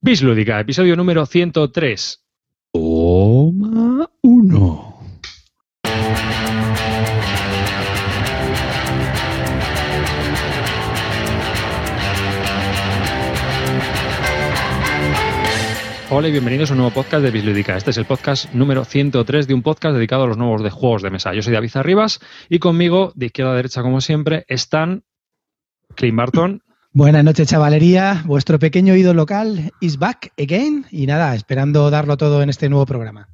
Bislúdica, episodio número 103. Toma uno. Hola y bienvenidos a un nuevo podcast de Bislúdica. Este es el podcast número 103 de un podcast dedicado a los nuevos de juegos de mesa. Yo soy David Arribas y conmigo, de izquierda a derecha como siempre, están Clint Barton. Buenas noches, chavalería. Vuestro pequeño ídolo local is back again. Y nada, esperando darlo todo en este nuevo programa.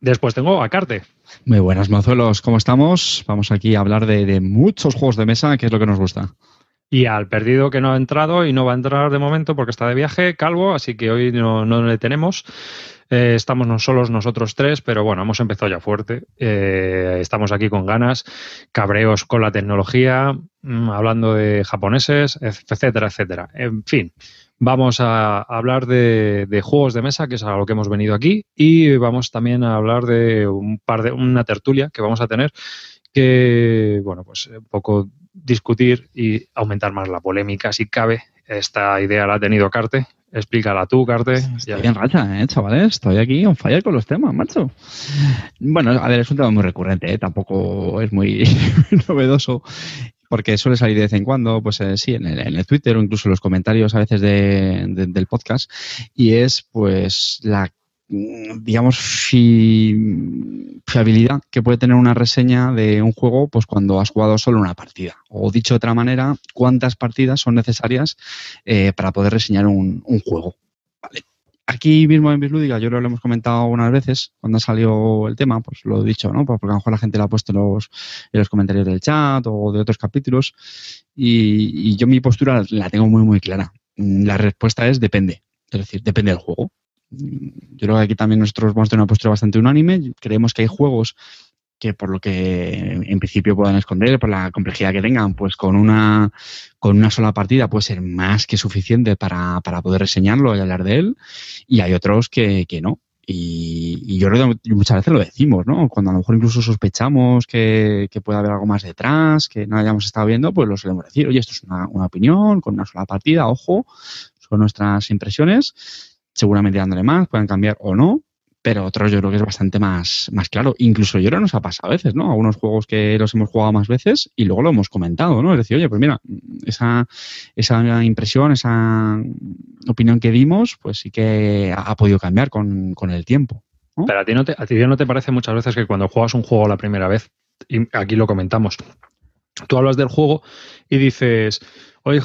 Después tengo a Carte. Muy buenas, mozuelos. ¿Cómo estamos? Vamos aquí a hablar de, de muchos juegos de mesa, que es lo que nos gusta. Y al perdido que no ha entrado y no va a entrar de momento porque está de viaje, Calvo, así que hoy no, no le tenemos. Eh, estamos no solos nosotros tres, pero bueno, hemos empezado ya fuerte. Eh, estamos aquí con ganas, cabreos con la tecnología, hablando de japoneses, etcétera, etcétera. En fin, vamos a hablar de, de juegos de mesa, que es a lo que hemos venido aquí, y vamos también a hablar de un par de una tertulia que vamos a tener que, bueno, pues un poco discutir y aumentar más la polémica si cabe. Esta idea la ha tenido Carte. Explícala tú, Carte. Estoy en racha, ¿eh, chavales? Estoy aquí on fire con los temas, macho. Bueno, a ver, es un tema muy recurrente, ¿eh? tampoco es muy novedoso porque suele salir de vez en cuando, pues eh, sí, en el, Twitter o incluso en los comentarios a veces de, de, del podcast, y es pues la digamos, fi fiabilidad que puede tener una reseña de un juego pues cuando has jugado solo una partida. O dicho de otra manera, cuántas partidas son necesarias eh, para poder reseñar un, un juego. Vale. Aquí mismo en Bislúdica, yo lo hemos comentado unas veces cuando salió el tema, pues lo he dicho, ¿no? Porque a lo mejor la gente lo ha puesto en los, en los comentarios del chat o de otros capítulos. Y, y yo mi postura la tengo muy, muy clara. La respuesta es depende. Es decir, depende del juego yo creo que aquí también nosotros vamos a tener una postura bastante unánime. Creemos que hay juegos que por lo que en principio puedan esconder, por la complejidad que tengan, pues con una, con una sola partida puede ser más que suficiente para, para poder reseñarlo y hablar de él. Y hay otros que, que no. Y, yo creo que muchas veces lo decimos, ¿no? Cuando a lo mejor incluso sospechamos que, que, puede haber algo más detrás, que no hayamos estado viendo, pues lo solemos decir, oye, esto es una, una opinión con una sola partida, ojo, son nuestras impresiones seguramente dándole más, puedan cambiar o no, pero otros yo creo que es bastante más, más claro. Incluso yo creo nos ha pasado a veces, ¿no? Algunos juegos que los hemos jugado más veces y luego lo hemos comentado, ¿no? Es decir, oye, pues mira, esa, esa impresión, esa opinión que dimos, pues sí que ha, podido cambiar con, con el tiempo. Pero a ti, no te, a ti no te parece muchas veces que cuando juegas un juego la primera vez, y aquí lo comentamos, tú hablas del juego y dices, oye,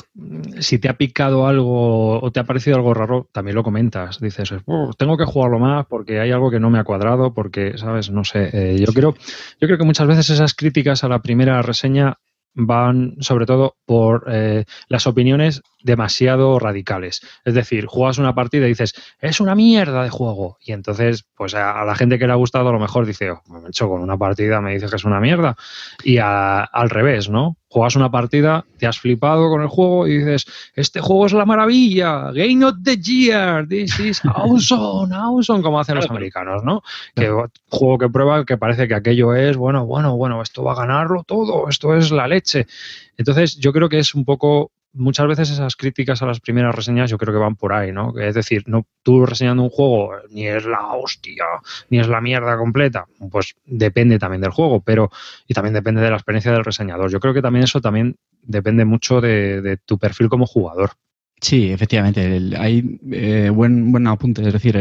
si te ha picado algo o te ha parecido algo raro, también lo comentas. Dices, oh, tengo que jugarlo más porque hay algo que no me ha cuadrado, porque, ¿sabes? No sé. Eh, yo, creo, yo creo que muchas veces esas críticas a la primera reseña van sobre todo por eh, las opiniones demasiado radicales. Es decir, juegas una partida y dices, es una mierda de juego. Y entonces, pues a, a la gente que le ha gustado, a lo mejor dice, oh, me he hecho con una partida, me dices que es una mierda. Y a, al revés, ¿no? Juegas una partida, te has flipado con el juego y dices, este juego es la maravilla, Game of the Year, this is awesome, awesome, como hacen los americanos, ¿no? Que juego que prueba que parece que aquello es, bueno, bueno, bueno, esto va a ganarlo todo, esto es la leche. Entonces, yo creo que es un poco muchas veces esas críticas a las primeras reseñas yo creo que van por ahí, ¿no? Es decir, no tú reseñando un juego ni es la hostia, ni es la mierda completa, pues depende también del juego, pero y también depende de la experiencia del reseñador. Yo creo que también eso también depende mucho de, tu perfil como jugador. Sí, efectivamente. Hay eh, buen, buen apunte. Es decir,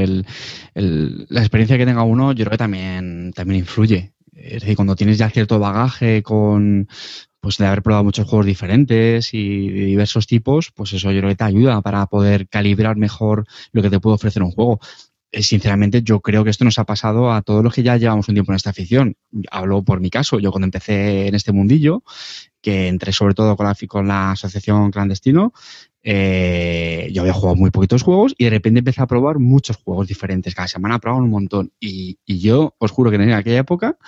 la experiencia que tenga uno, yo creo que también, también influye. Es decir, cuando tienes ya cierto bagaje con, pues de haber probado muchos juegos diferentes y de diversos tipos, pues eso yo creo que te ayuda para poder calibrar mejor lo que te puede ofrecer un juego. Eh, sinceramente, yo creo que esto nos ha pasado a todos los que ya llevamos un tiempo en esta afición. Hablo por mi caso, yo cuando empecé en este mundillo, que entré sobre todo con la, con la asociación clandestino, eh, yo había jugado muy poquitos juegos y de repente empecé a probar muchos juegos diferentes. Cada semana probaba un montón. Y, y yo os juro que en aquella época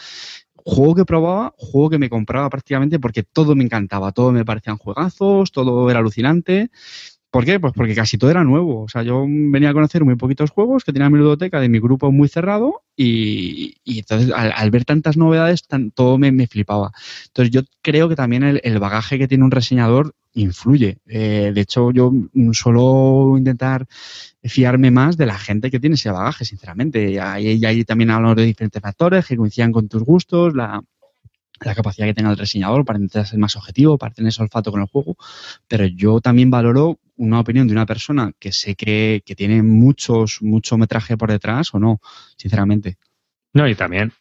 juego que probaba, juego que me compraba prácticamente porque todo me encantaba, todo me parecían juegazos, todo era alucinante, ¿Por qué? Pues porque casi todo era nuevo. O sea, yo venía a conocer muy poquitos juegos que tenía mi ludoteca de mi grupo muy cerrado y, entonces al, ver tantas novedades todo me, flipaba. Entonces yo creo que también el, bagaje que tiene un reseñador influye. Eh, de hecho, yo suelo intentar fiarme más de la gente que tiene ese bagaje, sinceramente. Y ahí, ahí también hablamos de diferentes factores que coincidan con tus gustos, la, la capacidad que tenga el reseñador para intentar ser más objetivo, para tener ese olfato con el juego, pero yo también valoro una opinión de una persona que sé que, que tiene muchos, mucho metraje por detrás o no, sinceramente. No, y también,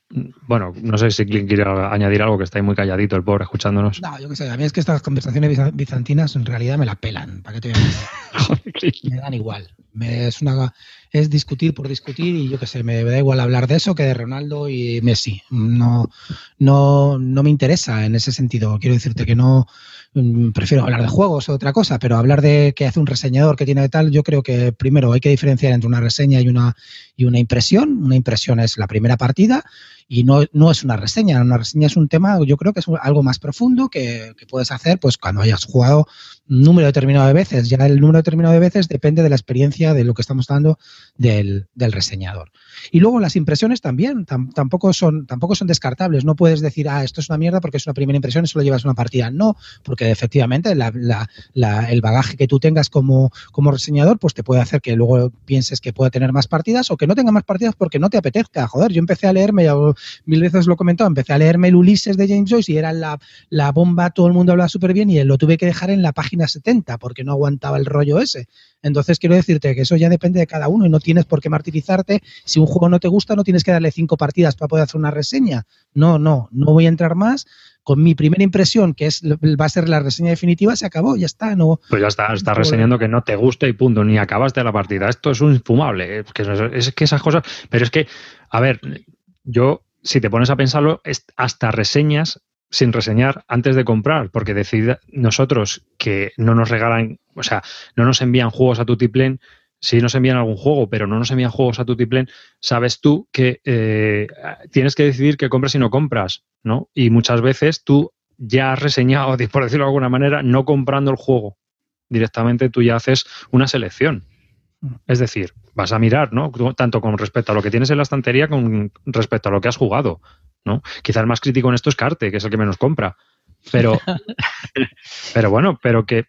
bueno, no sé si Clint quiere añadir algo que está ahí muy calladito el pobre escuchándonos. No, yo qué sé, a mí es que estas conversaciones bizantinas en realidad me la pelan, ¿para qué te voy a Me dan igual. es, una, es discutir por discutir y yo qué sé, me da igual hablar de eso que de Ronaldo y Messi. No, no, no me interesa en ese sentido. Quiero decirte que no, Mm, prefiero hablar de juegos o otra cosa, pero hablar de qué hace un reseñador, que tiene de tal, yo creo que primero hay que diferenciar entre una reseña y una, y una impresión. Una impresión es la primera partida y no, no es una reseña. Una reseña es un tema, yo creo que es algo más profundo que, que puedes hacer pues cuando hayas jugado un número determinado de veces. Ya el número determinado de veces depende de la experiencia de lo que estamos dando del, del reseñador. Y luego las impresiones también, tampoco, son, tampoco son descartables. No puedes decir, ah, esto es una mierda porque es una primera impresión y solo llevas una partida. No, porque efectivamente el bagaje que tú tengas como, como reseñador, pues te puede hacer que luego pienses que puede tener más partidas o que no tenga más partidas porque no te apetezca. Joder, yo empecé a leerme, ya mil veces lo he comentado, empecé a leerme el Ulises de James Joyce y era la, la bomba, todo el mundo hablaba súper bien y lo tuve que dejar en la página 70 porque no aguantaba el rollo ese. Entonces quiero decirte que eso ya depende de cada uno y no tienes por qué martirizarte. Si un juego no te gusta, no tienes que darle cinco partidas para poder hacer una reseña. No, no, no voy a entrar más. Con mi primera impresión, que es va a ser la reseña definitiva, se acabó, ya está. No, pues ya está, está reseñando que no te gusta y punto, ni acabaste la partida. Esto es un infumable. Es que, es que esas cosas. Pero es que, a ver, yo, si te pones a pensarlo, hasta reseñas sin reseñar antes de comprar, porque decid nosotros que no nos regalan, o sea, no nos envían juegos a Tutiplen, si nos envían algún juego, pero no nos envían juegos a Tutiplen, sabes tú que eh, tienes que decidir qué compras y no compras, ¿no? Y muchas veces tú ya has reseñado, por decirlo de alguna manera, no comprando el juego. Directamente tú ya haces una selección. Es decir, vas a mirar, ¿no? Tanto con respecto a lo que tienes en la estantería, con respecto a lo que has jugado. ¿no? Quizá el más crítico en esto es Carte, que es el que menos compra. Pero, pero bueno, pero que,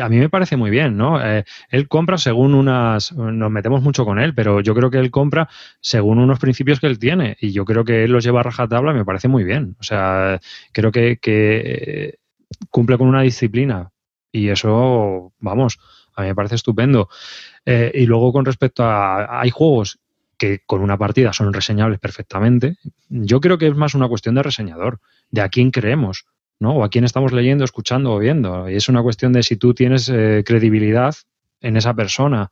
a mí me parece muy bien, ¿no? Eh, él compra según unas, nos metemos mucho con él, pero yo creo que él compra según unos principios que él tiene y yo creo que él los lleva a rajatabla y me parece muy bien. O sea, creo que, que cumple con una disciplina y eso, vamos, a mí me parece estupendo. Eh, y luego con respecto a, hay juegos que con una partida son reseñables perfectamente. Yo creo que es más una cuestión de reseñador, de a quién creemos, ¿no? O a quién estamos leyendo, escuchando o viendo. Y es una cuestión de si tú tienes eh, credibilidad en esa persona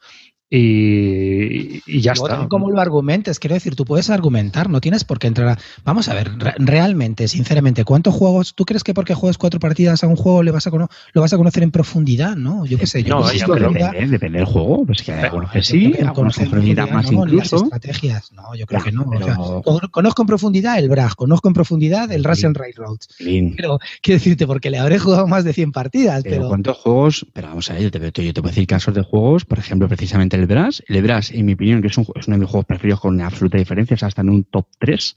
y, ya está. ¿Cómo lo argumentes? Quiero decir, tú puedes argumentar, no tienes por qué entrar a... Vamos a ver, realmente, sinceramente, ¿cuántos juegos? ¿Tú crees que porque juegues cuatro partidas a un juego le vas a lo vas a conocer en profundidad? No, yo qué sé. Yo no, depende, depende, del juego. Pues que hay algunos que sí, algunos en profundidad más incluso. estrategias, no, yo creo que no. conozco en profundidad el Brag, conozco en profundidad el Russian Railroads. Pero quiero decirte, porque le habré jugado más de 100 partidas. Pero, ¿cuántos juegos? Pero vamos a ver, yo te, yo te puedo decir casos de juegos, por ejemplo, precisamente el Brass. El Brass, en mi opinión, que es, un, es uno de mis juegos preferidos con absoluta diferencia, hasta en un top 3.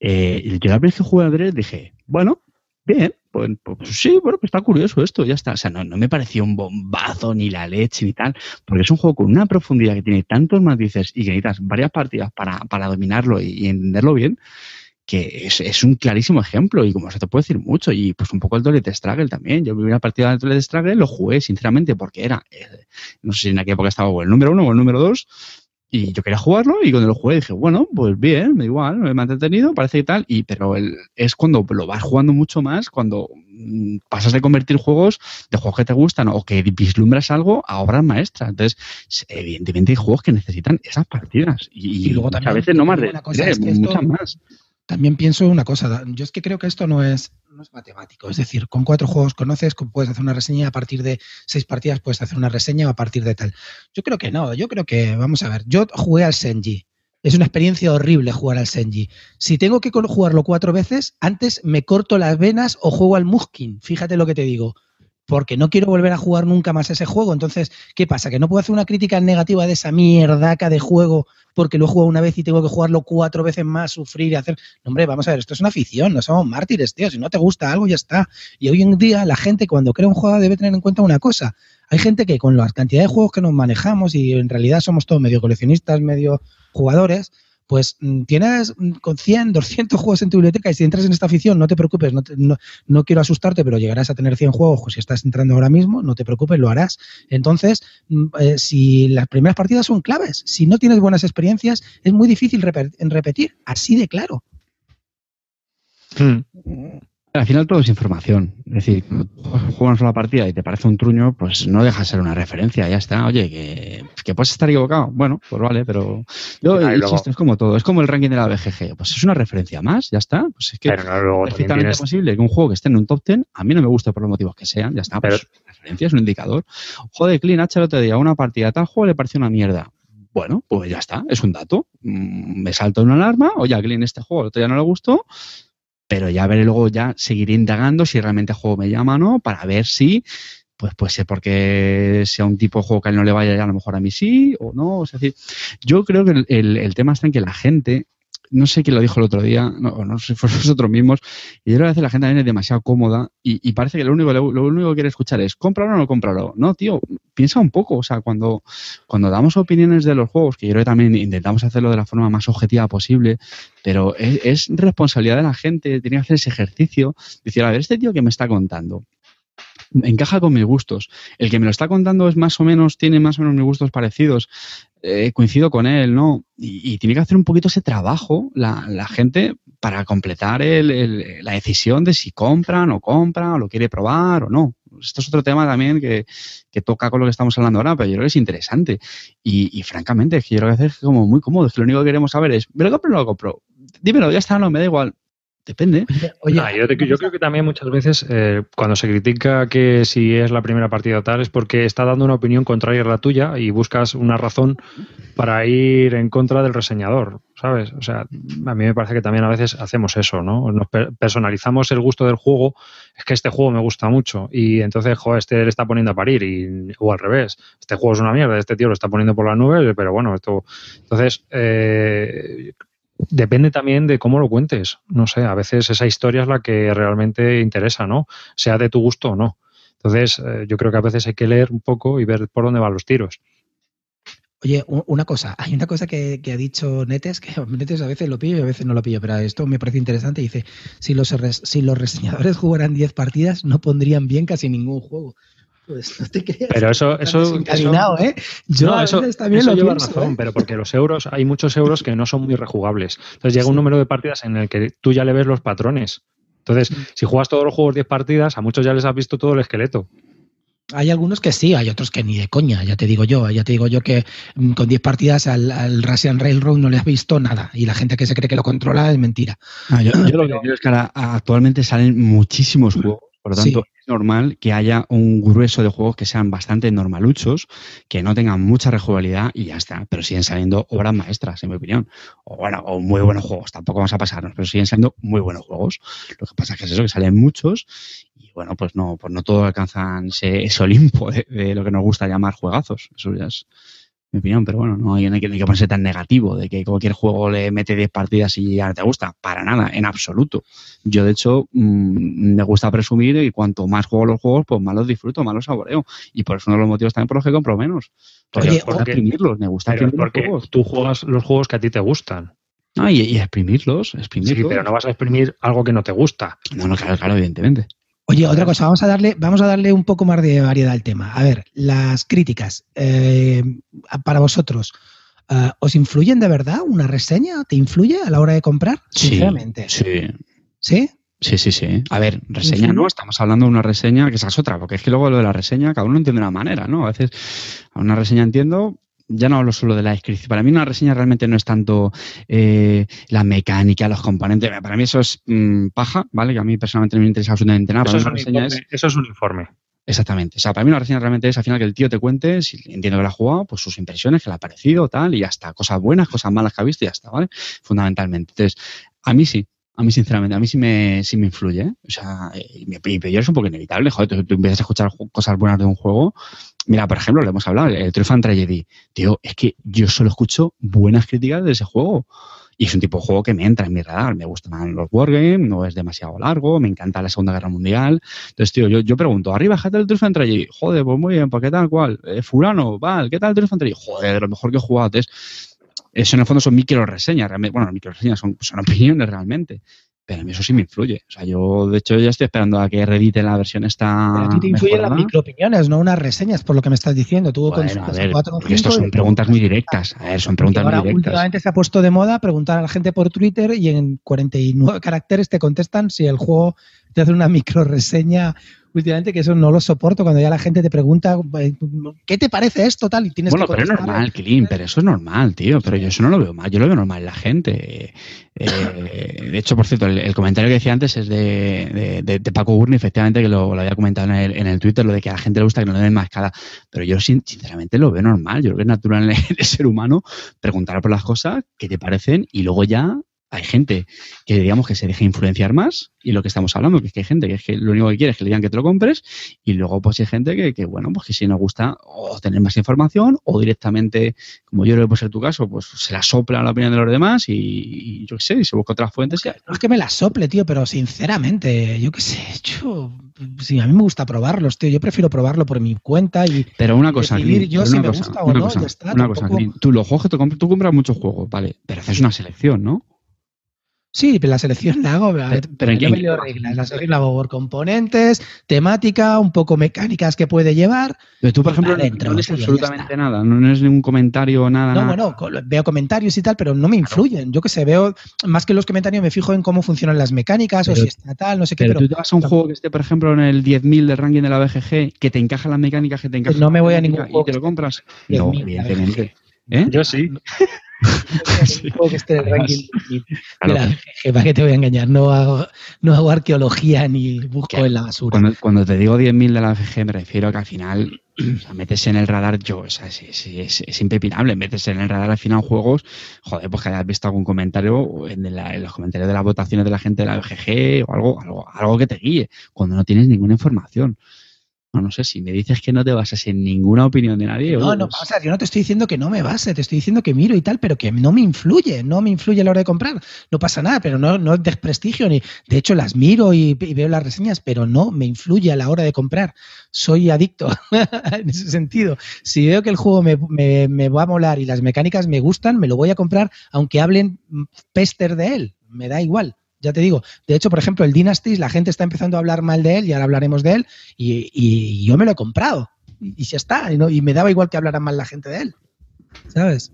Eh, yo la vez que jugué a Brass dije, bueno, bien, pues, pues, sí, bueno, pues está curioso esto, ya está. O sea, no, no me pareció un bombazo ni la leche ni tal, porque es un juego con una profundidad que tiene tantos matices y que necesitas varias partidas para, para dominarlo y entenderlo bien, que es, un clarísimo ejemplo y como se te puede decir mucho y pues un poco el Toilet Struggle también. Yo vi una partida del Toilet Struggle, lo jugué sinceramente porque era, eh, no sé si en aquella época estaba o el número uno o el número dos y yo quería jugarlo y cuando lo jugué dije, bueno, pues bien, me igual, me he mantenido, parece que tal, y pero el, es cuando lo vas jugando mucho más, cuando mm, pasas de convertir juegos de juegos que te gustan o que vislumbras algo a obras maestras. Entonces, evidentemente hay juegos que necesitan esas partidas y, luego también, a veces no más de, muchas más también pienso una cosa, yo es que creo que esto no es, no es matemático, es decir, con cuatro juegos conoces, puedes hacer una reseña a partir de seis partidas, puedes hacer una reseña a partir de tal. Yo creo que no, yo creo que, vamos a ver, yo jugué al Senji, es una experiencia horrible jugar al Senji. Si tengo que jugarlo cuatro veces, antes me corto las venas o juego al Muskin, fíjate lo que te digo. Porque no quiero volver a jugar nunca más ese juego. Entonces, ¿qué pasa? ¿Que no puedo hacer una crítica negativa de esa mierdaca de juego porque lo he jugado una vez y tengo que jugarlo cuatro veces más, sufrir y hacer... No, hombre, vamos a ver, esto es una afición, no somos mártires, tío. Si no te gusta algo, ya está. Y hoy en día la gente cuando crea un juego debe tener en cuenta una cosa. Hay gente que con la cantidad de juegos que nos manejamos y en realidad somos todos medio coleccionistas, medio jugadores, pues mm, tienes mm, con 100, 200 juegos en tu biblioteca y si entras en esta afición, no te preocupes, no, no, quiero asustarte, pero llegarás a tener 100 juegos pues si estás entrando ahora mismo, no te preocupes, lo harás. Entonces, mm, eh, si las primeras partidas son claves, si no tienes buenas experiencias, es muy difícil repetir, así de claro. Hmm. Al final todo es información. Es decir, juegas una sola partida y te parece un truño, pues no deja de ser una referencia, ya está. Oye, que, puedes estar equivocado. Bueno, pues vale, pero yo es como todo. Es como el ranking de la BGG. Pues es una referencia más, ya está. Pues es que es perfectamente posible que un juego que esté en un top 10, a mí no me gusta por los motivos que sean, ya está. Pues referencia es un indicador. Joder, Clean H el otro día, una partida, tal juego le pareció una mierda. Bueno, pues ya está, es un dato. Mm, me salto una alarma, oye, a Clean este juego el otro día no le gustó, pero ya veré luego, ya seguiré indagando si realmente el juego me llama o no, para ver si, pues puede ser porque sea un tipo de juego que a él no le vaya, a lo mejor a mí sí o no. Es decir, yo creo que el, el tema está en que la gente no sé quién lo dijo el otro día, no, no sé si fue vosotros mismos, y yo creo que a veces la gente es demasiado cómoda y, parece que lo único, lo, único que quiere escuchar es cómpralo o no cómpralo. No, tío, piensa un poco, o sea, cuando, cuando damos opiniones de los juegos, que yo creo que también intentamos hacerlo de la forma más objetiva posible, pero es, responsabilidad de la gente, tiene que hacer ese ejercicio, decir, a ver, este tío que me está contando, encaja con mis gustos. El que me lo está contando es más o menos, tiene más o menos mis gustos parecidos. Eh, coincido con él, ¿no? Y, tiene que hacer un poquito ese trabajo la, gente para completar la decisión de si compra, no compra, o lo quiere probar o no. Esto es otro tema también que, toca con lo que estamos hablando ahora, pero yo creo que es interesante. Y, francamente, es que yo creo que es como muy cómodo. Es que lo único que queremos saber es, ¿me lo compro o no lo compro? Dímelo, ya está, no, me da igual. Depende. Oye, yo, creo que también muchas veces eh, cuando se critica que si es la primera partida tal es porque está dando una opinión contraria a la tuya y buscas una razón para ir en contra del reseñador, ¿sabes? O sea, a mí me parece que también a veces hacemos eso, ¿no? Nos personalizamos el gusto del juego, es que este juego me gusta mucho y entonces, joder, este le está poniendo a parir y, o al revés, este juego es una mierda, este tío lo está poniendo por las nubes, pero bueno, esto... Entonces, eh, Depende también de cómo lo cuentes. No sé, a veces esa historia es la que realmente interesa, ¿no? Sea de tu gusto o no. Entonces, eh, yo creo que a veces hay que leer un poco y ver por dónde van los tiros. Oye, una cosa, hay una cosa que, ha dicho Netes, que Netes a veces lo pillo y a veces no lo pillo, pero esto me parece interesante. Dice, si los, si los reseñadores jugaran 10 partidas, no pondrían bien casi ningún juego. Pues no te creas. Pero eso, eso, ¿eh? Yo eso, también lo lleva razón, ¿eh? pero porque los euros, hay muchos euros que no son muy rejugables. Entonces llega un número de partidas en el que tú ya le ves los patrones. Entonces, mm. si juegas todos los juegos 10 partidas, a muchos ya les has visto todo el esqueleto. Hay algunos que sí, hay otros que ni de coña, ya te digo yo, ya te digo yo que mm, con 10 partidas al, Russian Railroad no le has visto nada y la gente que se cree que lo controla es mentira. Ah, yo, lo que digo es que actualmente salen muchísimos juegos por lo tanto, normal que haya un grueso de juegos que sean bastante normaluchos, que no tengan mucha rejugabilidad y ya está. Pero siguen saliendo obras maestras, en mi opinión. O bueno, o muy buenos juegos. Tampoco vamos a pasarnos, pero siguen siendo muy buenos juegos. Lo que pasa es que es eso, que salen muchos y bueno, pues no, pues no todos alcanzan ese, Olimpo de, de, lo que nos gusta llamar juegazos. Eso ya es, mi opinión, pero bueno, no hay, que, ponerse tan negativo de que cualquier juego le mete 10 partidas y ya te gusta. Para nada, en absoluto. Yo, de hecho, mm, me gusta presumir y cuanto más juego los juegos, pues más los disfruto, más los saboreo. Y por eso uno de los motivos también por los que compro menos. Porque me gusta exprimirlos, me gusta porque Tú juegas los juegos que a ti te gustan. Ah, y, exprimirlos, exprimirlos. Sí, pero no vas a exprimir algo que no te gusta. No, no, claro, claro, evidentemente. Oye, otra cosa, vamos a darle, vamos a darle un poco más de variedad al tema. A ver, las críticas eh, para vosotros. Eh, ¿Os influyen de verdad una reseña? ¿Te influye a la hora de comprar? Sinceramente. Sí. ¿Sí? Sí, sí, sí. A ver, reseña no, estamos hablando de una reseña que esa es otra, porque es que luego lo de la reseña cada uno entiende de una manera, ¿no? A veces a una reseña entiendo ya no hablo solo de la descripción. Para mí una reseña realmente no es tanto eh, la mecánica, los componentes. Para mí eso es mm, paja, ¿vale? Que a mí personalmente no me interesa absolutamente nada. Eso, es un, informe, eso es un informe. Exactamente. O sea, para mí una reseña realmente es al final que el tío te cuente, si entiendo que la ha jugado, pues sus impresiones, que le ha parecido, tal, y hasta cosas buenas, cosas malas que ha visto y ya está, ¿vale? Fundamentalmente. Entonces, a mí sí. A mí, sinceramente, a mí sí me, sí me influye. ¿eh? O sea, y, me, y es un poco inevitable. Joder, tú, empiezas a escuchar cosas buenas de un juego. Mira, por ejemplo, lo hemos hablado, el, Fan Tragedy. Tío, es que yo solo escucho buenas críticas de ese juego. Y es un tipo de juego que me entra en mi radar. Me gustan los wargames, no es demasiado largo, me encanta la Segunda Guerra Mundial. Entonces, tío, yo, yo pregunto, arriba, ¿qué tal el Fan Tragedy? Joder, pues muy bien, ¿por qué tal cual? Eh, fulano, vale, ¿qué tal el Fan Tragedy? Joder, de lo mejor que he jugado. Entonces, eso en el fondo son micro reseñas. Bueno, micro reseñas son, son opiniones realmente. Pero a mí eso sí me influye. O sea, yo de hecho ya estoy esperando a que redite la versión esta. Pero a ti te influyen las microopiniones, no unas reseñas, por lo que me estás diciendo. Tú bueno, a ver, cuatro, Esto son preguntas muy directas. A ver, son preguntas muy directas. Últimamente se ha puesto de moda preguntar a la gente por Twitter y en 49 caracteres te contestan si el juego te hace una micro reseña últimamente que eso no lo soporto cuando ya la gente te pregunta ¿qué te parece esto tal? Y tienes bueno, pero es normal, Kilin, pero eso es normal, tío. Pero yo eso no lo veo mal, yo lo veo normal en la gente. Eh, de hecho, por cierto, el, comentario que decía antes es de, de, Paco Gurni, efectivamente, que lo, había comentado en el, en el, Twitter, lo de que a la gente le gusta que no le den más cara. Pero yo sinceramente lo veo normal. Yo creo que es natural en el ser humano preguntar por las cosas que te parecen y luego ya hay gente que digamos que se deja influenciar más y lo que estamos hablando, que es que hay gente que es que lo único que quiere es que le digan que te lo compres y luego pues hay gente que, bueno, pues que si nos gusta o tener más información o directamente, como yo creo que puede ser tu caso, pues se la sopla la opinión de los demás y, yo qué sé, y se busca otras fuentes. No es que me la sople, tío, pero sinceramente, yo qué sé, yo, sí, a mí me gusta probarlos, tío, yo prefiero probarlo por mi cuenta y... Pero una cosa, yo si me gusta o no, ya está. Una cosa, tú los juegos que compras, tú compras muchos juegos, vale, pero haces una selección, ¿no? Sí, la selección la hago, pero, yo me leo reglas, las reglas hago por componentes, temática, un poco mecánicas que puede llevar. Pero tú, por ejemplo, no lees absolutamente nada, no es ningún comentario, nada. No, bueno, veo comentarios y tal, pero no me influyen. Yo que sé, veo más que los comentarios, me fijo en cómo funcionan las mecánicas o si está tal, no sé qué. Pero, tú te vas a un juego que esté, por ejemplo, en el 10.000 del ranking de la BGG, que te encaja las mecánicas, que te encaja. No me voy a ningún juego. Y te lo compras. No, evidentemente. ¿Eh? Yo sí. que esté el ranking ¿para qué te voy a engañar? No hago, no hago arqueología ni busco en la basura. Cuando, te digo 10.000 de la FG me refiero a que al final metes en el radar yo, o sea, es, es, impepinable, metes en el radar al final juegos, joder, pues que hayas visto algún comentario en, en, los comentarios de las votaciones de la gente de la FG o algo, algo, algo que te guíe, cuando no tienes ninguna información. No, no sé, si me dices que no te basas en ninguna opinión de nadie. No, no, o sea, yo no te estoy diciendo que no me base, te estoy diciendo que miro y tal, pero que no me influye, no me influye a la hora de comprar. No pasa nada, pero no, no es desprestigio ni. De hecho, las miro y, veo las reseñas, pero no me influye a la hora de comprar. Soy adicto en ese sentido. Si veo que el juego me, me va a molar y las mecánicas me gustan, me lo voy a comprar, aunque hablen pester de él. Me da igual ya te digo, de hecho, por ejemplo, el Dynasty, la gente está empezando a hablar mal de él y ahora hablaremos de él y, yo me lo he comprado y, ya está, y, y, me daba igual que hablara mal la gente de él, ¿sabes?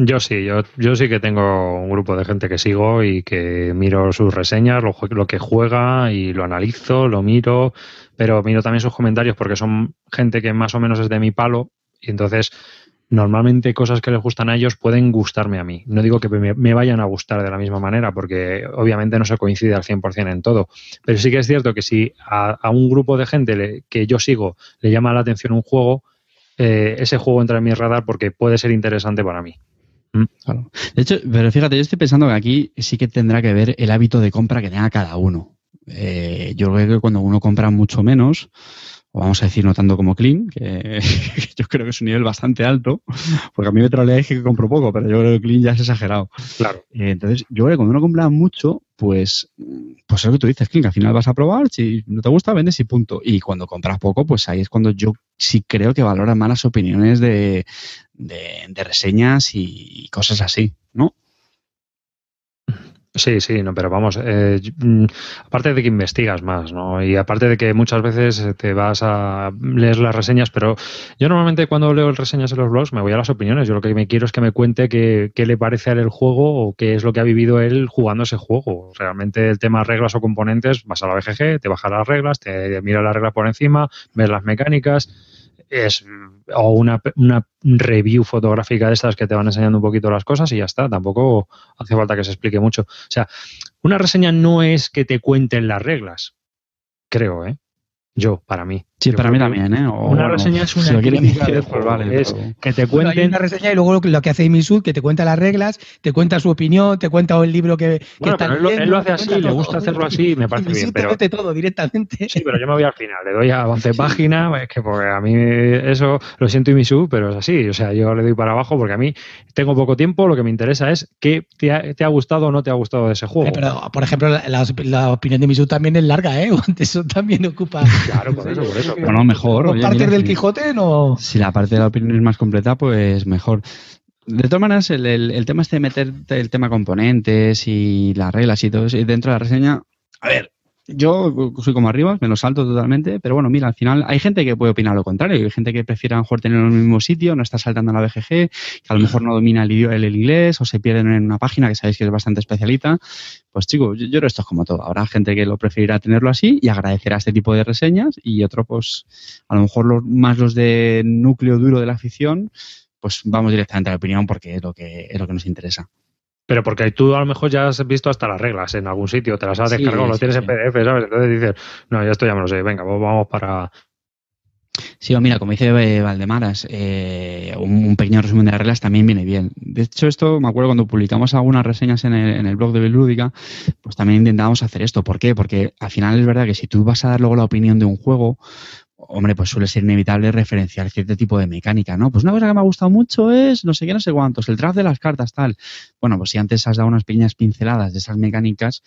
Yo sí, yo, sí que tengo un grupo de gente que sigo y que miro sus reseñas, lo que juega y lo analizo, lo miro, pero miro también sus comentarios porque son gente que más o menos es de mi palo y entonces normalmente cosas que les gustan a ellos pueden gustarme a mí. No digo que me, vayan a gustar de la misma manera, porque obviamente no se coincide al 100% en todo. Pero sí que es cierto que si a, un grupo de gente que yo sigo le llama la atención un juego, eh, ese juego entra en mi radar porque puede ser interesante para mí. ¿Mm? De hecho, pero fíjate, yo estoy pensando que aquí sí que tendrá que ver el hábito de compra que tenga cada uno. Eh, yo creo que cuando uno compra mucho menos, o vamos a decir no tanto como Clean, que yo creo que es un nivel bastante alto, porque a mí me troleáis que compro poco, pero yo creo que Clean ya es exagerado. Claro. Eh, entonces, yo creo que cuando uno compra mucho, pues, pues es lo que tú dices, Clean, que al final vas a probar, si no te gusta, vendes y punto. Y cuando compras poco, pues ahí es cuando yo sí creo que valora más las opiniones de, de reseñas y cosas así, ¿no? Sí, sí, no, pero vamos, eh, mm, aparte de que investigas más, ¿no? Y aparte de que muchas veces te vas a leer las reseñas, pero yo normalmente cuando leo reseñas en los blogs me voy a las opiniones. Yo lo que me quiero es que me cuente qué, qué le parece a él el juego o qué es lo que ha vivido él jugando ese juego. Realmente el tema reglas o componentes, vas a la BGG, te baja las reglas, te mira las reglas por encima, ves las mecánicas es o una, una, review fotográfica de estas que te van enseñando un poquito las cosas y ya está. Tampoco hace falta que se explique mucho. O sea, una reseña no es que te cuenten las reglas, creo, ¿eh? Yo, para mí. Sí, para mí también, ¿eh? una reseña es una crítica de juego. Vale, es que te cuenten... una reseña y luego lo que hace Amy que te cuenta las reglas, te cuenta su opinión, te cuenta el libro que, bueno, está él, él, lo hace así, le gusta hacerlo así, me parece bien. Pero te todo directamente. Sí, pero yo me voy al final, le doy a 11 páginas, es que porque a mí eso lo siento Imisu, pero es así. O sea, yo le doy para abajo porque a mí tengo poco tiempo, lo que me interesa es qué te ha, te ha gustado o no te ha gustado de ese juego. pero, por ejemplo, la, la, opinión de Imisu también es larga, ¿eh? Eso también ocupa. Claro, por eso, por eso. Bueno, mejor parte del Quijote no. Si la parte de la opinión es más completa, pues mejor. De todas maneras, el, el, tema este de meter el tema componentes y las reglas y todo eso dentro de la reseña, a ver, yo soy como arriba, me lo salto totalmente, pero bueno, mira, al final hay gente que puede opinar lo contrario, hay gente que prefiere a lo mejor tener en el mismo sitio, no está saltando en la BGG, que a lo mejor no domina el, el, inglés o se pierden en una página que sabéis que es bastante especialita. Pues chicos, yo, yo creo esto es como todo. Habrá gente que lo preferirá tenerlo así y agradecerá este tipo de reseñas y otro, pues a lo mejor los, más los de núcleo duro de la afición, pues vamos directamente a la opinión porque es lo que, es lo que nos interesa. Pero porque tú a lo mejor ya has visto hasta las reglas en algún sitio, te las has descargado, lo tienes en PDF, ¿sabes? Entonces dices, no, ya esto ya me lo sé, venga, pues vamos para... Sí, o mira, como dice Valdemaras, eh, un, pequeño resumen de las reglas también viene bien. De hecho, esto me acuerdo cuando publicamos algunas reseñas en el, en el blog de Belúdica, pues también intentábamos hacer esto. ¿Por qué? Porque al final es verdad que si tú vas a dar luego la opinión de un juego, hombre, pues suele ser inevitable referenciar cierto tipo de mecánica, ¿no? Pues una cosa que me ha gustado mucho es no sé qué, no sé cuántos, el draft de las cartas, tal. Bueno, pues si antes has dado unas pequeñas pinceladas de esas mecánicas,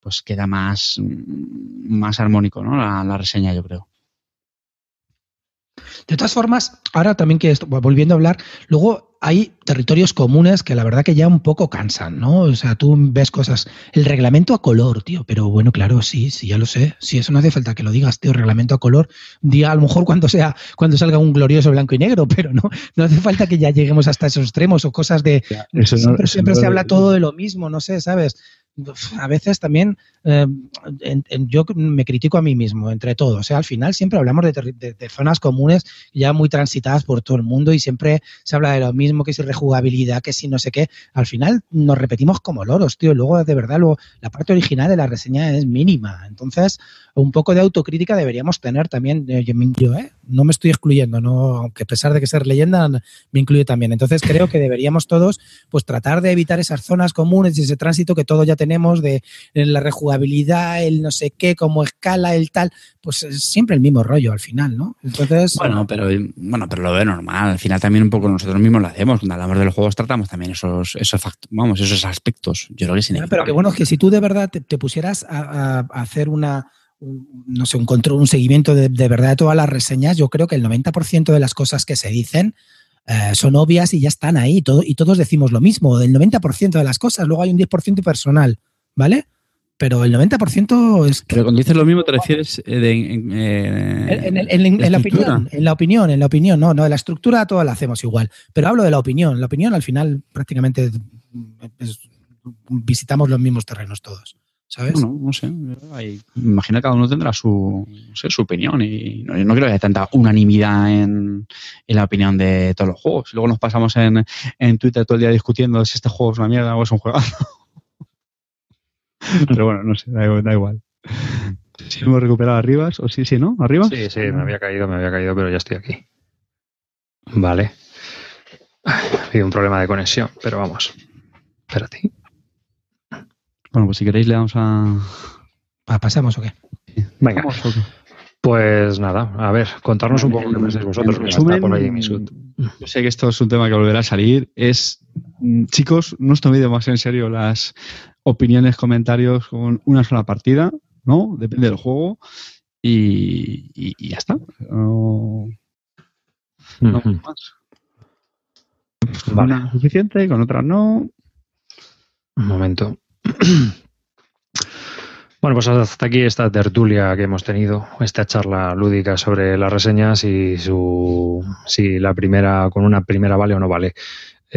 pues queda más, más armónico, ¿no? La reseña, yo creo. De todas formas, ahora también que esto, volviendo a hablar, luego hay territorios comunes que la verdad que ya un poco cansan, ¿no? O sea, tú ves cosas, el reglamento a color, tío, pero bueno, claro, sí, sí, ya lo sé. Sí, eso no hace falta que lo digas, tío, reglamento a color. Día a lo mejor cuando sea, cuando salga un glorioso blanco y negro, pero no, no hace falta que ya lleguemos hasta esos extremos o cosas de. siempre, siempre se habla todo de lo mismo, no sé, ¿sabes? A veces también eh, yo me critico a mí mismo, entre todos. O sea, al final siempre hablamos de, zonas comunes ya muy transitadas por todo el mundo y siempre se habla de lo mismo, que si rejugabilidad, que si no sé qué. Al final nos repetimos como loros, tío. Luego, de verdad, luego, la parte original de la reseña es mínima. Entonces, un poco de autocrítica deberíamos tener también. Eh, yo, ¿eh? no me estoy excluyendo, no, aunque a pesar de que ser leyenda, me incluye también. Entonces, creo que deberíamos todos pues tratar de evitar esas zonas comunes y ese tránsito que todos ya tenemos de la rejugabilidad, el no sé qué, como escala, el tal, pues es siempre el mismo rollo al final, ¿no? Entonces. Bueno, pero bueno, pero lo veo normal. Al final también un poco nosotros mismos lo hacemos. Cuando hablamos de los juegos tratamos también esos, esos vamos, esos aspectos. Yo creo que es Pero que bueno, que si tú de verdad te, pusieras a, hacer una no sé, un control, un seguimiento de, verdad de todas las reseñas, yo creo que el 90% de las cosas que se dicen eh, son obvias y ya están ahí. Todo, y todos decimos lo mismo, del 90% de las cosas. Luego hay un 10% personal. ¿vale? Pero el 90% es... Pero cuando dices lo mismo te refieres eh, de, en, en, la opinión, en la opinión, en la opinión, no, no, la estructura toda la hacemos igual, pero hablo de la opinión, la opinión al final prácticamente visitamos los mismos terrenos todos. ¿Sabes? Bueno, no sé. imagino que cada uno tendrá su, su opinión y no, creo que haya tanta unanimidad en, la opinión de todos los juegos. Luego nos pasamos en, Twitter todo el día discutiendo si este juego es una mierda o es un juego. Pero bueno, no sé, da, igual. Si hemos recuperado arriba, o sí, sí, ¿no? ¿Arriba? Sí, sí, me había caído, me había caído, pero ya estoy aquí. Vale. Ha habido un problema de conexión, pero vamos. Espérate. Bueno, pues si queréis le damos a... ¿Pasamos o qué? Venga. Pues nada, a ver, contarnos un poco qué pensáis vosotros. Resumen, por ahí yo sé que esto es un tema que volverá a salir. Es, mm, chicos, no os toméis demasiado en serio las opiniones, comentarios con una sola partida, ¿no? Depende del juego. Y, ya está. No, no más. Con una suficiente, con otras no. Un momento. Bueno, pues hasta aquí esta tertulia que hemos tenido, esta charla lúdica sobre las reseñas y su si la primera con una primera vale o no vale.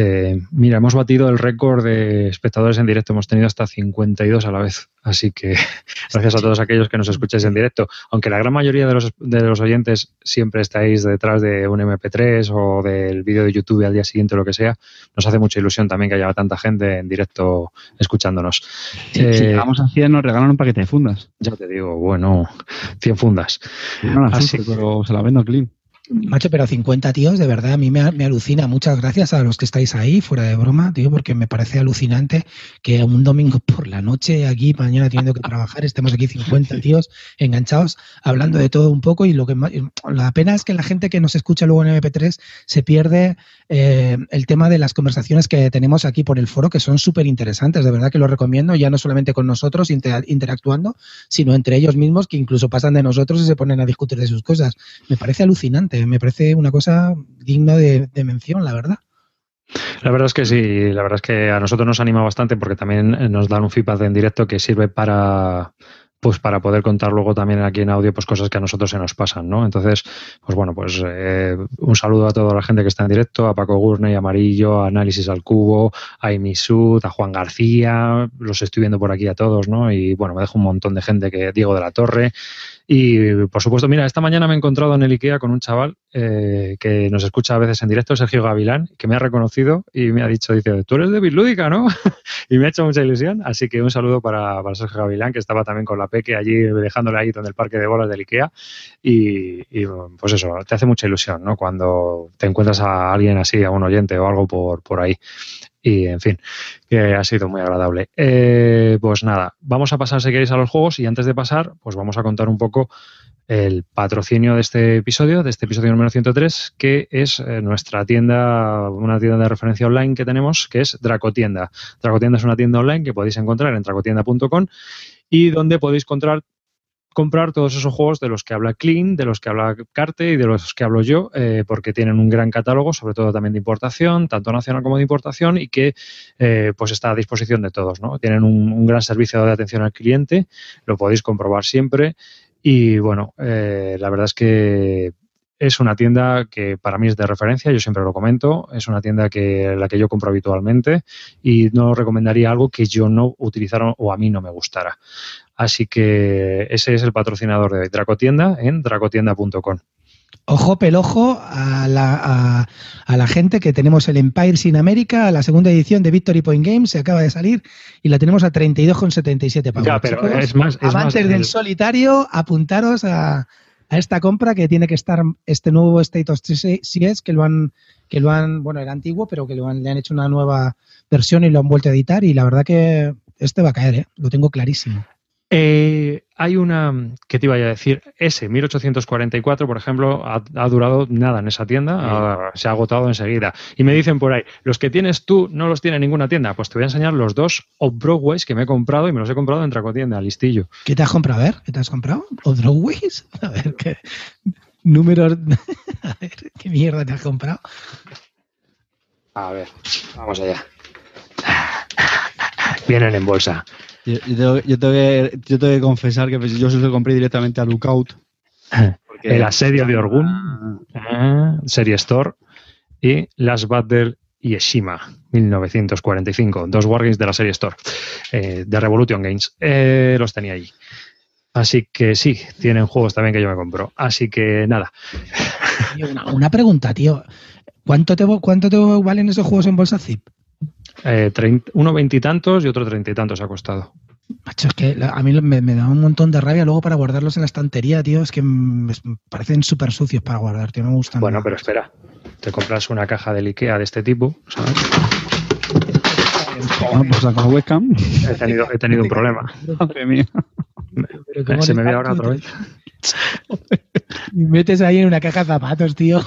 Eh, mira, hemos batido el récord de espectadores en directo. Hemos tenido hasta 52 a la vez. Así que gracias a todos aquellos que nos escucháis en directo. Aunque la gran mayoría de los, de los oyentes siempre estáis detrás de un MP3 o del vídeo de YouTube al día siguiente o lo que sea, nos hace mucha ilusión también que haya tanta gente en directo escuchándonos. si llegamos a 100 nos regalan un paquete de fundas. Ya te digo, bueno, 100 fundas. Así, pero se la vendo clean. Macho, pero 50 tíos, de verdad, a mí me, alucina. Muchas gracias a los que estáis ahí, fuera de broma, tío, porque me parece alucinante que un domingo por la noche, aquí, mañana teniendo que trabajar, estemos aquí 50 tíos enganchados, hablando de todo un poco. Y lo que la pena es que la gente que nos escucha luego en MP3 se pierde eh, el tema de las conversaciones que tenemos aquí por el foro, que son súper interesantes. De verdad que lo recomiendo, ya no solamente con nosotros interactuando, sino entre ellos mismos, que incluso pasan de nosotros y se ponen a discutir de sus cosas. Me parece alucinante me parece una cosa digna de, mención, la verdad. La verdad es que sí, la verdad es que a nosotros nos anima bastante porque también nos dan un feedback en directo que sirve para pues para poder contar luego también aquí en audio pues cosas que a nosotros se nos pasan, ¿no? Entonces, pues bueno, pues eh, un saludo a toda la gente que está en directo, a Paco Gurney, Amarillo, a Análisis al Cubo, a Imisud, a Juan García, los estoy viendo por aquí a todos, ¿no? Y bueno, me dejo un montón de gente que Diego de la Torre, y por supuesto, mira, esta mañana me he encontrado en el IKEA con un chaval eh, que nos escucha a veces en directo, Sergio Gavilán, que me ha reconocido y me ha dicho, dice, tú eres de Bitlúdica, ¿no? y me ha hecho mucha ilusión. Así que un saludo para, Sergio Gavilán, que estaba también con la Peque allí, dejándole ahí donde el parque de bolas del IKEA. Y, pues eso, te hace mucha ilusión, ¿no? Cuando te encuentras a alguien así, a un oyente o algo por, por ahí. Y en fin, que ha sido muy agradable. Eh, pues nada, vamos a pasar si queréis a los juegos y antes de pasar, pues vamos a contar un poco el patrocinio de este episodio, de este episodio número 103, que es eh, nuestra tienda, una tienda de referencia online que tenemos, que es Dracotienda. Dracotienda es una tienda online que podéis encontrar en dracotienda.com y donde podéis encontrar comprar todos esos juegos de los que habla Clean, de los que habla Carte y de los que hablo yo, eh, porque tienen un gran catálogo, sobre todo también de importación, tanto nacional como de importación, y que eh, pues está a disposición de todos. ¿no? Tienen un, gran servicio de atención al cliente, lo podéis comprobar siempre. Y bueno, eh, la verdad es que es una tienda que para mí es de referencia, yo siempre lo comento, es una tienda que la que yo compro habitualmente y no recomendaría algo que yo no utilizara o a mí no me gustara. Así que ese es el patrocinador de Dracotienda en dracotienda.com. Ojo pelojo a la, a, la, gente que tenemos el Empire Sin América, la segunda edición de Victory Point Games, se acaba de salir y la tenemos a 32,77 pavos. Ya, pero es más. Es del solitario, apuntaros a, a, esta compra que tiene que estar este nuevo State of Series que lo han, que lo han, bueno, era antiguo, pero que lo han, le han hecho una nueva versión y lo han vuelto a editar y la verdad que este va a caer, ¿eh? lo tengo clarísimo. Eh, hay una, que te iba a decir? Ese 1844, por ejemplo, ha, durado nada en esa tienda, se ha agotado enseguida. Y me dicen por ahí, los que tienes tú no los tiene ninguna tienda. Pues te voy a enseñar los dos Off-Broadways que me he comprado y me los he comprado en Tracotienda, listillo. ¿Qué te has comprado? A ver, ¿qué te has comprado? ¿Off-Broadways? A ver, ¿qué números? a ver, ¿qué mierda te has comprado? A ver, vamos allá. Vienen en bolsa. Yo, tengo, que, confesar que pues, yo se lo compré directamente a Lookout. el asedio de Orgun, ah. Serie Store y Last Battle y Eshima, 1945. Dos Wargames de la serie Store, eh, de Revolution Games. Eh, los tenía allí. Así que sí, tienen juegos también que yo me compro. Así que nada. Una, pregunta, tío. ¿Cuánto te, ¿Cuánto te valen esos juegos en bolsa zip? Eh, uno veintitantos y, otro treinta y tantos ha costado. Macho, es que a mí me, da un montón de rabia luego para guardarlos en la estantería, tío. Es que me parecen súper sucios para guardar, tío. No me gustan. Bueno, pero espera. Te compras una caja de Ikea de este tipo, ¿sabes? webcam. He tenido, he tenido un problema. Madre mía. Se me ve ahora otra vez. Y metes ahí en una caja de zapatos, tío.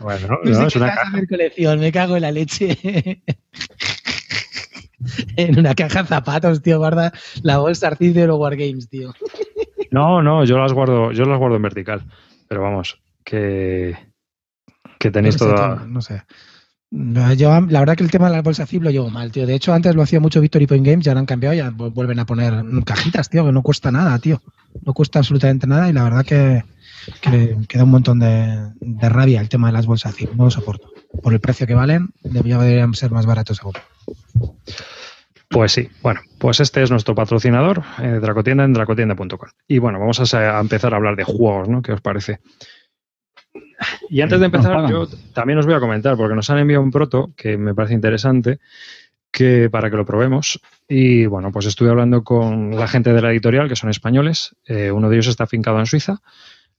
Bueno, no, es una caja. colección, me cago en la leche. en una caja de zapatos, tío, guarda la bolsa arcis de los Wargames, tío. No, no, yo las guardo, yo las guardo en vertical. Pero vamos, que, que tenéis toda. No sé. Yo, la verdad que el tema de la bolsa zip lo llevo mal, tío. De hecho, antes lo hacía mucho Victory Point Games, ya han cambiado, ya vuelven a poner cajitas, tío, que no cuesta nada, tío. No cuesta absolutamente nada y la verdad que, que, da un montón de, rabia el tema de las bolsas zip, no lo soporto. por el precio que valen, deberían ser más baratos aún. Pues sí, bueno, pues este es nuestro patrocinador, eh, Dracotienda en dracotienda.com. Y bueno, vamos a, empezar a hablar de juegos, ¿no? ¿Qué os parece? Y antes de empezar, yo también os voy a comentar, porque nos han enviado un proto que me parece interesante, que para que lo probemos. Y bueno, pues estuve hablando con la gente de la editorial, que son españoles. Eh, uno de ellos está afincado en Suiza,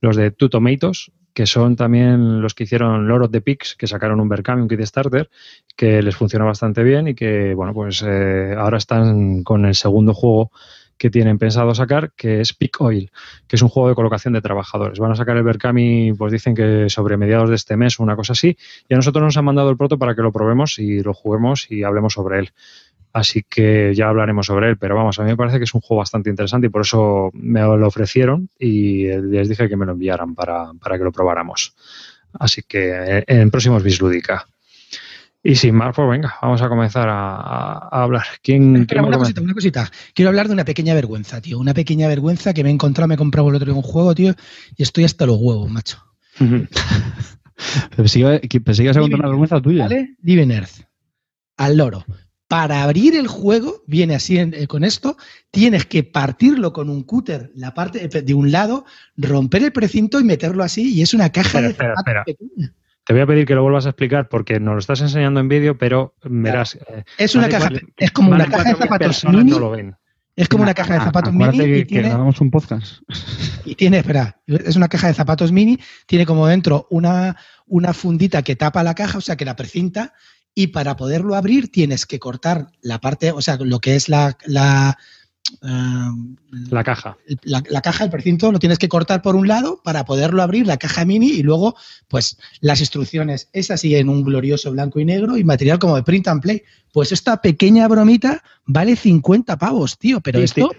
los de Two Tomatoes, que son también los que hicieron Lord of the Pigs, que sacaron un Berkami, un kit starter, que les funcionó bastante bien y que, bueno, pues eh, ahora están con el segundo juego que tienen pensado sacar, que es Pick Oil, que es un juego de colocación de trabajadores. Van a sacar el Berkami, pues dicen que sobre mediados de este mes o una cosa así, y a nosotros nos han mandado el proto para que lo probemos y lo juguemos y hablemos sobre él. Así que ya hablaremos sobre él, pero vamos, a mí me parece que es un juego bastante interesante y por eso me lo ofrecieron y les dije que me lo enviaran para, que lo probáramos. Así que eh, en próximos Bislúdica. Y sin más, pues venga, vamos a comenzar a, hablar. ¿Quién, una cosita, una cosita. Quiero hablar de una pequeña vergüenza, tío. Una pequeña vergüenza que me he encontrado, me he comprado el otro día un juego, tío, y estoy hasta los huevos, macho. pensé, que, ibas a contar una vergüenza tuya. ¿Vale? Living Earth. Al loro para abrir el juego, viene así eh, con esto, tienes que partirlo con un cúter, la parte de un lado, romper el precinto y meterlo así, y es una caja de espera, pequeña. Te voy a pedir que lo vuelvas a explicar porque nos lo estás enseñando en vídeo, pero verás. Eh, es una caja, es como una caja de zapatos mini. Es como una caja de zapatos mini. y tiene, un podcast. Y tiene, espera, es una caja de zapatos mini, tiene como dentro una, una fundita que tapa la caja, o sea que la precinta, y para poderlo abrir tienes que cortar la parte, o sea, lo que es la... La, la caja. La, caja, el precinto, lo tienes que cortar por un lado para poderlo abrir, la caja mini, y luego, pues, las instrucciones. Es así en un glorioso blanco y negro y material como de print and play. Pues esta pequeña bromita vale 50 pavos, tío. Pero esto.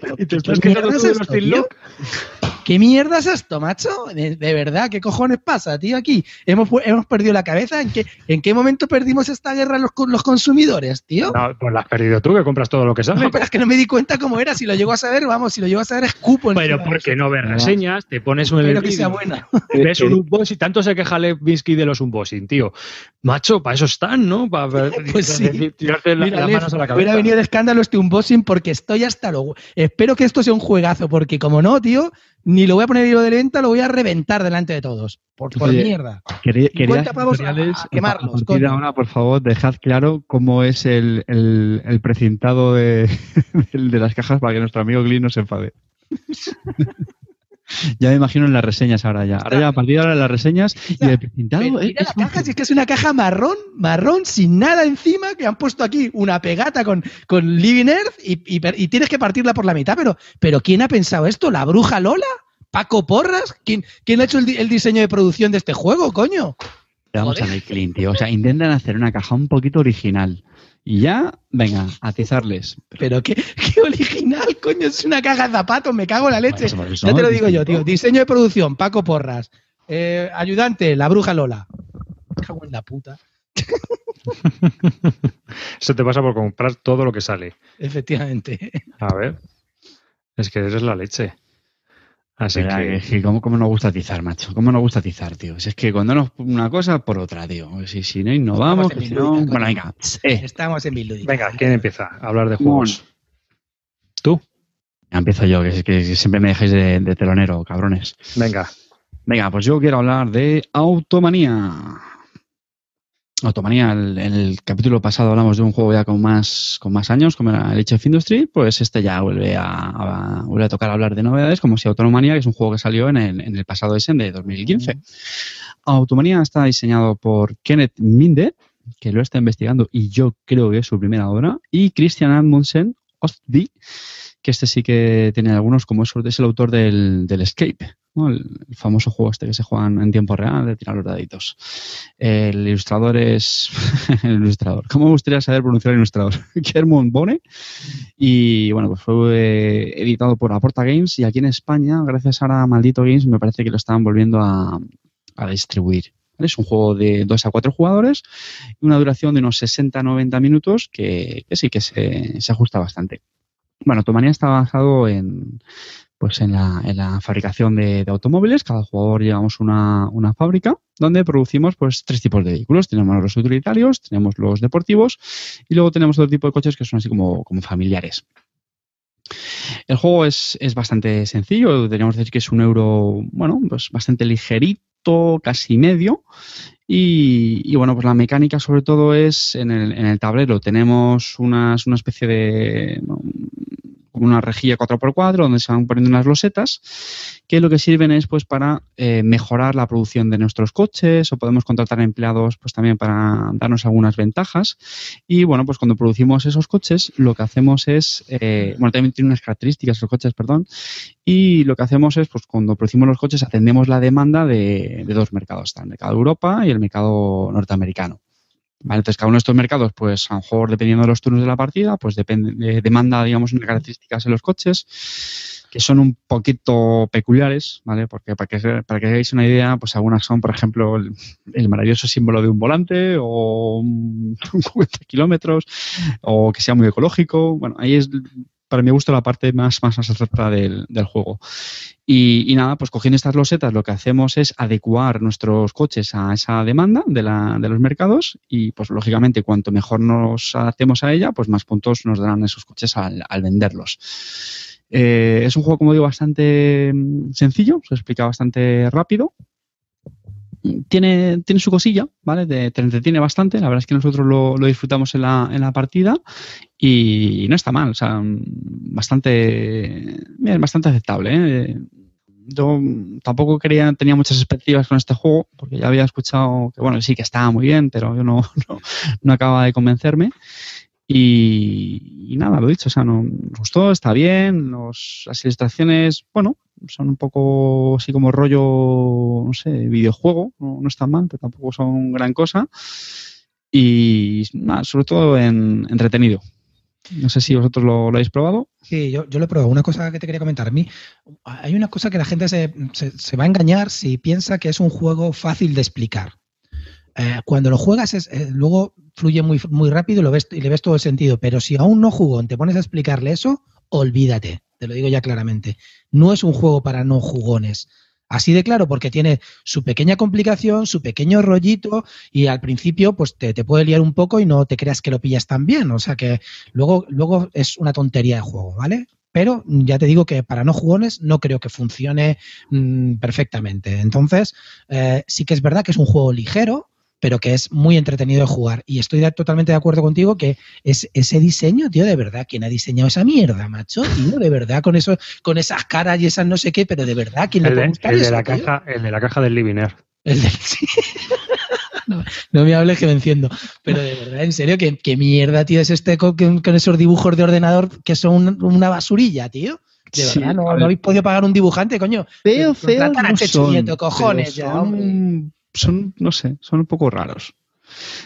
¿Qué mierda es esto, macho? De, verdad, ¿qué cojones pasa, tío? Aquí hemos, hemos perdido la cabeza. ¿En qué, ¿En qué momento perdimos esta guerra los, los consumidores, tío? No, pues la has perdido tú, que compras todo lo que sale. No, pero es que no me di cuenta cómo era. Si lo llego a saber, vamos, si lo llego a saber, escupo. Pero porque no ves reseñas, te pones un. Espero que sea buena. Ves un unboxing, tanto se queja Levinsky de los unboxing, tío. Macho, para eso están, ¿no? Para, pues sí. tirarte la, manos a la cabeza. Hubiera venido de escándalo este unboxing porque estoy hasta luego. Espero que esto sea un juegazo, porque como no, tío, ni lo voy a poner hilo de venta, lo voy a reventar delante de todos. Por, por mierda. Quería, pavos a, quemarlos. ahora, por favor, dejad claro cómo es el, el, precintado de, de, las cajas para que nuestro amigo Glee no se enfade. Ya me imagino en las reseñas ahora ya. Ahora ya a partir de ahora las reseñas y el precintado es, la caja, si es que es una caja marrón, marrón, sin nada encima, que han puesto aquí una pegata con, con Living Earth y, y, tienes que partirla por la mitad. Pero, pero ¿quién ha pensado esto? ¿La bruja Lola? ¿Paco Porras? ¿Quién, quién ha hecho el, el, diseño de producción de este juego, coño? Vamos a ver, Clint, tío. O sea, intentan hacer una caja un poquito original. Y ya, venga, atizarles. Pero qué, qué original, coño, es una caja de zapatos, me cago en la leche. ya te lo digo yo, tío. Diseño de producción, Paco Porras. Eh, ayudante, la bruja Lola. Me cago en la puta. Eso te pasa por comprar todo lo que sale. Efectivamente. A ver. Es que eres la leche. Así que, ¿cómo, ¿cómo, nos gusta atizar, macho? ¿Cómo nos gusta atizar, tío? Si es que cuando no una cosa, por otra, tío. Si, si no innovamos, no... Bueno, venga. Eh. Estamos en mil Venga, ¿quién empieza a hablar de juegos? ¿Tú? Ya empiezo yo, que, que siempre me dejáis de, de telonero, cabrones. Venga. Venga, pues yo quiero hablar de Automanía. Automanía, en el, capítulo pasado hablamos de un juego ya con más, con más años, como era el Age of Industry, pues este ya vuelve a, vuelve a tocar hablar de novedades, como si Automanía, que es un juego que salió en el, en el pasado Essen de 2015. Mm. Automanía está diseñado por Kenneth Minde, que lo está investigando y yo creo que es su primera obra, y Christian Amundsen Ostby, que este sí que tiene algunos, como es, el autor del, del Escape, el, famoso juego este que se juegan en tiempo real de tirar los daditos. El ilustrador es. el ilustrador. ¿Cómo me gustaría saber pronunciar el ilustrador? Kermon Bone. Y bueno, pues fue eh, editado por Aporta Games y aquí en España, gracias a Maldito Games, me parece que lo estaban volviendo a, distribuir. Es un juego de 2 a 4 jugadores y una duración de unos 60-90 minutos que, sí que se, se ajusta bastante. Bueno, Tomania está basado en, pues en la, en la fabricación de, automóviles. Cada jugador llevamos una, fábrica donde producimos pues tres tipos de vehículos. Tenemos los utilitarios, tenemos los deportivos y luego tenemos otro tipo de coches que son así como, familiares. El juego es, es, bastante sencillo, deberíamos decir que es un euro, bueno, pues bastante ligerito, casi medio. Y, y, bueno, pues la mecánica sobre todo es en el, en el tablero. Tenemos unas, una especie de una rejilla 4x4 donde se van poniendo unas losetas que lo que sirven es pues para eh, mejorar la producción de nuestros coches o podemos contratar empleados pues también para darnos algunas ventajas. Y bueno pues cuando producimos esos coches lo que hacemos es eh, bueno también tiene unas características los coches perdón y lo que hacemos es pues cuando producimos los coches atendemos la demanda de, de dos mercados el mercado de Europa y el mercado norteamericano entonces, cada uno de estos mercados, pues a lo mejor dependiendo de los turnos de la partida, pues depende, demanda, digamos, unas características en los coches que son un poquito peculiares, ¿vale? Porque para que, para que hagáis una idea, pues algunas son, por ejemplo, el, maravilloso símbolo de un volante o un, 50 kilómetros o que sea muy ecológico. Bueno, ahí es para mi gusto la parte más, más abstracta del, del juego. Y, nada, pues cogiendo estas losetas lo que hacemos es adecuar nuestros coches a esa demanda de, la, de los mercados y pues lógicamente cuanto mejor nos adaptemos a ella, pues más puntos nos darán esos coches al, venderlos. Eh, es un juego, como digo, bastante mm, sencillo, se explica bastante rápido tiene, tiene su cosilla, ¿vale? te entretiene bastante. La verdad es que nosotros lo, disfrutamos en la, en la, partida y no está mal. O sea, bastante, bien, bastante aceptable. ¿eh? Yo tampoco quería, tenía muchas expectativas con este juego porque ya había escuchado que, bueno, sí que estaba muy bien, pero yo no, no, no acaba de convencerme. Y, nada, lo dicho, o sea, nos gustó, está bien, los, las ilustraciones, bueno, son un poco así como rollo, no sé, videojuego, no, no están mal, tampoco son gran cosa. Y nada, sobre todo en, entretenido. No sé si vosotros lo, habéis probado. Sí, yo, yo, lo he probado. Una cosa que te quería comentar. A mí, hay una cosa que la gente se, se, va a engañar si piensa que es un juego fácil de explicar. Eh, cuando lo juegas, es, eh, luego fluye muy, muy rápido y, lo ves, y le ves todo el sentido. Pero si aún no jugó, te pones a explicarle eso, olvídate. Te lo digo ya claramente. No es un juego para no jugones. Así de claro, porque tiene su pequeña complicación, su pequeño rollito, y al principio, pues te, puede liar un poco y no te creas que lo pillas tan bien. O sea que luego, luego es una tontería de juego, ¿vale? Pero ya te digo que para no jugones no creo que funcione mm, perfectamente. Entonces, eh, sí que es verdad que es un juego ligero, pero que es muy entretenido de jugar. Y estoy totalmente de acuerdo contigo que es ese diseño, tío, de verdad, ¿quién ha diseñado esa mierda, macho? Tío, de verdad, con eso, con esas caras y esas no sé qué, pero de verdad, ¿quién le puede gustar el de la caja, El de la caja del Living Air. El de, no, me hables que me enciendo. Pero de verdad, en serio, ¿qué, qué mierda, tío, es este con, esos dibujos de ordenador que son una basurilla, tío? De verdad, no, habéis podido pagar un dibujante, coño. Feo, feo. No son, cojones, ya, son, no sé, son un poco raros.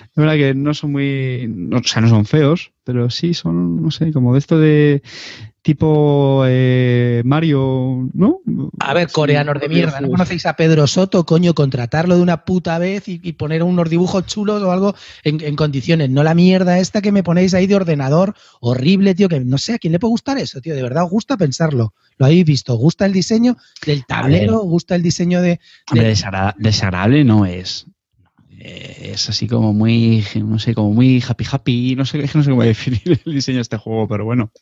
Es verdad que no son muy, o sea, no son feos, pero sí son, no sé, como de esto de tipo eh, Mario, ¿no? A ver, coreanos de mierda, ¿no conocéis a Pedro Soto, coño? Contratarlo de una puta vez y, poner unos dibujos chulos o algo en, condiciones, no la mierda esta que me ponéis ahí de ordenador, horrible, tío, que no sé, ¿a quién le puede gustar eso, tío? De verdad, os gusta pensarlo. Lo habéis visto, ¿gusta el diseño del tablero? ¿Gusta el diseño de...? desagradable no es. Eh, es así como muy, no sé, como muy happy happy, no sé, no sé cómo definir el diseño de este juego, pero bueno,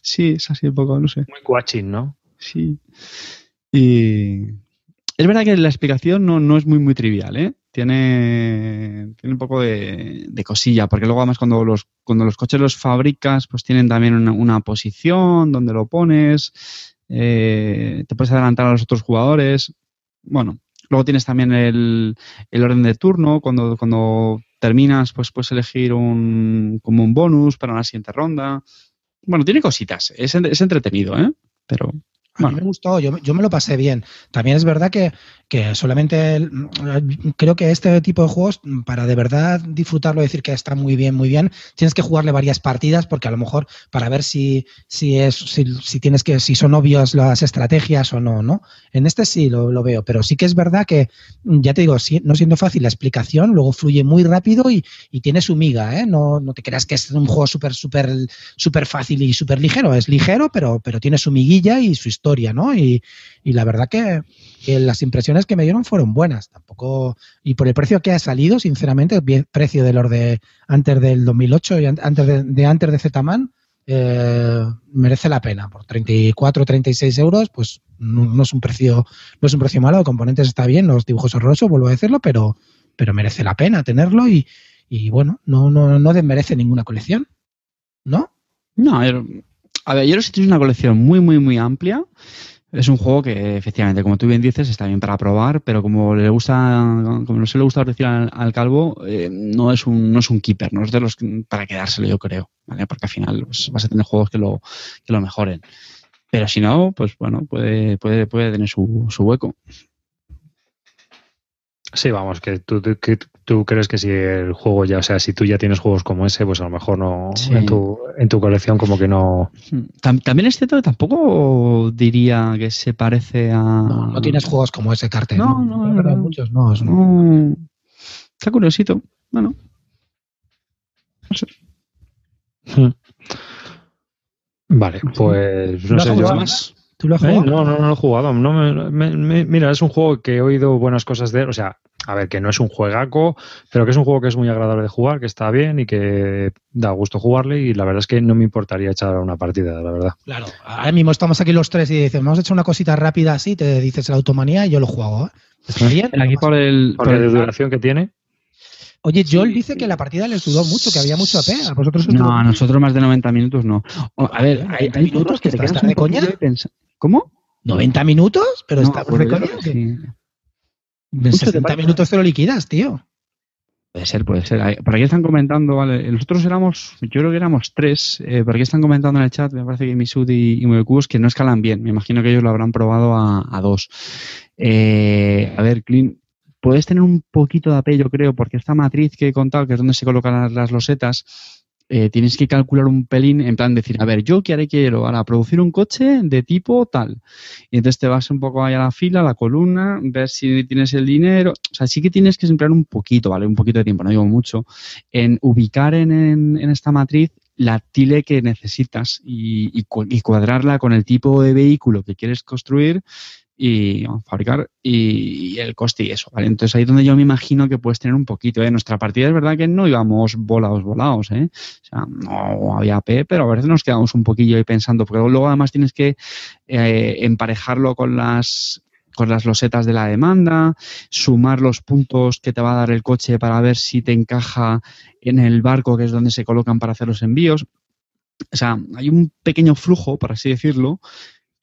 sí, es así un poco, no sé. Muy watching, ¿no? Sí. Y es verdad que la explicación no, es muy, muy trivial, ¿eh? Tiene, tiene un poco de, cosilla, porque luego además cuando los, cuando los coches los fabricas, pues tienen también una, posición donde lo pones, eh, te puedes adelantar a los otros jugadores. Bueno, Luego tienes también el, orden de turno. Cuando, cuando terminas, pues puedes elegir un, como un bonus para la siguiente ronda. Bueno, tiene cositas. Es, es entretenido, ¿eh? Pero a mí me gustó, yo, yo, me lo pasé bien. También es verdad que, que solamente creo que este tipo de juegos, para de verdad disfrutarlo, decir que está muy bien, muy bien, tienes que jugarle varias partidas, porque a lo mejor para ver si, si es, si, tienes que, si son obvias las estrategias o no, ¿no? En este sí lo, lo veo, pero sí que es verdad que, ya te digo, no siendo fácil la explicación, luego fluye muy rápido y, y tiene su miga, ¿eh? No, no te creas que es un juego súper, súper, súper fácil y súper ligero. Es ligero, pero, pero tiene su miguilla y su historia ¿no? Y, la verdad que, las impresiones que me dieron fueron buenas. Tampoco, y por el precio que ha salido, sinceramente, el precio de los de antes del 2008 y antes de, de antes de Z-Man, eh, merece la pena. Por 34, 36 euros, pues no, es un precio, no es un precio malo, componentes está bien, los dibujos horrorosos, vuelvo a decirlo, pero, pero merece la pena tenerlo y, y bueno, no, no, no desmerece ninguna colección. ¿No? No, a ver, yo si tienes una colección muy, muy, muy amplia. Es un juego que efectivamente, como tú bien dices, está bien para probar, pero como le gusta, como no se le gusta decir al, calvo, eh, no es un, no es un keeper, no es de los para quedárselo, yo creo, ¿vale? Porque al final pues, vas a tener juegos que lo, que lo mejoren. Pero si no, pues bueno, puede, puede, puede tener su, su hueco. Sí, vamos, que tú, que tú crees que si el juego ya, o sea, si tú ya tienes juegos como ese, pues a lo mejor no en, tu, en tu colección como que no... También es cierto que tampoco diría que se parece a... No, no tienes juegos como ese cartel. No, no, no, no muchos no, no. Está curiosito. Bueno. No sé. Hmm. Vale, pues no sé, yo más. ¿Tú lo has jugado? no, no, no lo he jugado. No me, mira, es un juego que he oído buenas cosas de él. O sea, a ver, que no es un juegaco, pero que es un juego que es muy agradable de jugar, que está bien y que da gusto jugarle y la verdad es que no me importaría echar una partida, la verdad. Claro, ahora mismo estamos aquí los tres y dices, vamos a echar una cosita rápida así, te dices la automanía y yo lo juego. ¿eh? ¿Está bien? Aquí por el, por, la duración que tiene. Oye, Joel dice que la partida le sudó mucho, que había mucho AP. ¿A vosotros no, a nosotros más de 90 minutos no. A ver, hay, minutos que te quedas de coña. ¿Cómo? ¿90 minutos? ¿Pero está coña? Sí. En 60 minutos te lo liquidas, tío. Puede ser, puede ser. Por aquí están comentando, vale, nosotros éramos, yo creo que éramos tres, eh, por aquí están comentando en el chat, me parece que Misud y, y que no escalan bien, me imagino que ellos lo habrán probado a, dos. Eh, a ver, Clint, puedes tener un poquito de AP, yo creo, porque esta matriz que he contado, que es donde se colocan las losetas, eh, tienes que calcular un pelín en plan decir, a ver, yo qué haré quiero ahora producir un coche de tipo tal. Y entonces te vas un poco ahí a la fila, a la columna, ver si tienes el dinero. O sea, sí que tienes que emplear un poquito, ¿vale? Un poquito de tiempo, no digo mucho, en ubicar en, en, esta matriz la tile que necesitas y, y, cuadrarla con el tipo de vehículo que quieres construir y fabricar y, el coste y eso, ¿vale? Entonces ahí es donde yo me imagino que puedes tener un poquito, ¿eh? Nuestra partida es verdad que no íbamos volados, volados, ¿eh? O sea, no había P, pero a veces nos quedamos un poquillo ahí pensando, porque luego además tienes que eh, emparejarlo con las con las losetas de la demanda, sumar los puntos que te va a dar el coche para ver si te encaja en el barco que es donde se colocan para hacer los envíos. O sea, hay un pequeño flujo, por así decirlo,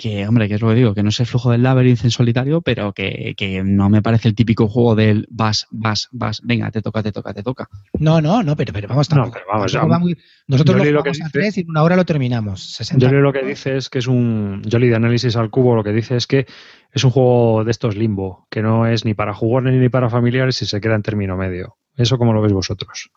que, hombre, que es lo que digo, que no es el flujo del Labyrinth en solitario, pero que, que, no me parece el típico juego del vas, vas, vas, venga, te toca, te toca, te toca. No, no, no, pero, pero vamos, tampoco, no, vamos, nosotros lo jugamos a tres y en una hora lo terminamos. Yo lo que dice es que es un, Jolly de análisis al cubo, lo que dice es que es un juego de estos limbo, que no es ni para jugadores ni para familiares y se queda en término medio. ¿Eso cómo lo veis vosotros?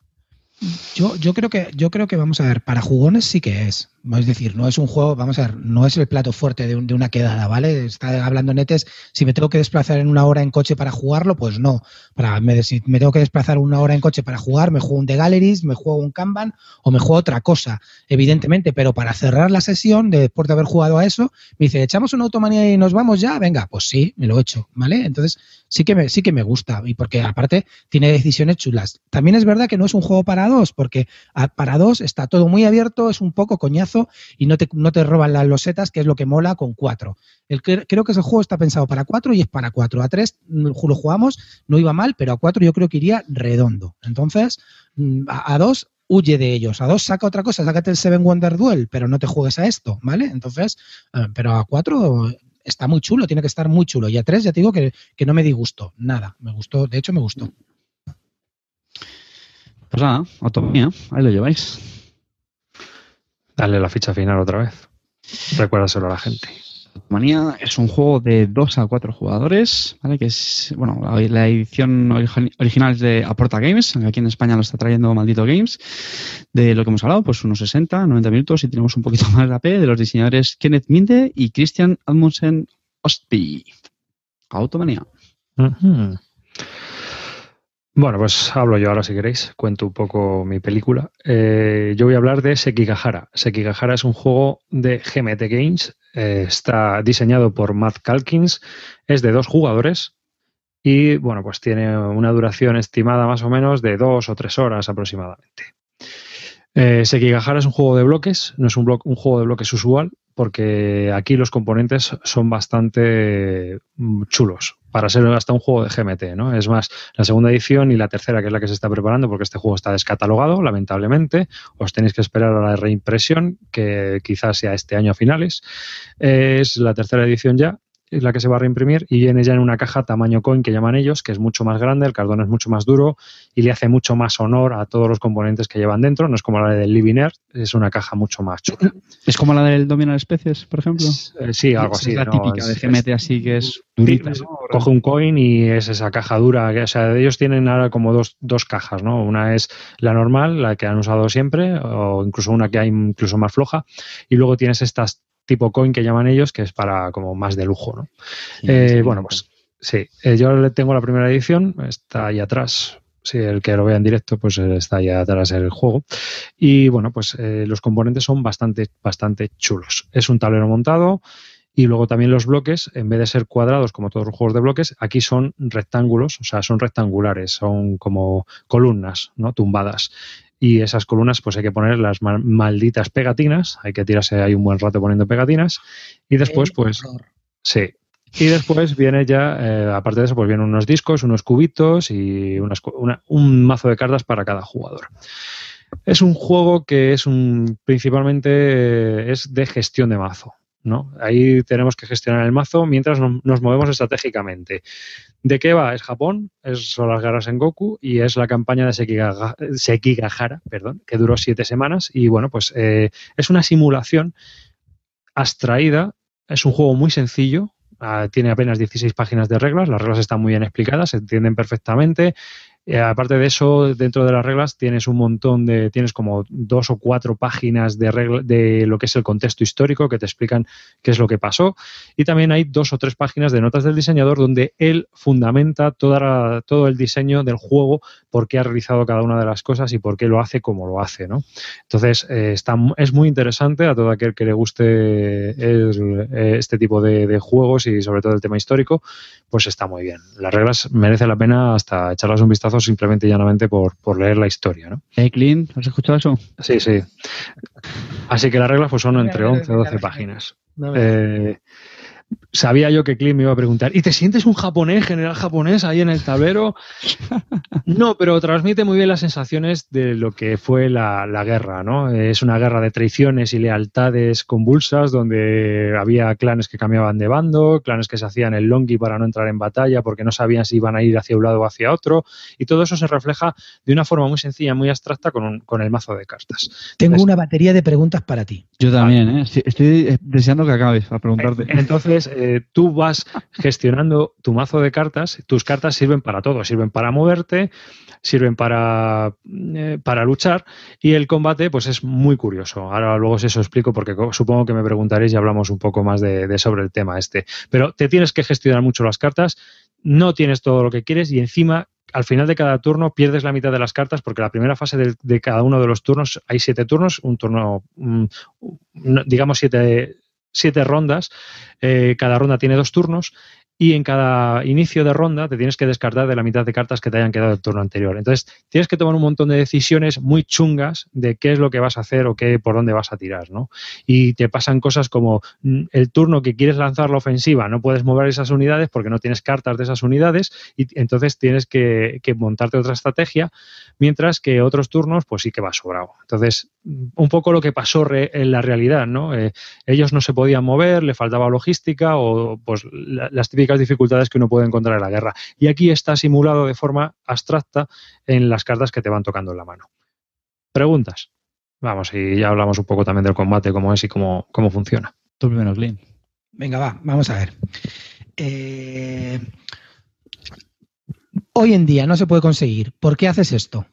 Yo, yo, creo que, yo creo que, vamos a ver, para jugones sí que es. Es decir, no es un juego, vamos a ver, no es el plato fuerte de, una quedada, ¿vale? Está hablando Netes, si me tengo que desplazar en una hora en coche para jugarlo, pues no. Para, me, si me tengo que desplazar una hora en coche para jugar, me juego un The Galleries, me juego un Kanban o me juego otra cosa, evidentemente. Pero para cerrar la sesión, después de haber jugado a eso, me dice, ¿echamos una automanía y nos vamos ya? Venga, pues sí, me lo he hecho, ¿vale? Entonces, sí que me, sí que me gusta. Y porque aparte tiene decisiones chulas. También es verdad que no es un juego para porque para dos está todo muy abierto, es un poco coñazo y no te, no te roban las losetas, que es lo que mola con cuatro. Creo que ese juego está pensado para cuatro y es para cuatro. A tres mm, lo jugamos, no iba mal, pero a cuatro yo creo que iría redondo. Entonces, mm, a, dos huye de ellos. A dos saca otra cosa, sácate el Seven Wonder Duel, pero no te juegues a esto, ¿vale? Entonces, eh, pero a cuatro está muy chulo, tiene que estar muy chulo. Y a tres ya te digo que, que no me disgustó, nada. Me gustó, de hecho me gustó. Pues nada, autonomía, ahí lo lleváis. Dale la ficha final otra vez. Recuérdaselo a la gente. Manía es un juego de 2 a 4 jugadores, ¿vale? Que es, bueno, la edición original es de Aporta Games, aquí en España lo está trayendo Maldito Games. De lo que hemos hablado, pues unos 60, 90 minutos y tenemos un poquito más de AP de los diseñadores Kenneth Minde y Christian Admundsen Ostby. Automanía. Bueno, pues hablo yo ahora si queréis, cuento un poco mi película. Eh, yo voy a hablar de Sekigahara. Sekigahara es un juego de GMT Games eh, está diseñado por Matt Calkins, es de dos jugadores y bueno, pues tiene una duración estimada más o menos de dos o tres horas aproximadamente. Eh, Sekigahara es un juego de bloques, no es un, un juego de bloques usual, porque aquí los componentes son bastante mm, chulos para ser hasta un juego de GMT, ¿no? Es más, la segunda edición y la tercera, que es la que se está preparando, porque este juego está descatalogado, lamentablemente, os tenéis que esperar a la reimpresión, que quizás sea este año a finales. Es la tercera edición ya, es la que se va a reimprimir y viene ya en una caja tamaño coin que llaman ellos, que es mucho más grande, el cardón es mucho más duro y le hace mucho más honor a todos los componentes que llevan dentro. No es como la del Living Air, es una caja mucho más chula. ¿Es como la del Dominal Especies, por ejemplo? Eh, sí, algo así. Es la típica de GMT así que es durita. Coge un coin y es esa caja dura. o sea, ellos tienen ahora como dos, dos cajas, ¿no? Una es la normal, la que han usado siempre, o incluso una que hay incluso más floja, y luego tienes estas tipo coin que llaman ellos, que es para como más de lujo, ¿no? Eh, bueno, pues sí, eh, yo le tengo la primera edición, está ahí atrás. Si el que lo vea en directo, pues eh, está ahí atrás el juego. Y bueno, pues los componentes son bastante, bastante chulos. Es un tablero montado y luego también los bloques, en vez de ser cuadrados como todos los juegos de bloques, aquí son rectángulos, o sea, son rectangulares, son como columnas, ¿no? Tumbadas y esas columnas pues hay que poner las malditas pegatinas, hay que tirarse ahí un buen rato poniendo pegatinas y después pues sí. Y después viene ya, eh, aparte de eso, pues vienen unos discos, unos cubitos y un mazo de cartas para cada jugador. Es un juego que es un principalmente es de gestión de mazo. ¿No? Ahí tenemos que gestionar el mazo mientras nos movemos estratégicamente. ¿De qué va? Es Japón, es, son las guerras en Goku y es la campaña de Sekigahara, perdón, que duró siete semanas. Y bueno, pues eh, es una simulación abstraída, es un juego muy sencillo, ah, tiene apenas 16 páginas de reglas, las reglas están muy bien explicadas, se entienden perfectamente. Eh, aparte de eso, dentro de las reglas tienes un montón de, tienes como dos o cuatro páginas de, regla, de lo que es el contexto histórico que te explican qué es lo que pasó. Y también hay dos o tres páginas de notas del diseñador donde él fundamenta toda todo el diseño del juego, por qué ha realizado cada una de las cosas y por qué lo hace como lo hace. ¿no? Entonces, eh, está, es muy interesante a todo aquel que le guste eh, este tipo de, de juegos y sobre todo el tema histórico, pues está muy bien. Las reglas merece la pena hasta echarlas un vistazo simplemente y llanamente por, por leer la historia. ¿no? Hey, Clint, ¿has escuchado eso? Sí, sí. Así que las reglas pues, son entre 11 o 12 páginas. Eh, sabía yo que Clint me iba a preguntar, ¿y te sientes un japonés, general japonés, ahí en el tablero? No, pero transmite muy bien las sensaciones de lo que fue la, guerra, ¿no? Es una guerra de traiciones y lealtades convulsas, donde había clanes que cambiaban de bando, clanes que se hacían el longi para no entrar en batalla porque no sabían si iban a ir hacia un lado o hacia otro, y todo eso se refleja de una forma muy sencilla, muy abstracta con, con el mazo de cartas. Tengo una batería de preguntas para ti. Yo también, ¿eh? Estoy deseando que acabes a preguntarte. Entonces, eh, tú vas gestionando tu mazo de cartas. Tus cartas sirven para todo. Sirven para moverte, sirven para, eh, para luchar. Y el combate, pues es muy curioso. Ahora luego os eso explico porque supongo que me preguntaréis y hablamos un poco más de, sobre el tema este. Pero te tienes que gestionar mucho las cartas. No tienes todo lo que quieres y encima al final de cada turno pierdes la mitad de las cartas porque la primera fase de, cada uno de los turnos hay siete turnos, un turno, digamos siete, siete rondas, eh, cada ronda tiene dos turnos y en cada inicio de ronda te tienes que descartar de la mitad de cartas que te hayan quedado del turno anterior. Entonces, tienes que tomar un montón de decisiones muy chungas de qué es lo que vas a hacer o qué por dónde vas a tirar, ¿no? Y te pasan cosas como mm, el turno que quieres lanzar la ofensiva, no puedes mover esas unidades porque no tienes cartas de esas unidades y entonces tienes que, montarte otra estrategia, mientras que otros turnos, pues sí que va sobrado. Entonces, un poco lo que pasó en la realidad, ¿no? Eh, ellos no se podían mover, le faltaba logística o pues las típicas dificultades que uno puede encontrar en la guerra. Y aquí está simulado de forma abstracta en las cartas que te van tocando en la mano. ¿Preguntas? Vamos, y ya hablamos un poco también del combate, cómo es y cómo, cómo funciona. Tú primero, Clint. Venga, va, vamos a ver. Eh, hoy en día no se puede conseguir. ¿Por qué haces esto?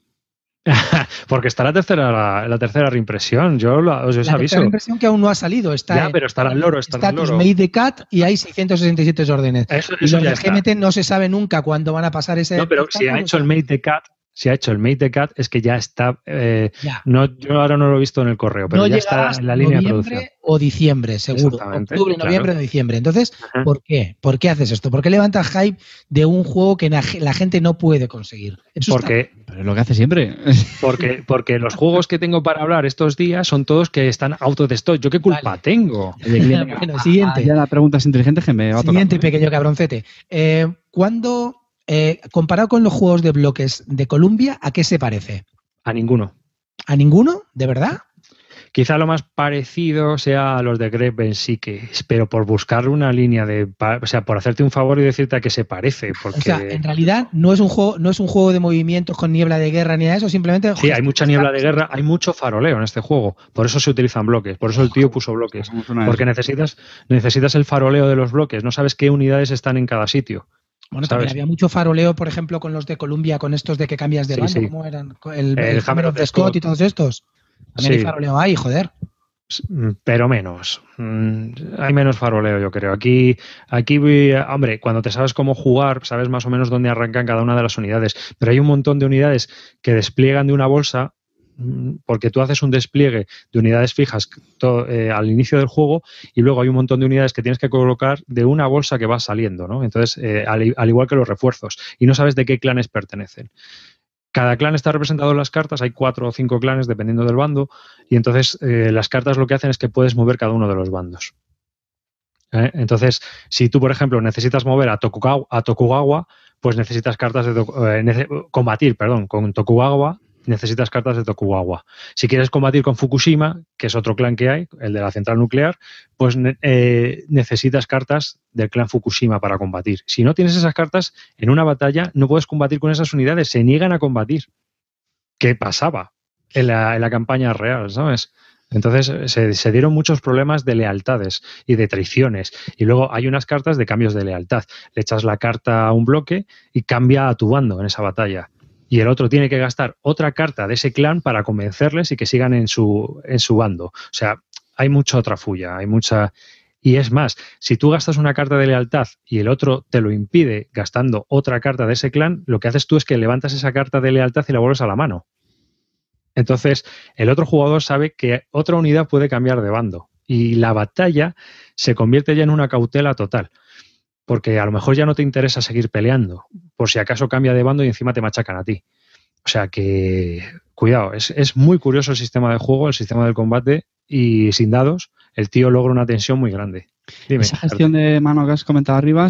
Porque está la tercera, la, tercera reimpresión. Yo os, la aviso. tercera reimpresión que aún no ha salido. Está ya, pero estará el loro. Está el loro. Made de Cat y hay 667 órdenes. y los de GMT no se sabe nunca cuándo van a pasar ese. No, pero si ha hecho el Made de Cat, si ha hecho el Mate de Cat, es que ya está. Eh, no, yo ahora no lo he visto en el correo, pero ya está en la línea de producción. O diciembre, seguro. Octubre, noviembre o diciembre. Entonces, ¿por qué? ¿Por qué haces esto? ¿Por qué levantas hype de un juego que la gente no puede conseguir? porque. Pero es lo que hace siempre. Porque, porque los juegos que tengo para hablar estos días son todos que están auto de stock. ¿Yo qué culpa tengo? bueno, siguiente. ya la pregunta es inteligente que me Siguiente pequeño cabroncete. Eh, ¿Cuándo eh, comparado con los juegos de bloques de Columbia, ¿a qué se parece? A ninguno. ¿A ninguno? ¿De verdad? Quizá lo más parecido sea a los de Greg que pero por buscar una línea de, o sea, por hacerte un favor y decirte a qué se parece, porque o sea, en realidad no es un juego, no es un juego de movimientos con niebla de guerra ni nada de eso, simplemente Sí, hay mucha niebla de guerra, hay mucho faroleo en este juego, por eso se utilizan bloques, por eso el tío puso bloques, porque necesitas necesitas el faroleo de los bloques, no sabes qué unidades están en cada sitio. Bueno, también había mucho faroleo, por ejemplo, con los de Columbia, con estos de que cambias de bando, ¿cómo eran? El, el, Hammer of the Scott y todos estos. También hay faroleo ahí, joder. Mm, pero menos. Mm, hay menos faroleo, yo creo. Aquí, aquí, hombre, cuando te sabes cómo jugar, sabes más o menos dónde arrancan cada una de las unidades. Pero hay un montón de unidades que despliegan de una bolsa porque tú haces un despliegue de unidades fijas eh, al inicio del juego y luego hay un montón de unidades que tienes que colocar de una bolsa que va saliendo, ¿no? Entonces, eh, al, igual que los refuerzos, y no sabes de qué clanes pertenecen. Cada clan está representado en las cartas, hay cuatro o cinco clanes dependiendo del bando, y entonces eh, las cartas lo que hacen es que puedes mover cada uno de los bandos. Entonces, si tú, por ejemplo, necesitas mover a Tokugawa, a Tokugawa pues necesitas cartas de combatir, perdón, con Tokugawa necesitas cartas de Tokugawa. Si quieres combatir con Fukushima, que es otro clan que hay, el de la central nuclear, pues eh, necesitas cartas del clan Fukushima para combatir. Si no tienes esas cartas, en una batalla no puedes combatir con esas unidades, se niegan a combatir. ¿Qué pasaba en la, campaña real, sabes? Entonces se, se, dieron muchos problemas de lealtades y de traiciones. Y luego hay unas cartas de cambios de lealtad. Le echas la carta a un bloque y cambia a tu bando en esa batalla y el otro tiene que gastar otra carta de ese clan para convencerles y que sigan en su, en su bando. O sea, hay mucha otra fulla, hay mucha... Y es más, si tú gastas una carta de lealtad y el otro te lo impide gastando otra carta de ese clan, lo que haces tú es que levantas esa carta de lealtad y la vuelves a la mano. Entonces, el otro jugador sabe que otra unidad puede cambiar de bando y la batalla se convierte ya en una cautela total porque a lo mejor ya no te interesa seguir peleando, por si acaso cambia de bando y encima te machacan a ti. O sea que, cuidado, es, muy curioso el sistema de juego, el sistema del combate, y sin dados, el tío logra una tensión muy grande. Esa gestión de mano que has comentado arriba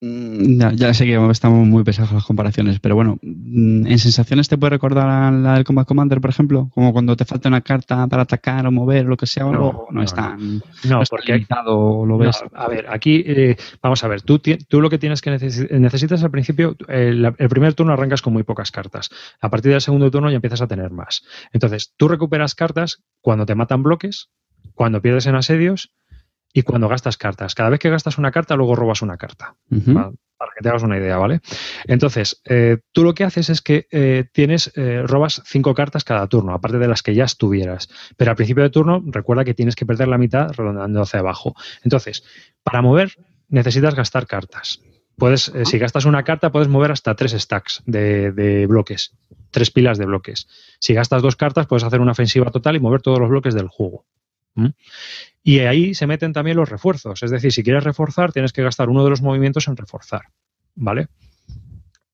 Mm, ya, sé que estamos muy pesados las comparaciones, pero bueno, mm, en sensaciones te puede recordar a la del Combat Commander, por ejemplo, como cuando te falta una carta para atacar o mover o lo que sea, no, o no, está no, porque lo ves. a ver, aquí eh, vamos a ver, tú, tú lo que tienes que necesitas al principio, el, primer turno arrancas con muy pocas cartas, a partir del segundo turno ya empiezas a tener más. Entonces, tú recuperas cartas cuando te matan bloques, cuando pierdes en asedios y cuando gastas cartas. Cada vez que gastas una carta, luego robas una carta. para, que te hagas una idea, ¿vale? Entonces, eh, tú lo que haces es que eh, tienes, eh, robas cinco cartas cada turno, aparte de las que ya estuvieras. Pero al principio de turno, recuerda que tienes que perder la mitad redondeando hacia abajo. Entonces, para mover, necesitas gastar cartas. Puedes, si gastas una carta, puedes mover hasta tres stacks de, de, bloques, tres pilas de bloques. Si gastas dos cartas, puedes hacer una ofensiva total y mover todos los bloques del juego. Y ahí se meten también los refuerzos. Es decir, si quieres reforzar, tienes que gastar uno de los movimientos en reforzar. ¿Vale?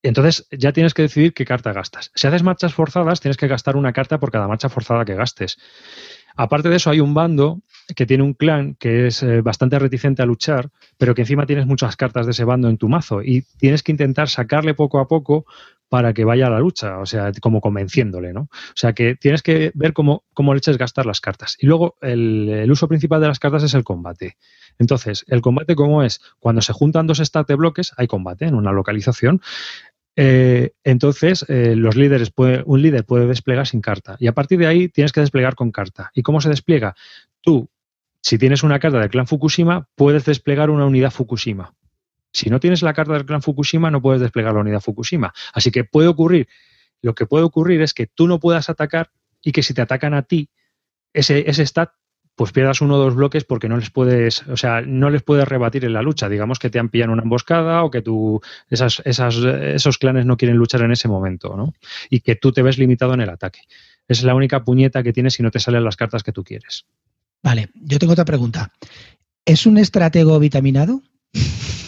Entonces ya tienes que decidir qué carta gastas. Si haces marchas forzadas, tienes que gastar una carta por cada marcha forzada que gastes. Aparte de eso, hay un bando que tiene un clan que es eh, bastante reticente a luchar, pero que encima tienes muchas cartas de ese bando en tu mazo y tienes que intentar sacarle poco a poco para que vaya a la lucha, o sea, como convenciéndole, ¿no? O sea, que tienes que ver cómo, cómo le eches gastar las cartas. Y luego, el, uso principal de las cartas es el combate. Entonces, el combate, ¿cómo es? Cuando se juntan dos stats de bloques, hay combate en una localización. Eh, entonces, eh, los líderes un líder puede desplegar sin carta. Y a partir de ahí tienes que desplegar con carta. ¿Y cómo se despliega? Tú, si tienes una carta del clan Fukushima, puedes desplegar una unidad Fukushima. Si no tienes la carta del clan Fukushima, no puedes desplegar la unidad Fukushima. Así que puede ocurrir, lo que puede ocurrir es que tú no puedas atacar y que si te atacan a ti, ese, ese stat pues pierdas uno o dos bloques porque no les puedes, o sea, no les puedes rebatir en la lucha. Digamos que te han pillado una emboscada o que tú, esas, esas, esos clanes no quieren luchar en ese momento, ¿no? Y que tú te ves limitado en el ataque. Es la única puñeta que tienes si no te salen las cartas que tú quieres. Vale, yo tengo otra pregunta. ¿Es un estratego vitaminado?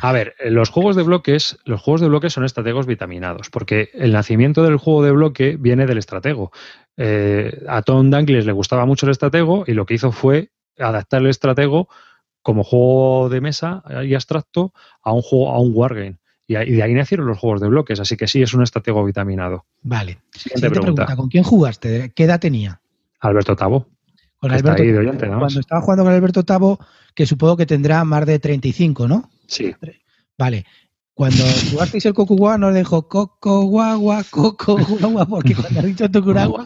A ver, los juegos de bloques, los juegos de bloques son estrategos vitaminados, porque el nacimiento del juego de bloque viene del estratego. Eh, a Tom Dangles le gustaba mucho el estratego y lo que hizo fue adaptar el estratego como juego de mesa y abstracto a un juego, a un wargame. Y, de ahí nacieron los juegos de bloques, así que sí, es un estratego vitaminado. Vale. Siguiente, pregunta. ¿Con quién jugaste? ¿Qué edad tenía? Alberto. Con Alberto, cuando estaba jugando con Alberto Tavo, que supongo que tendrá más de 35, ¿no? Sí. Vale. Cuando jugasteis el Kokugawa nos dijo Coco Guagua, Coco Guagua, porque cuando ha dicho Tokuragua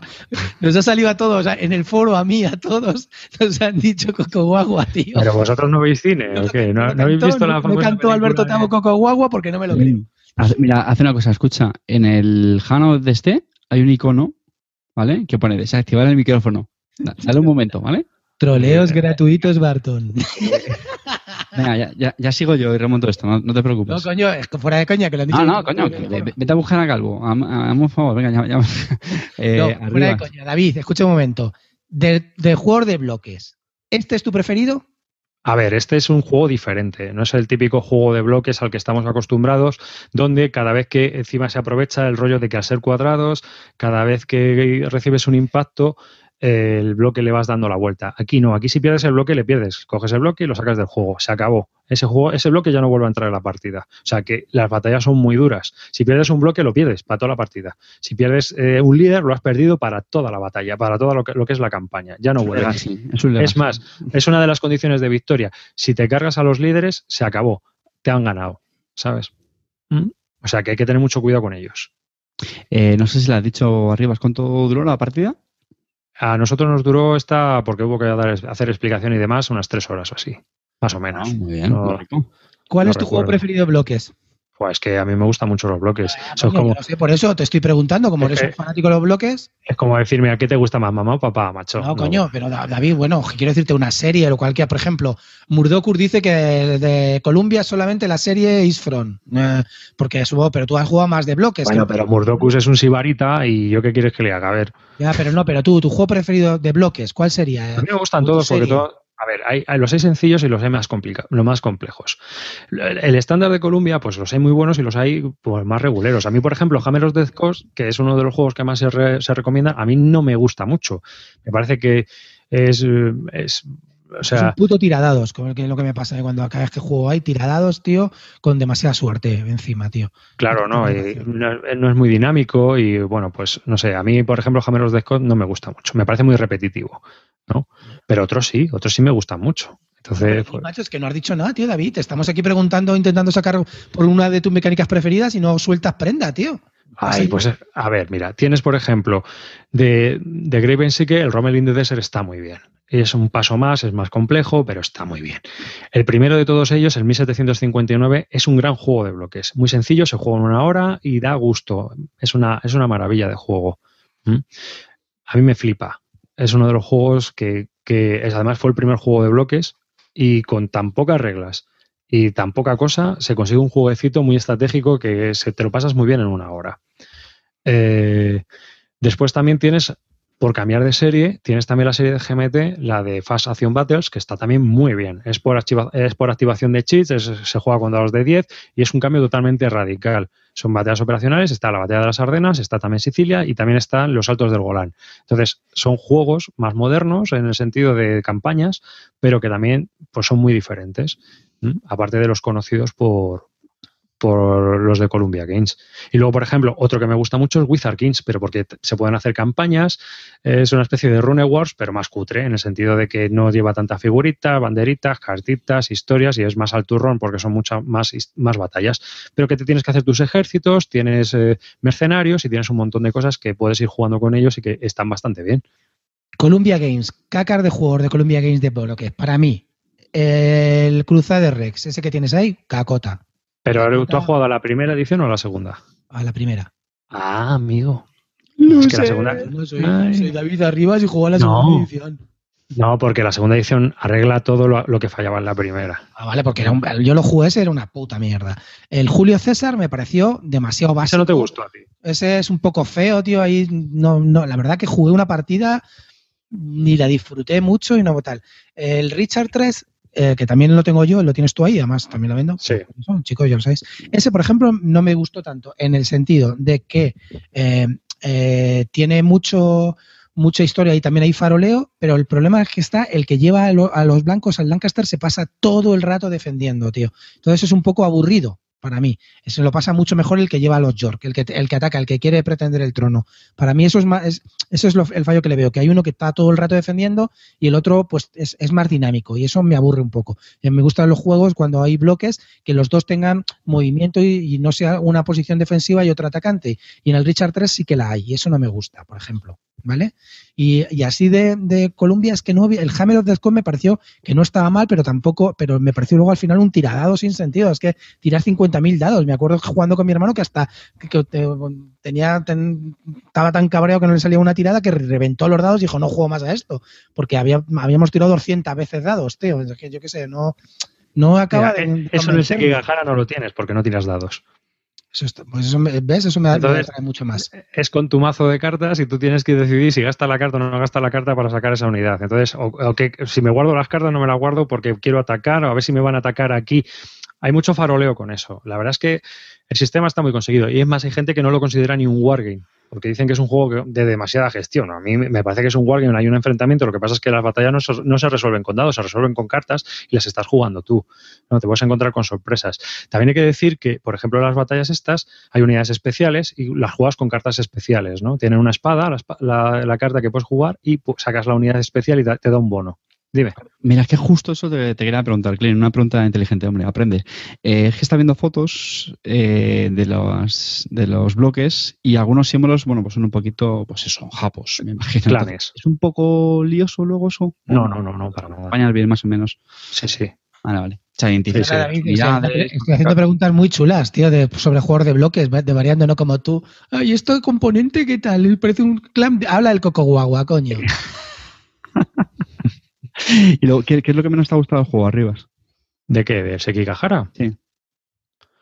nos ha salido a todos, en el foro a mí, a todos, nos han dicho Coco Guagua, tío. Pero vosotros no veis cine, ¿o qué? ¿No, habéis visto la famosa Me cantó Alberto Tavo Coco Guagua porque no me lo creo. Mira, hace una cosa, escucha, en el Hano de este hay un icono, ¿vale? Que pone desactivar el micrófono. Dale un momento, ¿vale? Troleos gratuitos, Barton. Venga, ya, ya, sigo yo y remonto esto, no, te preocupes. No, coño, es que fuera de coña que lo han dicho. Ah, no, coño, vete a buscar a Calvo. Hazme un favor, venga, ya. ya. Eh, no, fuera de coña. David, escucha un momento. De, de jugador de bloques, ¿este es tu preferido? A ver, este es un juego diferente, no es el típico juego de bloques al que estamos acostumbrados, donde cada vez que encima se aprovecha el rollo de que al ser cuadrados, cada vez que recibes un impacto, el bloque le vas dando la vuelta. Aquí no, aquí si pierdes el bloque le pierdes, coges el bloque y lo sacas del juego, se acabó. Ese juego, ese bloque ya no vuelve a entrar en la partida. O sea que las batallas son muy duras. Si pierdes un bloque lo pierdes para toda la partida. Si pierdes eh, un líder lo has perdido para toda la batalla, para todo lo que, lo que es la campaña. Ya no vuelve. Es, más, es una de las condiciones de victoria. Si te cargas a los líderes, se acabó. Te han ganado, ¿sabes? ¿Mm? O sea que hay que tener mucho cuidado con ellos. Eh, no sé si le has dicho arriba, ¿cuánto duró la partida? A nosotros nos duró esta, porque hubo que hacer explicación y demás, unas tres horas o así, más o menos. Ah, muy bien, ¿Cuál es tu juego preferido de bloques? Pues que a mí me gustan mucho los bloques. como, no sé, por eso te estoy preguntando, como eres un fanático de los bloques. Es como decirme, ¿a qué te gusta más, mamá o papá, macho? No, coño, pero David, bueno, quiero decirte una serie o cualquiera. Por ejemplo, Murdokur dice que de, Colombia solamente la serie Is From. Eh, porque supongo, pero tú has jugado más de bloques. Bueno, pero Murdokus es un sibarita y yo qué quieres que le haga, a ver. Ya, pero no, pero tú, tu juego preferido de bloques, ¿cuál sería? A mí me gustan todos porque todo a ver, hay, los hay sencillos y los hay más, los más complejos. El estándar de Columbia, pues los hay muy buenos y los hay pues, más reguleros. A mí, por ejemplo, Hammer of Death Coast, que es uno de los juegos que más se, recomienda, a mí no me gusta mucho. Me parece que es, es o sea, es un puto tiradados, como que es lo que me pasa ¿eh? cuando cada vez que juego hay tiradados, tío, con demasiada suerte encima, tío. Claro, no, no, es muy dinámico y bueno, pues no sé, a mí, por ejemplo, Hammer of Death no me gusta mucho, me parece muy repetitivo. ¿No? Pero otros sí, otros sí me gustan mucho. Entonces, pues macho, es que no has dicho nada, tío, David. Estamos aquí preguntando, intentando sacar por una de tus mecánicas preferidas y no sueltas prenda, tío. Ay, pues a ver, mira, tienes por ejemplo de, de Graven sí que el Rommel in the Desert está muy bien. Es un paso más, es más complejo, pero está muy bien. El primero de todos ellos, el 1759, es un gran juego de bloques. Muy sencillo, se juega en una hora y da gusto. Es una, es una maravilla de juego. ¿Mm? A mí me flipa es uno de los juegos que, es, además fue el primer juego de bloques y con tan pocas reglas y tan poca cosa se consigue un jueguecito muy estratégico que se, te lo pasas muy bien en una hora. Eh, después también tienes, por cambiar de serie, tienes también la serie de GMT, la de Fast Action Battles, que está también muy bien. Es por, es por activación de cheats, se juega con dados de 10 y es un cambio totalmente radical son batallas operacionales, está la batalla de las Ardenas, está también Sicilia y también están los Altos del Golán. Entonces, son juegos más modernos en el sentido de campañas, pero que también pues, son muy diferentes, aparte de los conocidos por, por los de Columbia Games. Y luego, por ejemplo, otro que me gusta mucho es Wizard Kings, pero porque se pueden hacer campañas, es una especie de Rune Wars, pero más cutre, en el sentido de que no lleva tantas figuritas, banderitas, cartitas, historias, y es más al turrón porque son muchas más, más batallas. Pero que te tienes que hacer tus ejércitos, tienes eh, mercenarios y tienes un montón de cosas que puedes ir jugando con ellos y que están bastante bien. Columbia Games, cacar de jugador de Columbia Games de Polo, que para mí, el de Rex, ese que tienes ahí, cacota. Pero tú has jugado a la primera edición o a la segunda? A la primera. Ah, amigo. No es que la segunda. No soy, soy, David Arribas y jugó a la segunda edición. No, porque la segunda edición arregla todo lo, que fallaba en la primera. Ah, vale, porque era yo lo jugué, ese era una puta mierda. El Julio César me pareció demasiado básico. Ese no te gustó a ti. Ese es un poco feo, tío. Ahí no, no, la verdad que jugué una partida ni la disfruté mucho y no tal. El Richard 3 eh, que también lo tengo yo, lo tienes tú ahí, además también lo vendo. Sí. chicos, ya lo sabéis. Ese, por ejemplo, no me gustó tanto en el sentido de que eh, eh, tiene mucho mucha historia y también hay faroleo, pero el problema es que está el que lleva a, los blancos al Lancaster se pasa todo el rato defendiendo, tío. Entonces es un poco aburrido para mí. Eso lo pasa mucho mejor el que lleva a los York, el que, el que ataca, el que quiere pretender el trono. Para mí eso es más, eso es el fallo que le veo, que hay uno que está todo el rato defendiendo y el otro pues es, más dinámico y eso me aburre un poco. Eh, me gustan los juegos cuando hay bloques que los dos tengan movimiento y, no sea una posición defensiva y otra atacante. Y en el Richard 3 sí que la hay y eso no me gusta, por ejemplo. ¿Vale? Y, así de, de, Columbia es que no el Hammer of the Scott me pareció que no estaba mal, pero tampoco, pero me pareció luego al final un tiradado sin sentido. Es que tirar 50.000 dados. Me acuerdo jugando con mi hermano que hasta que, tenía estaba tan cabreado que no le salía una tirada que reventó los dados y dijo, no juego más a esto. Porque había, habíamos tirado 200 veces dados, tío. Es que yo qué sé, no, no acaba de. Eso en el Sekigahara no lo tienes porque no tiras dados. Eso pues eso me, ¿Ves? Eso me, Entonces, mucho más. Es con tu mazo de cartas y tú tienes que decidir si gasta la carta o no gasta la carta para sacar esa unidad. Entonces, o, que, si me guardo las cartas, no me las guardo porque quiero atacar o a ver si me van a atacar aquí. Hay mucho faroleo con eso. La verdad es que el sistema está muy conseguido. Y es más, hay gente que no lo considera ni un wargame porque dicen que es un juego de demasiada gestión. A mí me parece que es un wargame, hay un enfrentamiento, lo que pasa es que las batallas no, se resuelven con dados, se resuelven con cartas y las estás jugando tú. No te puedes encontrar con sorpresas. También hay que decir que, por ejemplo, las batallas estas hay unidades especiales y las juegas con cartas especiales, ¿no? Tienen una espada, la, carta que puedes jugar y pues, sacas la unidad especial y te da un bono. Dime. Mira, es que justo eso te, quería preguntar, Clint, una pregunta inteligente, hombre, aprende. Eh, es que está viendo fotos eh, de, los, de los bloques y algunos símbolos, bueno, pues son un poquito, pues eso, japos, me imagino. Clanes. ¿Es un poco lioso luego eso? No, no, no, no, para nada. España bien, más o menos. Sí, sí. Vale, vale. Estoy haciendo preguntas muy chulas, tío, de, sobre juegos de bloques, de variando, no como tú. Ay, esto de componente, ¿qué tal? Parece un clan. Habla del coco guagua, coño. ¿Y ¿qué, es lo que menos te ha gustado del juego, Arribas? ¿De qué? ¿De Sekigahara? Sí.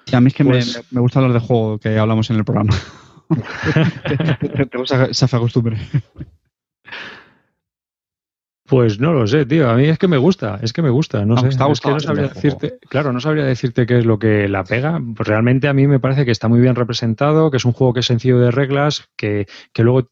sí. A mí es que me, pues me, gustan los de juego que hablamos en el programa. Tengo esa, esa costumbre. Pues no lo sé, tío. A mí es que me gusta, es que me gusta. No sé, está es no sabría decirte, claro, no sabría decirte qué es lo que la pega. Pues realmente a mí me parece que está muy bien representado, que es un juego que es sencillo de reglas, que, que luego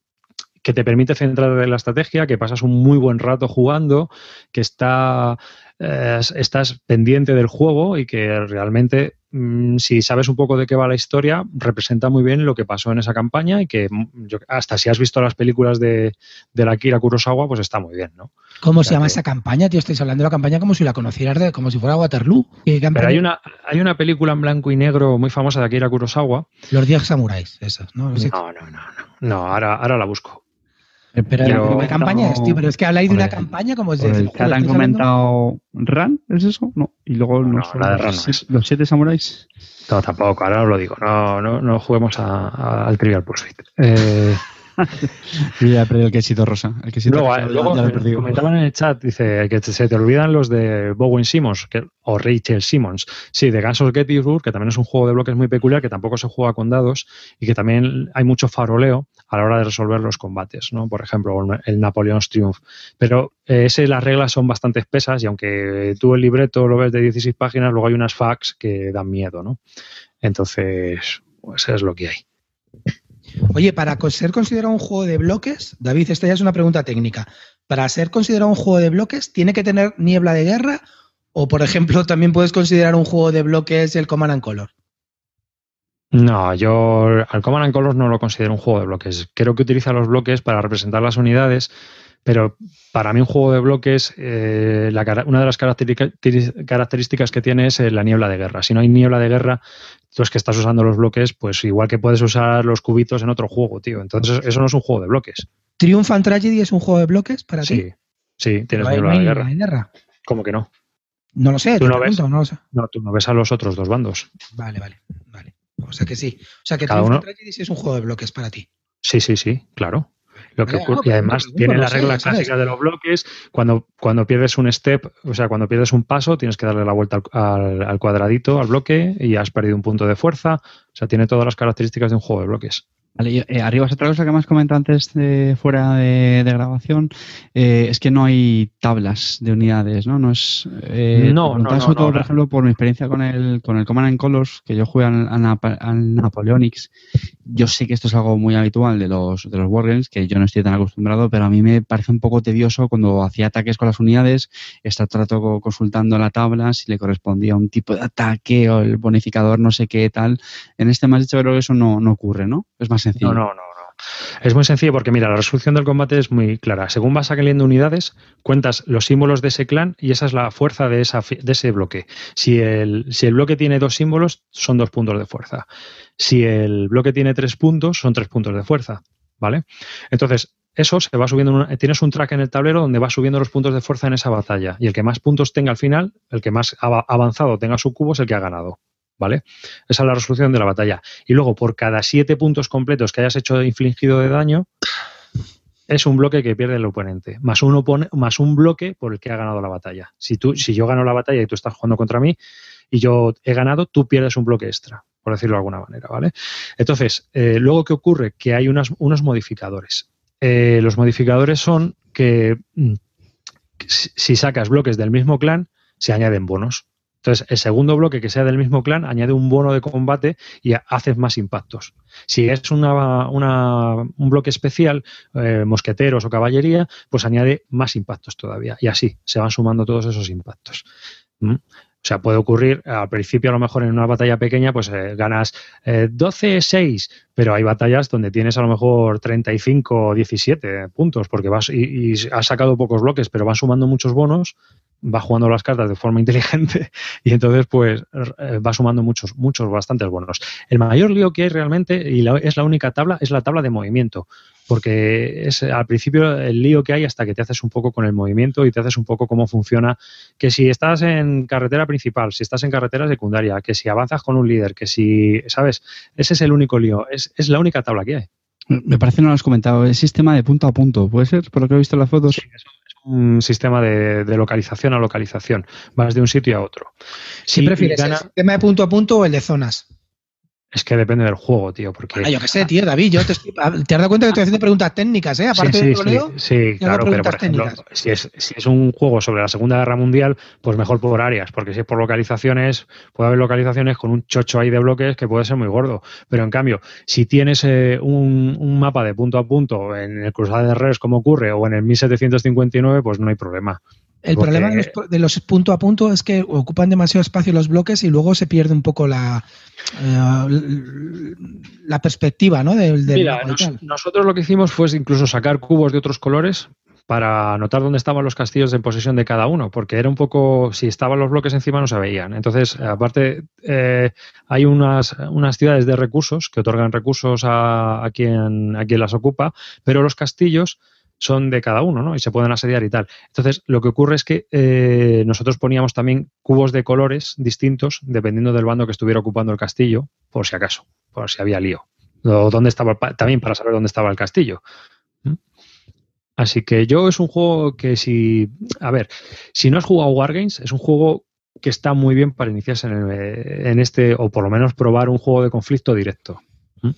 que te permite centrar en la estrategia, que pasas un muy buen rato jugando, que está, eh, estás pendiente del juego y que realmente, mm, si sabes un poco de qué va la historia, representa muy bien lo que pasó en esa campaña y que mm, hasta si has visto las películas de, de la Kira Kurosawa, pues está muy bien, ¿no? ¿Cómo se llama esa campaña, tío? Estáis hablando de la campaña como si la conocieras, de, como si fuera Waterloo. Pero hay una, hay una película en blanco y negro muy famosa de Akira Kurosawa. Los 10 samuráis, esas, ¿no? No, no, no, no. No, ahora, ahora la busco. Pero, campaña es, tío, pero es que habláis de una campaña como es de. ¿Te han comentado Ran? ¿Es eso? No. Y luego no, los, la de Ran los siete samuráis. No, tampoco, ahora os lo digo. No, no, no juguemos a, al Trivial Pursuit. Eh, ya he perdido el quesito rosa. El quesito luego, rosa, luego comentaban en el chat, dice que se te olvidan los de Bowen Simmons que, o Rachel Simmons. Sí, de Guns of Gettysburg, que también es un juego de bloques muy peculiar, que tampoco se juega con dados y que también hay mucho faroleo a la hora de resolver los combates, ¿no? Por ejemplo, el Napoleon's Triumph. Pero eh, las reglas son bastante espesas y aunque tú el libreto lo ves de 16 páginas, luego hay unas facts que dan miedo, ¿no? Entonces, pues es lo que hay. Oye, para ser considerado un juego de bloques, David, esta ya es una pregunta técnica. Para ser considerado un juego de bloques, ¿tiene que tener niebla de guerra? O, por ejemplo, también puedes considerar un juego de bloques el Command and Color. No, yo al Command and Color no lo considero un juego de bloques. Creo que utiliza los bloques para representar las unidades, pero para mí un juego de bloques, eh, una de las características que tiene es eh, la niebla de guerra. Si no hay niebla de guerra, tú es que estás usando los bloques, pues igual que puedes usar los cubitos en otro juego, tío. Entonces eso no es un juego de bloques. ¿Triumph and Tragedy es un juego de bloques para ti? Sí, sí, tienes niebla de guerra. guerra. ¿Cómo que no? No lo sé, ¿Tú no, ves, no, no, tú no ves a los otros dos bandos. Vale, vale. O sea que sí. O sea que Tragedy sí es un juego de bloques para ti. Sí, sí, sí, claro. Lo que ocurre, y además tiene la regla clásica de los bloques. Cuando, cuando pierdes un step, o sea, cuando pierdes un paso, tienes que darle la vuelta al, al cuadradito, al bloque, y has perdido un punto de fuerza. O sea, tiene todas las características de un juego de bloques. Vale, eh, arriba es otra cosa que me has comentado antes de fuera de, grabación, eh, es que no hay tablas de unidades, ¿no? No es eh, no, no, no, por ejemplo, por mi experiencia con el con el Command and Colors, que yo jugué al, al, Napoleonics, yo sé que esto es algo muy habitual de los de los Wargames, que yo no estoy tan acostumbrado, pero a mí me parece un poco tedioso cuando hacía ataques con las unidades, estar trato consultando la tabla si le correspondía un tipo de ataque o el bonificador no sé qué tal. En este más dicho creo que eso no, no ocurre, ¿no? Es más no, no, no, no. Es muy sencillo porque, mira, la resolución del combate es muy clara. Según vas saliendo unidades, cuentas los símbolos de ese clan y esa es la fuerza de, ese bloque. Si el, si el bloque tiene dos símbolos, son dos puntos de fuerza. Si el bloque tiene tres puntos, son tres puntos de fuerza. ¿Vale? Entonces, eso se va subiendo. tienes un track en el tablero donde va subiendo los puntos de fuerza en esa batalla. Y el que más puntos tenga al final, el que más avanzado tenga su cubo, es el que ha ganado. ¿Vale? Esa es la resolución de la batalla. Y luego, por cada siete puntos completos que hayas hecho infligido de daño, es un bloque que pierde el oponente, más un, más un bloque por el que ha ganado la batalla. Si, tú, si yo gano la batalla y tú estás jugando contra mí y yo he ganado, tú pierdes un bloque extra, por decirlo de alguna manera, ¿vale? Entonces, eh, luego, ¿qué ocurre? Que hay unos modificadores. Eh, los modificadores son que mm, si sacas bloques del mismo clan, se añaden bonos. Entonces, el segundo bloque que sea del mismo clan añade un bono de combate y haces más impactos. Si es una, un bloque especial, eh, mosqueteros o caballería, pues añade más impactos todavía. Y así se van sumando todos esos impactos. ¿Mm? O sea, puede ocurrir al principio, a lo mejor en una batalla pequeña, pues eh, ganas 12-6, eh, pero hay batallas donde tienes a lo mejor 35 o 17 puntos, porque vas y, y, has sacado pocos bloques, pero vas sumando muchos bonos va jugando las cartas de forma inteligente y entonces pues eh, va sumando muchos, muchos, bastantes buenos. El mayor lío que hay realmente, y es la única tabla, es la tabla de movimiento, porque es al principio el lío que hay hasta que te haces un poco con el movimiento y te haces un poco cómo funciona, que si estás en carretera principal, si estás en carretera secundaria, que si avanzas con un líder, que si, ¿sabes? Ese es el único lío, es, es la única tabla que hay. Me parece no lo has comentado, es sistema de punto a punto, ¿puede ser? Por lo que he visto en las fotos. Sí, un sistema de, localización a localización. Vas de un sitio a otro. Si prefieres el sistema de punto a punto o el de zonas? Es que depende del juego, tío. Porque... Ah, yo qué sé, tío, David, yo te, te has dado cuenta que estoy haciendo preguntas técnicas, ¿eh? Aparte sí, sí, sí, claro, pero por ejemplo, si es, si es un juego sobre la Segunda Guerra Mundial, pues mejor por áreas, porque si es por localizaciones, puede haber localizaciones con un chocho ahí de bloques que puede ser muy gordo. Pero en cambio, si tienes eh, un, un, mapa de punto a punto en el Cruzado de Redes, como ocurre, o en el 1759, pues no hay problema. El problema de los, punto a punto es que ocupan demasiado espacio los bloques y luego se pierde un poco la, eh, la perspectiva ¿no? Mira, nosotros lo que hicimos fue incluso sacar cubos de otros colores para notar dónde estaban los castillos en posesión de cada uno, porque era un poco, si estaban los bloques encima no se veían. Entonces, aparte, eh, hay unas, unas ciudades de recursos que otorgan recursos a, a, quien, a quien las ocupa, pero los castillos son de cada uno, ¿no? Y se pueden asediar y tal. Entonces, lo que ocurre es que eh, nosotros poníamos también cubos de colores distintos dependiendo del bando que estuviera ocupando el castillo, por si acaso, por si había lío. O dónde estaba, también para saber dónde estaba el castillo. ¿Mm? Así que yo es un juego que si, a ver, si no has jugado Wargames, es un juego que está muy bien para iniciarse en, este, o por lo menos probar un juego de conflicto directo. ¿Mm?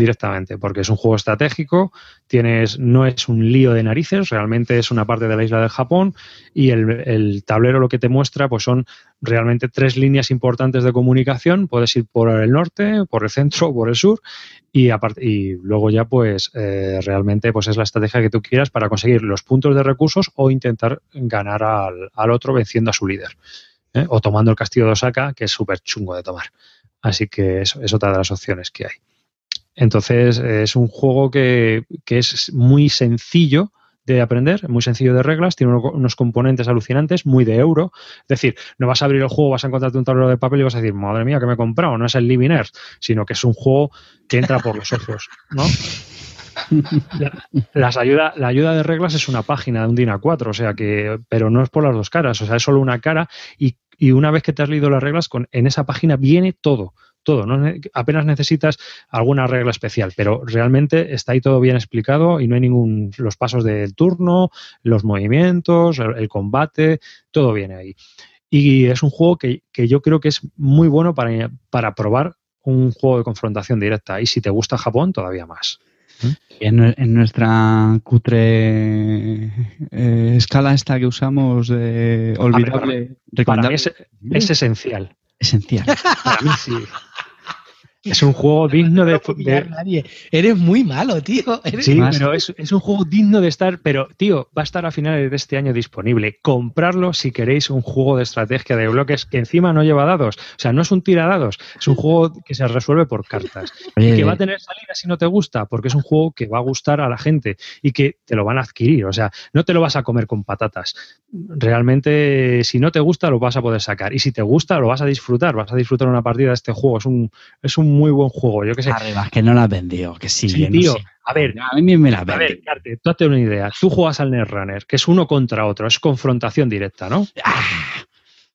Directamente, porque es un juego estratégico, tienes, no es un lío de narices, realmente es una parte de la isla del Japón y el, tablero lo que te muestra pues son realmente tres líneas importantes de comunicación, puedes ir por el norte, por el centro, por el sur y, y luego ya pues eh, realmente pues es la estrategia que tú quieras para conseguir los puntos de recursos o intentar ganar al, otro venciendo a su líder ¿eh? o tomando el castillo de Osaka que es súper chungo de tomar. Así que eso es otra de las opciones que hay. Entonces, es un juego que, es muy sencillo de aprender, muy sencillo de reglas, tiene unos componentes alucinantes, muy de euro. Es decir, no vas a abrir el juego, vas a encontrarte un tablero de papel y vas a decir, madre mía, que me he comprado. No es el Living Earth, sino que es un juego que entra por los ojos, ¿no? La, las ayuda, la ayuda de reglas es una página de un DIN A4, o sea que, pero no es por las dos caras, o sea, es solo una cara y, y una vez que te has leído las reglas, con, en esa página viene todo todo. ¿no? Apenas necesitas alguna regla especial, pero realmente está ahí todo bien explicado y no hay ningún. los pasos del turno, los movimientos, el, combate, todo viene ahí. Y es un juego que, yo creo que es muy bueno para, para probar un juego de confrontación directa. Y si te gusta Japón, todavía más. En, nuestra cutre eh, escala esta que usamos de olvidable, es, es, esencial. Esencial. Para mí sí. Es un juego digno de, Nadie. Eres muy malo, tío. sí, pero es, un juego digno de estar. Pero, tío, va a estar a finales de este año disponible. Comprarlo si queréis un juego de estrategia de bloques que encima no lleva dados. O sea, no es un tiradados. Es un juego que se resuelve por cartas. y que va a tener salida si no te gusta, porque es un juego que va a gustar a la gente y que te lo van a adquirir. O sea, no te lo vas a comer con patatas. Realmente, si no te gusta, lo vas a poder sacar. Y si te gusta, lo vas a disfrutar. Vas a disfrutar una partida de este juego. Es un, es un muy buen juego. Yo que sé. Arriba, que no la has vendido, que sí. tío. A ver, a mí me la A ver, Carte, tú hazte una idea. Tú juegas al Netrunner, que es uno contra otro, es confrontación directa, ¿no? Ah,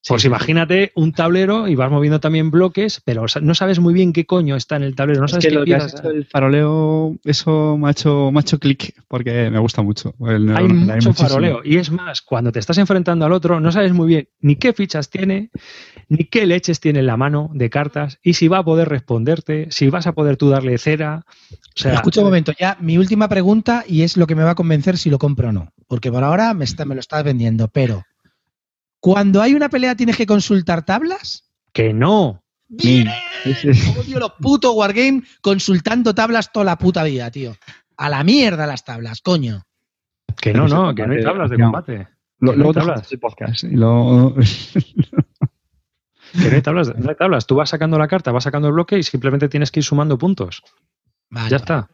pues imagínate un tablero y vas moviendo también bloques, pero no sabes muy bien qué coño está en el tablero. No sabes qué lo que el faroleo, eso me ha hecho, clic porque me gusta mucho. hay mucho faroleo. Y es más, cuando te estás enfrentando al otro, no sabes muy bien ni qué fichas tiene, ni qué leches tiene en la mano de cartas, y si va a poder responderte, si vas a poder tú darle cera. O sea, Escucha un momento, ya mi última pregunta, y es lo que me va a convencer si lo compro o no. Porque por ahora me, está, me lo estás vendiendo, pero cuando hay una pelea, ¿tienes que consultar tablas? Que no. ¡Bien! Odio los putos Wargame consultando tablas toda la puta vida, tío. A la mierda las tablas, coño. Que no, no, que no hay tablas de combate. Luego no tablas. podcast. Y lo... que no hay tablas, no hay tablas. Tú vas sacando la carta, vas sacando el bloque y simplemente tienes que ir sumando puntos. ya está.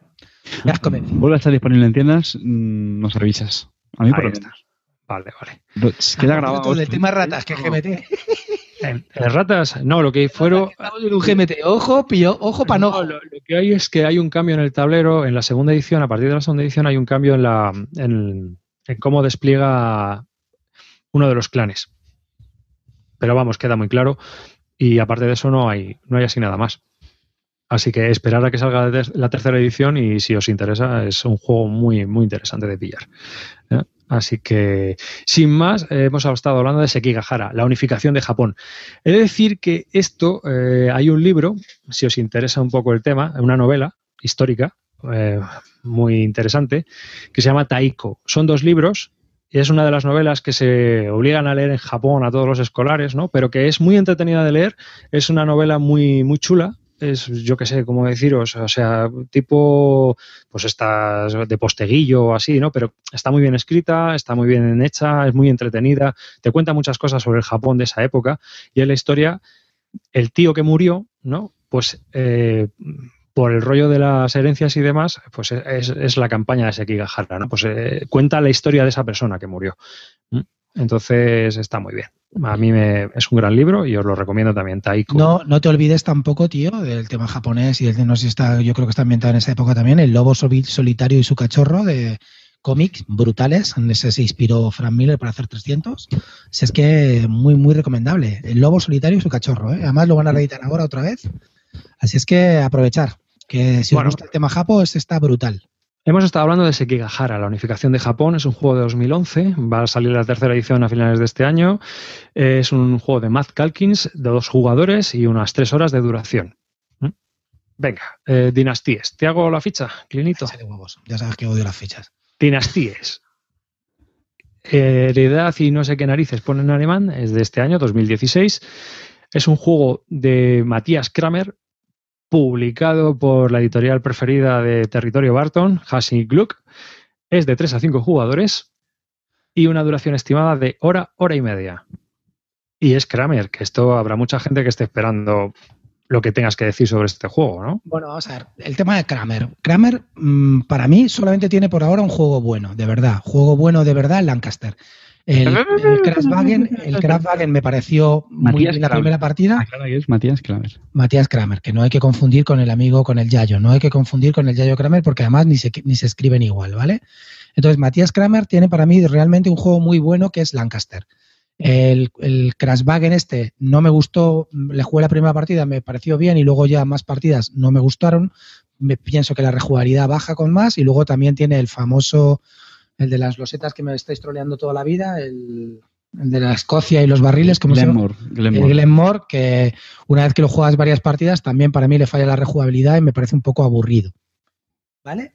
Ya Vuelve a estar disponible en tiendas, mm, nos avisas. A mí por lo menos. Vale, vale. Queda grabado. El tema ratas, que GMT. En, ratas, no, lo que fueron. Estamos en un GMT. Ojo, pillo, ojo para no. Lo, que hay es que hay un cambio en el tablero. En la segunda edición, a partir de la segunda edición, hay un cambio en, la, en, cómo despliega uno de los clanes. Pero vamos, queda muy claro. Y aparte de eso, no hay, no hay así nada más. Así que esperar a que salga la tercera edición y si os interesa, es un juego muy, muy interesante de pillar. Así que, sin más, eh, hemos estado hablando de Sekigahara, la unificación de Japón. He de decir que esto, eh, hay un libro, si os interesa un poco el tema, una novela histórica eh, muy interesante, que se llama Taiko. Son dos libros y es una de las novelas que se obligan a leer en Japón a todos los escolares, ¿no? Pero que es muy entretenida de leer, es una novela muy, muy chula, es, yo qué sé, cómo deciros, o sea, tipo, pues estas de posteguillo o así, ¿no? Pero está muy bien escrita, está muy bien hecha, es muy entretenida, te cuenta muchas cosas sobre el Japón de esa época y en la historia, el tío que murió, ¿no? Pues eh, por el rollo de las herencias y demás, pues es, la campaña de Sekigahara, ¿no? Pues eh, cuenta la historia de esa persona que murió. Entonces está muy bien. A mí me, es un gran libro y os lo recomiendo también, Taiko. No, no te olvides tampoco, tío, del tema japonés y del no sé si está, yo creo que está ambientado en esa época también, El Lobo Solitario y su cachorro de cómics brutales. En ese se inspiró Frank Miller para hacer 300. Si es que muy, muy recomendable. El Lobo Solitario y su cachorro. ¿eh? Además lo van a reeditar ahora otra vez. Así es que aprovechar. Que si os gusta el tema japo, este está brutal. Hemos estado hablando de Sekigahara, la unificación de Japón. Es un juego de 2011. Va a salir la tercera edición a finales de este año. Es un juego de Matt Calkins, de dos jugadores y unas tres horas de duración. ¿Mm? Venga, eh, Dinastíes. ¿Te hago la ficha, Clinito? Ya sabes que odio las fichas. Dinastíes. Heredad y no sé qué narices pone en alemán. Es de este año, 2016. Es un juego de Matías Kramer, publicado por la editorial preferida de Territorio Barton, Hassi Gluck. Es de 3 a 5 jugadores y una duración estimada de hora, hora y media. Y es Kramer, que esto habrá mucha gente que esté esperando lo que tengas que decir sobre este juego, ¿no? Bueno, vamos a ver, el tema de Kramer. Kramer, mm, para mí, solamente tiene por ahora un juego bueno, de verdad. Juego bueno de verdad, Lancaster. El, el el me pareció muy bien la primera partida. Ah, es Matías Kramer. Matías Kramer, que no hay que confundir con el amigo, con el Yayo. No hay que confundir con el Yayo Kramer porque además ni se, ni se escriben igual, ¿vale? Entonces, Matías Kramer tiene para mí realmente un juego muy bueno que es Lancaster. El, el este no me gustó, le jugué la primera partida, me pareció bien y luego ya más partidas no me gustaron. Me pienso que la rejugabilidad baja con más y luego también tiene el famoso, el de las losetas que me estáis troleando toda la vida, el, de la Escocia y los barriles, como Glenmore, Glenmore. El Glenmore, que una vez que lo juegas varias partidas, también para mí le falla la rejugabilidad y me parece un poco aburrido. ¿Vale?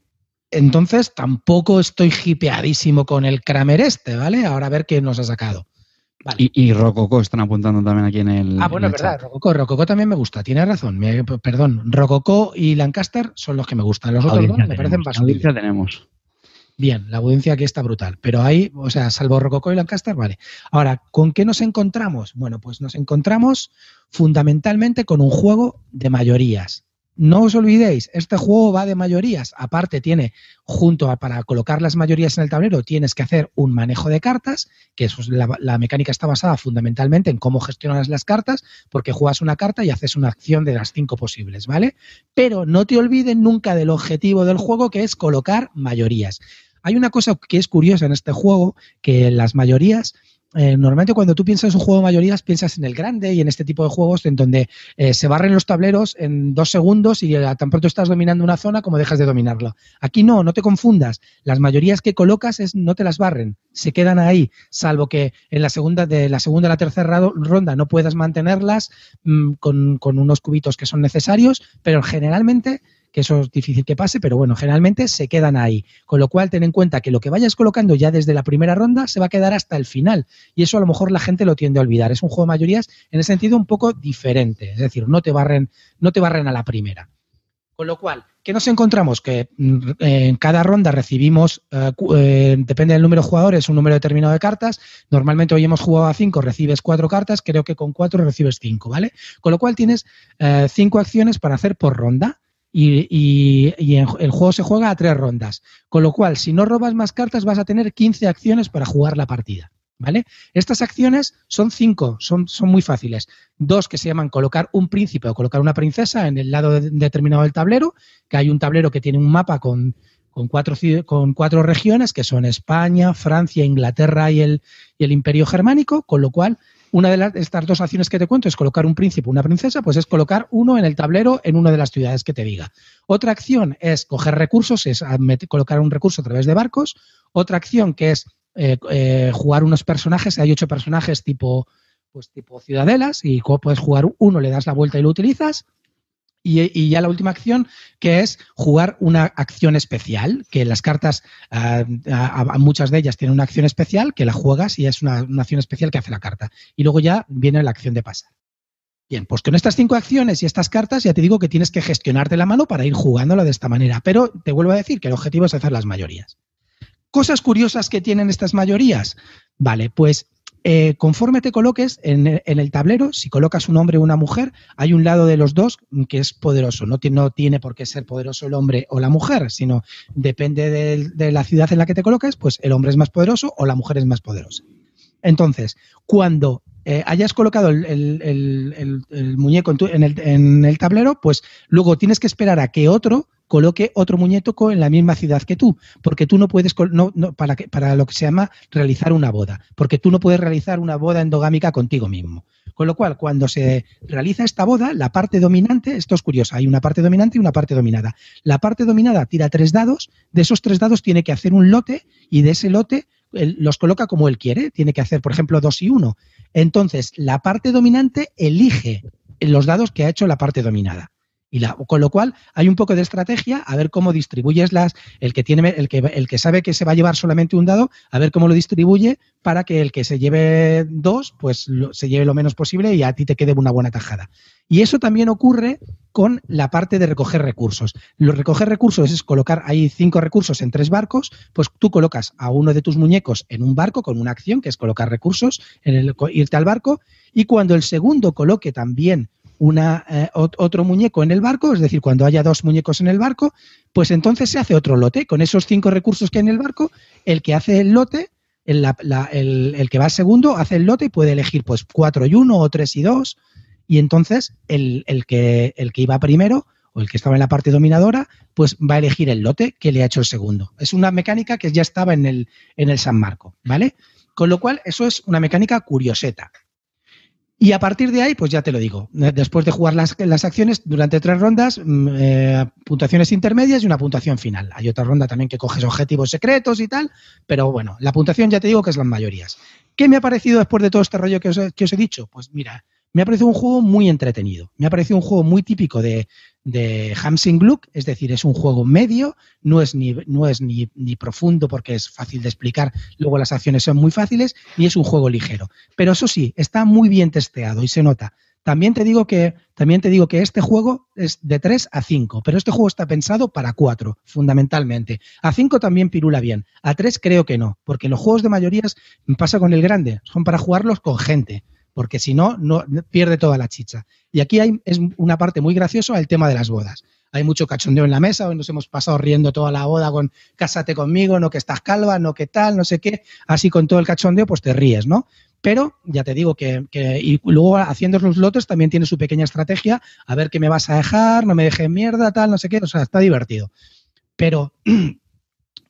Entonces tampoco estoy hipeadísimo con el Kramer este, ¿vale? Ahora a ver qué nos ha sacado. Y, y Rococo están apuntando también aquí en el. Ah, bueno, es verdad, Rococo, Rococo también me gusta, tiene razón. perdón, Rococo y Lancaster son los que me gustan. Los otros dos me parecen bastante. tenemos. Bien, la audiencia aquí está brutal. Pero ahí, o sea, salvo Rococo y Lancaster, vale. Ahora, ¿con qué nos encontramos? Bueno, pues nos encontramos fundamentalmente con un juego de mayorías. No os olvidéis, este juego va de mayorías. Aparte, tiene, junto a para colocar las mayorías en el tablero, tienes que hacer un manejo de cartas, que eso la, la, mecánica está basada fundamentalmente en cómo gestionas las cartas, porque juegas una carta y haces una acción de las cinco posibles, ¿vale? Pero no te olvides nunca del objetivo del juego, que es colocar mayorías. Hay una cosa que es curiosa en este juego, que las mayorías eh, normalmente cuando tú piensas en un juego de mayorías, piensas en el grande y en este tipo de juegos en donde eh, se barren los tableros en dos segundos y eh, tan pronto estás dominando una zona como dejas de dominarla. Aquí no, no te confundas. Las mayorías que colocas es, no te las barren, se quedan ahí, salvo que en la segunda, de la segunda a la tercera ronda no puedas mantenerlas con, con unos cubitos que son necesarios, pero generalmente que eso es difícil que pase, pero bueno, generalmente se quedan ahí. Con lo cual, ten en cuenta que lo que vayas colocando ya desde la primera ronda se va a quedar hasta el final. Y eso a lo mejor la gente lo tiende a olvidar. Es un juego de mayorías en ese sentido un poco diferente. Es decir, no te barren, no te barren a la primera. Con lo cual, ¿qué nos encontramos? Que mm, en cada ronda recibimos, eh, eh, depende del número de jugadores, un número determinado de cartas. Normalmente hoy hemos jugado a cinco, recibes cuatro cartas, creo que con cuatro recibes cinco, ¿vale? Con lo cual tienes eh, cinco acciones para hacer por ronda y, el juego se juega a tres rondas. Con lo cual, si no robas más cartas, vas a tener 15 acciones para jugar la partida. ¿Vale? Estas acciones son cinco, son, son, muy fáciles. Dos que se llaman colocar un príncipe o colocar una princesa en el lado determinado del tablero, que hay un tablero que tiene un mapa con, con, cuatro, con cuatro regiones, que son España, Francia, Inglaterra y el, y el Imperio Germánico, con lo cual una de las, estas dos acciones que te cuento es colocar un príncipe o una princesa, pues es colocar uno en el tablero en una de las ciudades que te diga. Otra acción es coger recursos, es colocar un recurso a través de barcos. Otra acción que es eh, eh, jugar unos personajes, hay ocho personajes tipo, pues tipo ciudadelas y puedes jugar uno, le das la vuelta y lo utilizas. Y, ya la última acción, que es jugar una acción especial, que las cartas, ah, muchas de ellas tienen una acción especial, que la juegas y es una, una, acción especial que hace la carta. Y luego ya viene la acción de pasar. Bien, pues con estas cinco acciones y estas cartas ya te digo que tienes que gestionarte la mano para ir jugándolo de esta manera. Pero te vuelvo a decir que el objetivo es hacer las mayorías. Cosas curiosas que tienen estas mayorías. Vale, pues eh, conforme te coloques en, el tablero, si colocas un hombre o una mujer, hay un lado de los dos que es poderoso. No, tiene por qué ser poderoso el hombre o la mujer, sino depende de, la ciudad en la que te coloques, pues el hombre es más poderoso o la mujer es más poderosa. Entonces, cuando eh, hayas colocado el, muñeco en, el, tablero, pues luego tienes que esperar a que otro coloque otro muñeco en la misma ciudad que tú, porque tú no puedes, para, para lo que se llama realizar una boda, porque tú no puedes realizar una boda endogámica contigo mismo. Con lo cual, cuando se realiza esta boda, la parte dominante, esto es curioso, hay una parte dominante y una parte dominada. La parte dominada tira tres dados, de esos tres dados tiene que hacer un lote y de ese lote los coloca como él quiere, tiene que hacer, por ejemplo, dos y uno. Entonces, la parte dominante elige los dados que ha hecho la parte dominada. Y con lo cual hay un poco de estrategia a ver cómo distribuyes las, el que tiene, el que, el que sabe que se va a llevar solamente un dado, a ver cómo lo distribuye para que el que se lleve dos, pues lo, se lleve lo menos posible y a ti te quede una buena tajada. Y eso también ocurre con la parte de recoger recursos. Lo recoger recursos es colocar ahí cinco recursos en tres barcos, pues tú colocas a uno de tus muñecos en un barco con una acción que es colocar recursos, en el, irte al barco, y cuando el segundo coloque también una, eh, otro muñeco en el barco, es decir, cuando haya dos muñecos en el barco, pues entonces se hace otro lote. Con esos cinco recursos que hay en el barco, el que hace el lote, el, el, el, que va segundo, hace el lote y puede elegir pues cuatro y uno o tres y dos. Y entonces el, el, que, el que iba primero o el que estaba en la parte dominadora, pues va a elegir el lote que le ha hecho el segundo. Es una mecánica que ya estaba en el, en el San Marco, ¿vale? Con lo cual, eso es una mecánica curioseta. Y a partir de ahí, pues ya te lo digo, después de jugar las, las acciones durante tres rondas, mm, eh, puntuaciones intermedias y una puntuación final. Hay otra ronda también que coges objetivos secretos y tal, pero bueno, la puntuación ya te digo que es las mayorías. ¿Qué me ha parecido después de todo este rollo que os, que os he dicho? Pues mira, me ha parecido un juego muy entretenido. Me ha parecido un juego muy típico de, de Hamsing es decir, es un juego medio, no es, ni, no es ni, ni, profundo porque es fácil de explicar, luego las acciones son muy fáciles, ni es un juego ligero. Pero eso sí, está muy bien testeado y se nota. También te digo que, también te digo que este juego es de 3 a 5, pero este juego está pensado para 4, fundamentalmente. A 5 también pirula bien, a 3 creo que no, porque los juegos de mayorías pasa con el grande, son para jugarlos con gente porque si no, no pierde toda la chicha. Y aquí hay es una parte muy graciosa el tema de las bodas. Hay mucho cachondeo en la mesa, hoy nos hemos pasado riendo toda la boda con cásate conmigo, no que estás calva, no que tal, no sé qué. Así con todo el cachondeo, pues te ríes, ¿no? Pero ya te digo que, que, y luego haciendo los lotes también tiene su pequeña estrategia, a ver qué me vas a dejar, no me dejes mierda, tal, no sé qué, o sea, está divertido. Pero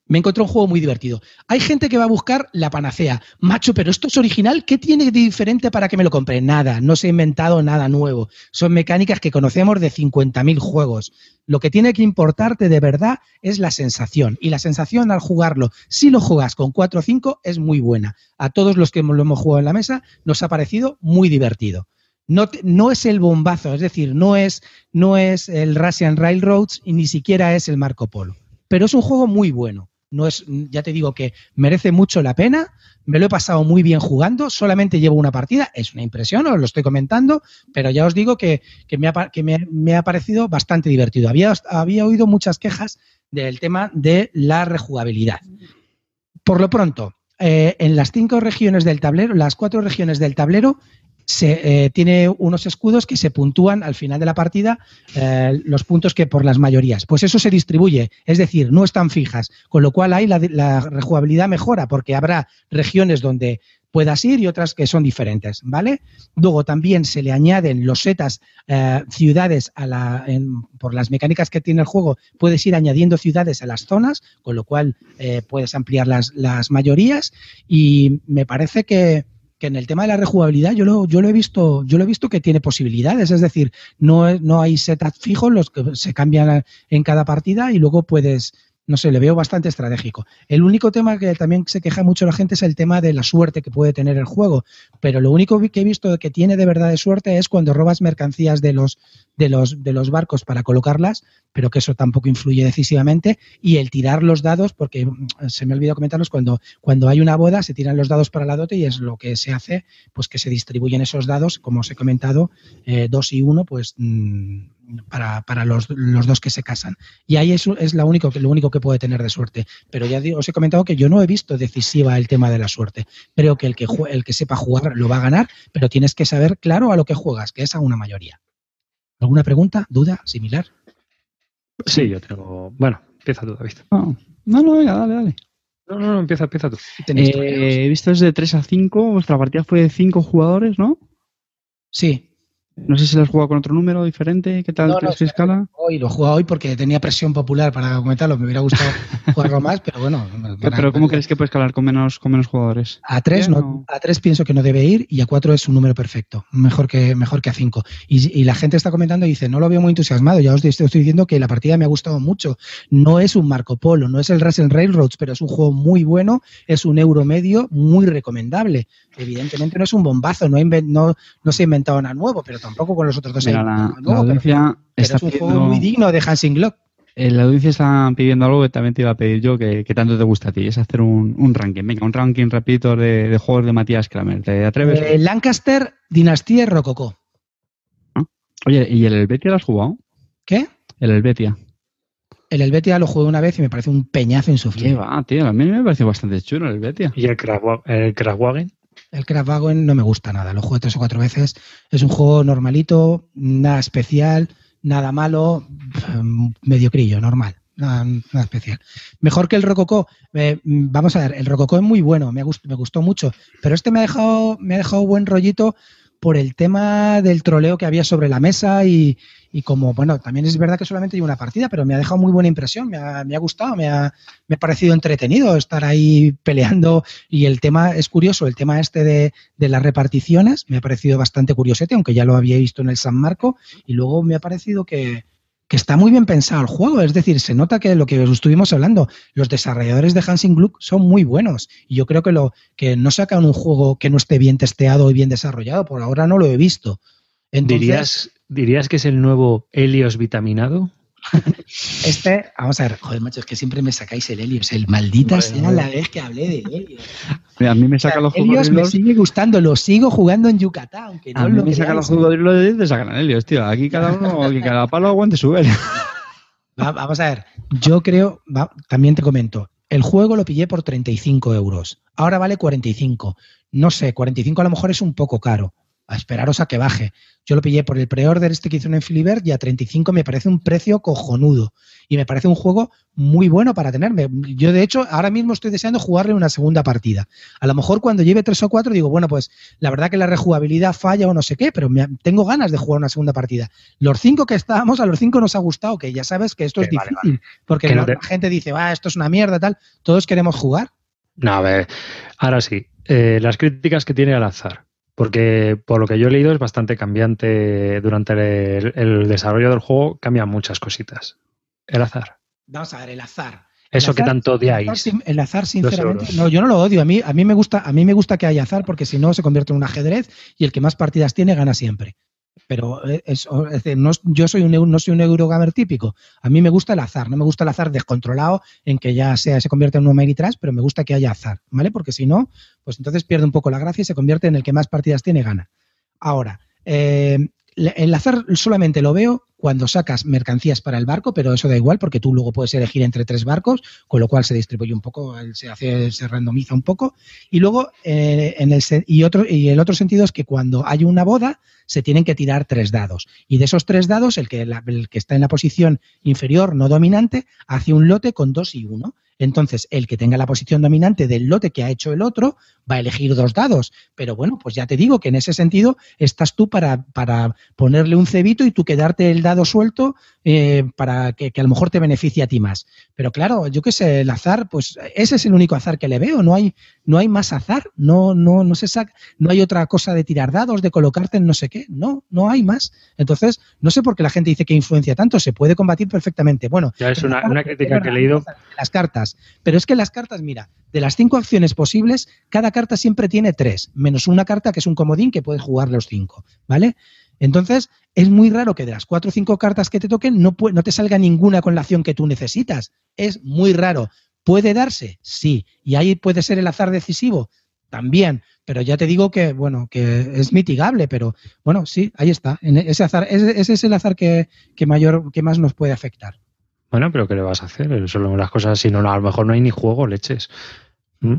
me encontré un juego muy divertido. Hay gente que va a buscar la panacea. Macho, pero esto es original. ¿Qué tiene de diferente para que me lo compre? Nada, no se ha inventado nada nuevo. Son mecánicas que conocemos de 50.000 juegos. Lo que tiene que importarte de verdad es la sensación. Y la sensación al jugarlo, si lo juegas con 4 o 5, es muy buena. A todos los que lo hemos jugado en la mesa, nos ha parecido muy divertido. No, es el bombazo, es decir, no es, no es el Russian Railroads y ni siquiera es el Marco Polo. Pero es un juego muy bueno no es, ya te digo que merece mucho la pena, me lo he pasado muy bien jugando, solamente llevo una partida, es una impresión, os lo estoy comentando, pero ya os digo que, me, ha, que me, ha, parecido bastante divertido. Había, había oído muchas quejas del tema de la rejugabilidad. Por lo pronto, eh, en las cinco regiones del tablero, las cuatro regiones del tablero, se, eh, tiene unos escudos que se puntúan al final de la partida eh, los puntos que por las mayorías. Pues eso se distribuye, es decir, no están fijas, con lo cual ahí la, la rejugabilidad mejora porque habrá regiones donde puedas ir y otras que son diferentes, ¿vale? Luego también se le añaden los setas eh, ciudades a la, por las mecánicas que tiene el juego, puedes ir añadiendo ciudades a las zonas, con lo cual eh, puedes ampliar las, las mayorías y me parece que, que en el tema de la rejugabilidad yo lo, yo lo he visto, yo lo he visto que tiene posibilidades, es decir, no, no hay setup fijos, los que se cambian en cada partida y luego puedes, no sé, le veo bastante estratégico. El único tema que también se queja mucho la gente es el tema de la suerte que puede tener el juego, pero lo único que he visto que tiene de verdad de suerte es cuando robas mercancías de los, de los, de los barcos para colocarlas, pero que eso tampoco influye decisivamente, y el tirar los dados, porque mm, se me ha olvidado comentarlos, cuando, cuando hay una boda se tiran los dados para la dote y es lo que se hace, pues que se distribuyen esos dados, como os he comentado, eh, dos y uno, pues... Mm, para, para los, los, dos que se casan. Y ahí es, es la único, lo único que puede tener de suerte. Pero ya os he comentado que yo no he visto decisiva el tema de la suerte. Creo que el que, el que sepa jugar lo va a ganar, pero tienes que saber claro a lo que juegas, que es a una mayoría. ¿Alguna pregunta, duda, similar? Sí, yo tengo. Bueno, empieza tú, David. No, no, no venga, dale, dale. No, no, no, empieza, empieza tú. Eh, he visto desde 3 a 5, vuestra partida fue de 5 jugadores, ¿no? Sí, no sé si lo has jugado con otro número diferente. ¿Qué tal no, no, escala? Hoy lo he jugado hoy porque tenía presión popular para comentarlo. Me hubiera gustado jugarlo más, pero bueno. Pero, ¿cómo crees que puede escalar con menos, con menos jugadores? A tres, no, a tres pienso que no debe ir y a cuatro es un número perfecto. Mejor que, mejor que a cinco. Y, y la gente está comentando y dice, no lo veo muy entusiasmado. Ya os estoy diciendo que la partida me ha gustado mucho. No es un Marco Polo, no es el Russian Railroads, pero es un juego muy bueno, es un euro medio muy recomendable. Evidentemente no es un bombazo, no, no, no se ha inventado nada nuevo, pero tampoco con los otros dos. Mira, la, audiencia pero, está pero es un pidiendo, juego muy digno de Hansing Glock. Eh, la audiencia está pidiendo algo que también te iba a pedir yo, que, que tanto te gusta a ti, es hacer un, un, ranking. Venga, un ranking rapidito de, de juegos de Matías Kramer. ¿Te atreves? Eh, Lancaster, Dinastía y Rococó. ¿Ah? Oye, ¿y el Helvetia lo has jugado? ¿Qué? El Helvetia. El Helvetia lo jugué una vez y me parece un peñazo insufrible. ¿Qué va, tío? A mí me parece bastante chulo el Helvetia. ¿Y el Kraftwagen? El Kraftwagen no me gusta nada. Lo jugué tres o cuatro veces. Es un juego normalito, nada especial, nada malo, mediocrillo, normal. Nada, especial. Mejor que el Rococó. Eh, vamos a ver, el Rococó es muy bueno, me, gust, me, gustó mucho, pero este me ha dejado, me ha dejado buen rollito por el tema del troleo que había sobre la mesa y, y como, bueno, también es verdad que solamente hay una partida, pero me ha dejado muy buena impresión, me ha, me ha gustado, me ha, me ha, parecido entretenido estar ahí peleando. Y el tema es curioso, el tema este de, de, las reparticiones me ha parecido bastante curiosete, aunque ya lo había visto en el San Marco. Y luego me ha parecido que, que está muy bien pensado el juego, es decir, se nota que lo que estuvimos hablando, los desarrolladores de Hansing Gluck son muy buenos. Y yo creo que lo que no sacan un juego que no esté bien testeado y bien desarrollado, por ahora no lo he visto. Entonces, ¿Dirías, ¿Dirías que es el nuevo Helios vitaminado? Este, vamos a ver, joder, macho, es que siempre me sacáis el Helios. El maldita vale, sea la vez que hablé de Helios. Mira, a mí me saca o sea, los Helios me sigue gustando, lo sigo jugando en Yucatán, aunque no a mí lo me saca los jugadores y te sacan el Helios, tío. Aquí cada uno, aquí cada palo aguante su ver. Va, vamos a ver, yo creo, va, también te comento, el juego lo pillé por 35 euros. Ahora vale 45. No sé, 45 a lo mejor es un poco caro. A esperaros a que baje. Yo lo pillé por el pre-order este que hicieron en Filibert y a 35 me parece un precio cojonudo. Y me parece un juego muy bueno para tenerme. Yo, de hecho, ahora mismo estoy deseando jugarle una segunda partida. A lo mejor cuando lleve tres o cuatro digo, bueno, pues la verdad que la rejugabilidad falla o no sé qué, pero me, tengo ganas de jugar una segunda partida. Los cinco que estábamos, a los cinco nos ha gustado, que ya sabes que esto es vale, difícil. Vale. Porque la, te... gente dice, va, esto es una mierda, tal. Todos queremos jugar. No, a ver, ahora sí. Eh, las críticas que tiene al azar porque por lo que yo he leído es bastante cambiante durante el, el desarrollo del juego, cambian muchas cositas. El azar. Vamos a ver, el azar. Eso azar, que tanto odiáis. El azar, el azar sinceramente, no, yo no lo odio. A mí, a mí me gusta, a mí me gusta que haya azar porque si no se convierte en un ajedrez y el que más partidas tiene gana siempre. Pero es, es decir, no, yo soy un, no soy un Eurogamer típico. A mí me gusta el azar, no me gusta el azar descontrolado en que ya sea, se convierte en un Ameritrash, pero me gusta que haya azar, ¿vale? Porque si no, pues entonces pierde un poco la gracia y se convierte en el que más partidas tiene gana. Ahora, eh, el azar solamente lo veo cuando sacas mercancías para el barco, pero eso da igual porque tú luego puedes elegir entre tres barcos, con lo cual se distribuye un poco, se hace, se randomiza un poco. Y luego, eh, en el, y, otro, y el otro sentido es que cuando hay una boda, se tienen que tirar tres dados. Y de esos tres dados, el que, la, el que está en la posición inferior, no dominante, hace un lote con dos y uno. Entonces, el que tenga la posición dominante del lote que ha hecho el otro va a elegir dos dados. Pero bueno, pues ya te digo que en ese sentido estás tú para, para ponerle un cebito y tú quedarte el dado suelto eh, para que, que, a lo mejor te beneficie a ti más. Pero claro, yo qué sé, el azar, pues ese es el único azar que le veo. No hay, no hay más azar. No, no, no se saca, no hay otra cosa de tirar dados, de colocarte en no sé qué. No, no hay más. Entonces, no sé por qué la gente dice que influencia tanto. Se puede combatir perfectamente. Bueno, ya es una, una crítica que he leído. Las cartas. Pero es que las cartas, mira, de las cinco acciones posibles, cada carta siempre tiene tres, menos una carta que es un comodín que puedes jugar los cinco, ¿vale? Entonces, es muy raro que de las cuatro o cinco cartas que te toquen no, no te salga ninguna con la acción que tú necesitas. Es muy raro. ¿Puede darse? Sí. ¿Y ahí puede ser el azar decisivo? También. Pero ya te digo que, bueno, que es mitigable, pero bueno, sí, ahí está. Ese azar, ese, ese es el azar que, que, mayor, que más nos puede afectar. Bueno, pero ¿qué le vas a hacer? Eso las cosas, si no, a lo mejor no hay ni juego, leches. ¿Mm?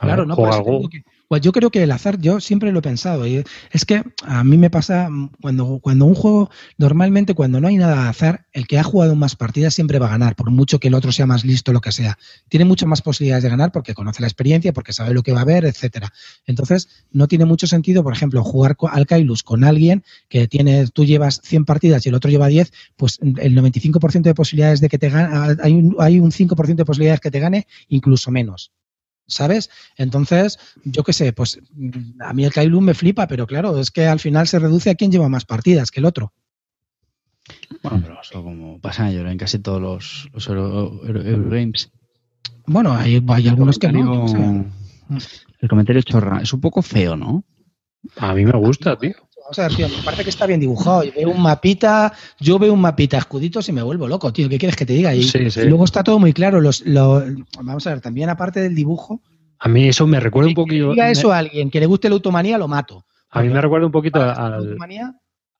Claro, ver, no, algo. Que, pues yo creo que el azar, yo siempre lo he pensado. Y es que a mí me pasa cuando, cuando un juego, normalmente cuando no hay nada de azar, el que ha jugado más partidas siempre va a ganar, por mucho que el otro sea más listo, lo que sea. Tiene muchas más posibilidades de ganar porque conoce la experiencia, porque sabe lo que va a haber, etcétera. Entonces, no tiene mucho sentido, por ejemplo, jugar al Kailus con alguien que tiene, tú llevas 100 partidas y el otro lleva 10, pues el 95% de posibilidades de que te gane, hay un, hay un 5% de posibilidades que te gane, incluso menos. ¿Sabes? Entonces, yo qué sé, pues a mí el Kailun me flipa, pero claro, es que al final se reduce a quien lleva más partidas que el otro. Bueno, pero eso como pasa yo en casi todos los, los Euro, Euro, Euro Games. Bueno, hay, hay algunos que no. Sea. El comentario chorra es un poco feo, ¿no? A mí me gusta, tío. Vamos a ver, tío, me parece que está bien dibujado. Yo veo un mapita, yo veo un mapita escuditos y me vuelvo loco, tío. ¿Qué quieres que te diga? Y, sí, sí. y luego está todo muy claro. Los, los, vamos a ver, también aparte del dibujo. A mí eso me recuerda un poquito. Diga eso a alguien que le guste la automanía, lo mato. A mí me recuerda un poquito al,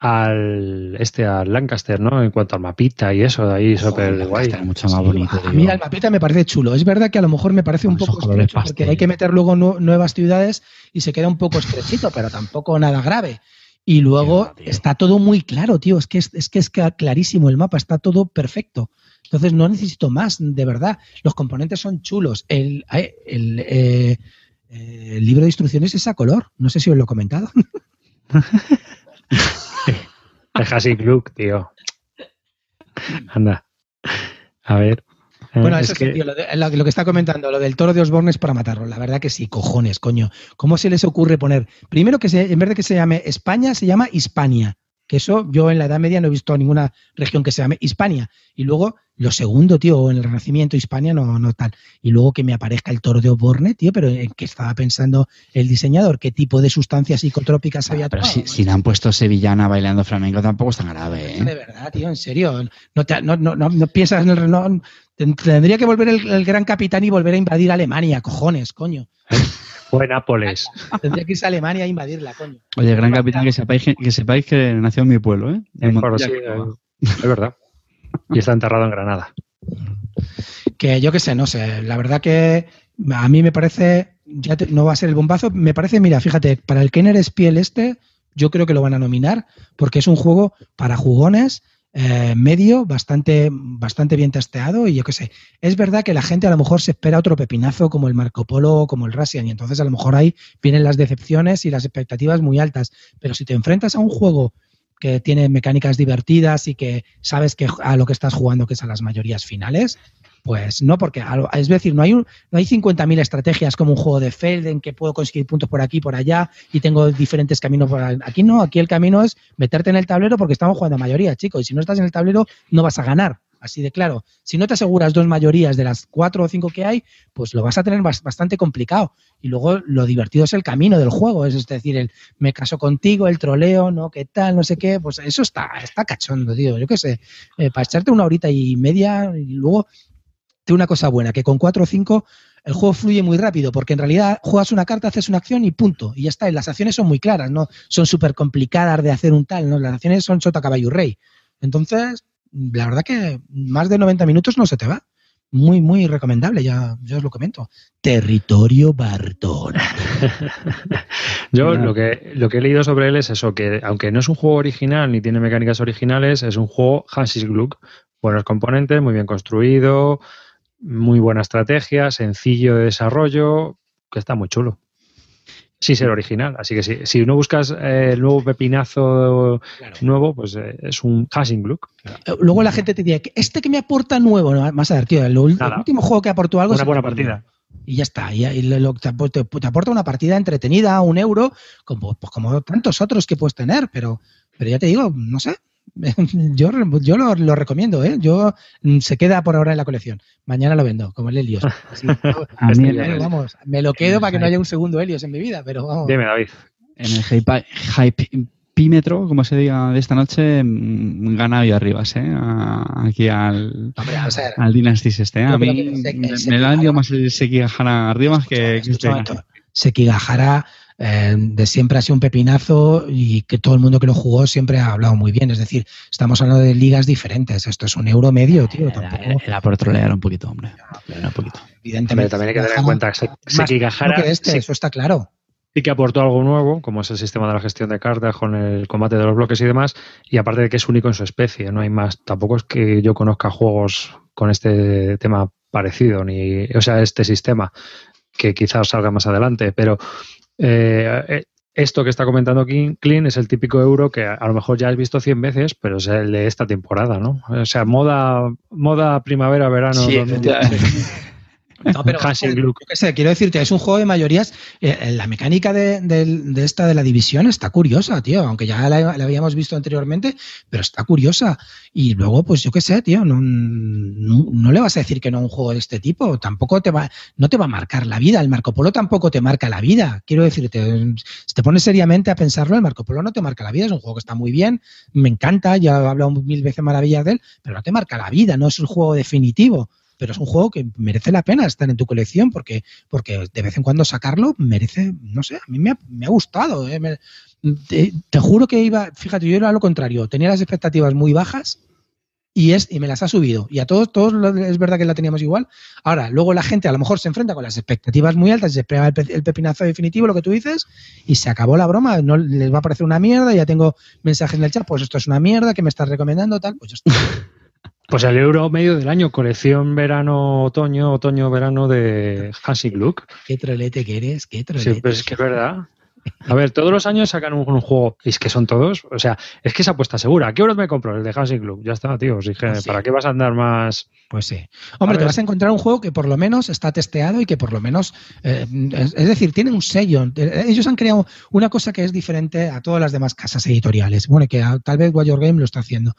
al este al Lancaster, ¿no? En cuanto al mapita y eso, de ahí súper guay. Mucho más bonito. A mí el mapita me parece chulo. Es verdad que a lo mejor me parece un poco estrecho porque hay que meter luego nu nuevas ciudades y se queda un poco estrechito, pero tampoco nada grave. Y luego está todo muy claro, tío. Es que es, es que es clarísimo el mapa, está todo perfecto. Entonces no necesito más, de verdad. Los componentes son chulos. El, el, eh, el libro de instrucciones es a color. No sé si os lo he comentado. Deja Gluck, tío. Anda. A ver. Eh, bueno, eso es que... lo, que está comentando, lo del toro de Osborne es para matarlo. La verdad que sí, cojones, coño. ¿Cómo se les ocurre poner? Primero que se, en vez de que se llame España, se llama Hispania. Que eso yo en la Edad Media no he visto ninguna región que se llame Hispania. Y luego, lo segundo, tío, en el Renacimiento, Hispania no, no tal. Y luego que me aparezca el toro de Oborne, tío, pero ¿en qué estaba pensando el diseñador? ¿Qué tipo de sustancias psicotrópicas había Pero si, si, le han puesto sevillana bailando flamenco, tampoco es tan grave, ¿eh? De verdad, tío, en serio. No, no, no, no, piensas en el... No, tendría que volver el, el gran capitán y volver a invadir Alemania, cojones, coño. O en Nápoles. Tendría que irse a Alemania a invadirla, coño. Oye, gran capitán, que sepáis que, sepáis que nació en mi pueblo, ¿eh? sí, es verdad. Y está enterrado en Granada. Que yo qué sé, no sé. La verdad que a mí me parece, ya no va a ser el bombazo, me parece, mira, fíjate, para el Kenner Spiel este, yo creo que lo van a nominar porque es un juego para jugones eh, medio, bastante, bastante bien testeado y yo qué sé. Es verdad que la gente a lo mejor se espera otro pepinazo como el Marco Polo o como el Russian y entonces a lo mejor ahí vienen las decepciones y las expectativas muy altas. Pero si te enfrentas a un juego que tiene mecánicas divertidas y que sabes que a lo que estás jugando, que es a las mayorías finales, pues no, porque es decir, no hay, no hay 50.000 estrategias como un juego de Feld en que puedo conseguir puntos por aquí, por allá y tengo diferentes caminos por aquí. No, aquí el camino es meterte en el tablero porque estamos jugando a mayoría, chicos. Y si no estás en el tablero, no vas a ganar. Así de claro. Si no te aseguras dos mayorías de las cuatro o cinco que hay, pues lo vas a tener bastante complicado. Y luego lo divertido es el camino del juego, es decir, el me caso contigo, el troleo, ¿no? ¿Qué tal? No sé qué. Pues eso está, está cachondo, tío. Yo qué sé. Eh, para echarte una horita y media y luego tiene una cosa buena, que con 4 o 5 el juego fluye muy rápido, porque en realidad juegas una carta, haces una acción y punto. Y ya está. Y las acciones son muy claras, no son súper complicadas de hacer un tal, ¿no? Las acciones son sota, caballo y rey. Entonces, la verdad que más de 90 minutos no se te va. Muy, muy recomendable, ya, os lo comento. Territorio Bartón. Yo lo que, lo que he leído sobre él es eso, que aunque no es un juego original ni tiene mecánicas originales, es un juego Hansis Gluck. Buenos componentes, muy bien construido, muy buena estrategia, sencillo de desarrollo, que está muy chulo. Sí, ser original. Así que si, si no buscas eh, el nuevo pepinazo nuevo, pues eh, es un hashing look. Eh, luego la gente te diría, este que me aporta nuevo, no, más a ver, tío, el, último juego que aportó algo Una buena partida. Y ya está. Y, te, aporta una partida entretenida, un euro, como, pues como tantos otros que puedes tener, pero, pero ya te digo, no sé, yo, yo lo, recomiendo, ¿eh? Yo mm, se queda por ahora en la colección. Mañana lo vendo, como el Helios. vamos, me lo quedo para que no haya un segundo Helios en mi vida, pero vamos. Dime, David. En el hype, pímetro, como se diga de esta noche, mm, gana ahí arriba, ¿eh? aquí al, al Dynasty este. ¿eh? A mí me, da más el Sekigahara arriba que, que este. Sekigahara eh, de siempre ha sido un pepinazo y que todo el mundo que lo jugó siempre ha hablado muy bien. Es decir, estamos hablando de ligas diferentes. Esto es un euro medio, tío. Era, por trolear un poquito, hombre. Era un poquito. Evidentemente. también hay que tener en cuenta que Sekigahara. Este, Eso está claro. Y que aportó algo nuevo, como es el sistema de la gestión de cartas con el combate de los bloques y demás, y aparte de que es único en su especie, no hay más. Tampoco es que yo conozca juegos con este tema parecido, ni, o sea, este sistema, que quizás salga más adelante, pero eh, eh, esto que está comentando Clean es el típico euro que a lo mejor ya has visto 100 veces, pero es el de esta temporada, ¿no? O sea, moda, moda primavera, verano. Sí, no, pero quiero decirte, es un juego de mayorías. Eh, la mecánica de, esta de la división está curiosa, tío, aunque ya la, habíamos visto anteriormente, pero está curiosa. Y luego, pues yo qué sé, tío, no, no, le vas a decir que no a un juego de este tipo. Tampoco te va, no te va a marcar la vida. El Marco Polo tampoco te marca la vida. Quiero decirte, si te pones seriamente a pensarlo, el Marco Polo no te marca la vida. Es un juego que está muy bien, me encanta, ya he hablado mil veces maravillas de él, pero no te marca la vida, no es el juego definitivo pero es un juego que merece la pena estar en tu colección porque, porque de vez en cuando sacarlo merece, no sé, a mí me ha, gustado. Eh, te, juro que iba, fíjate, yo era lo contrario, tenía las expectativas muy bajas y, es, y me las ha subido. Y a todos, todos es verdad que la teníamos igual. Ahora, luego la gente a lo mejor se enfrenta con las expectativas muy altas, se pega el, pepinazo definitivo, lo que tú dices, y se acabó la broma, no les va a parecer una mierda, ya tengo mensajes en el chat, pues esto es una mierda, que me estás recomendando, tal, pues ya está. Pues el euro medio del año, colección verano-otoño, otoño-verano de Hansi Gluck. Qué trolete que eres, qué trolete. Sí, pues es que es verdad. A ver, todos los años sacan un, juego, y es que son todos, o sea, es que esa apuesta segura. ¿Qué horas me compro? El de Housing Club. Ya está, tío. Pues ¿Para qué vas a andar más? Pues sí. Hombre, te vas a encontrar un juego que por lo menos está testeado y que por lo menos, eh, es, decir, tiene un sello. Ellos han creado una cosa que es diferente a todas las demás casas editoriales. Bueno, que tal vez Your Game lo está haciendo.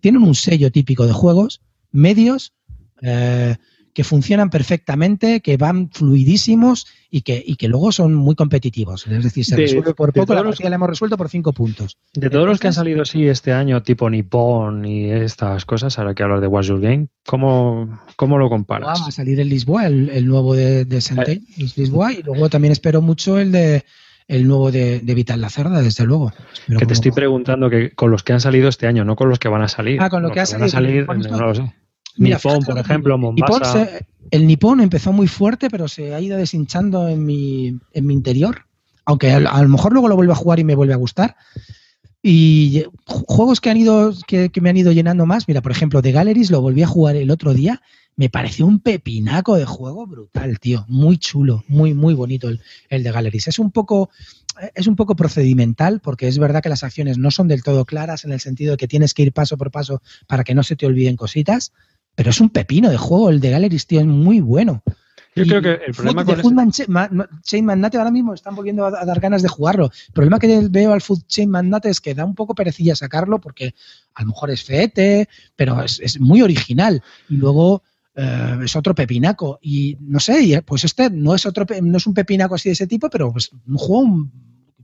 Tienen un sello típico de juegos medios. Eh, que funcionan perfectamente, que van fluidísimos y que, y que luego son muy competitivos. Es decir, se resuelve por poco, la partida la hemos resuelto por cinco puntos. De todos los que han salido así este año, tipo Nippon y estas cosas, ahora que hablas de Watch Your Game, ¿cómo, cómo lo comparas? va a salir el Lisboa, el, nuevo de, de eh. Lisboa, y luego también espero mucho el de el nuevo de, de Vital Lacerda, desde luego. que te estoy preguntando que con los que han salido este año, no con los que van a salir. Ah, con lo que, ha salido. salir, no lo sé. Nippon, por ejemplo, Mombasa. el Nippon empezó muy fuerte, pero se ha ido deshinchando en mi, en mi interior. Aunque a, lo mejor luego lo vuelvo a jugar y me vuelve a gustar. Y juegos que han ido, que, me han ido llenando más. Mira, por ejemplo, The Galleries lo volví a jugar el otro día. Me pareció un pepinaco de juego brutal, tío. Muy chulo, muy, muy bonito el, el de Galleries. Es un poco, es un poco procedimental, porque es verdad que las acciones no son del todo claras en el sentido de que tienes que ir paso por paso para que no se te olviden cositas pero es un pepino de juego. El de Galleries, tío, es muy bueno. Yo creo que el problema con Food Chain Magnate ahora mismo están volviendo a, dar ganas de jugarlo. El problema que veo al Food Chain Magnate es que da un poco perecilla sacarlo porque a lo mejor es feete, pero es, muy original. Y luego eh, es otro pepinaco. Y no sé, pues este no es otro no es un pepinaco así de ese tipo, pero pues un juego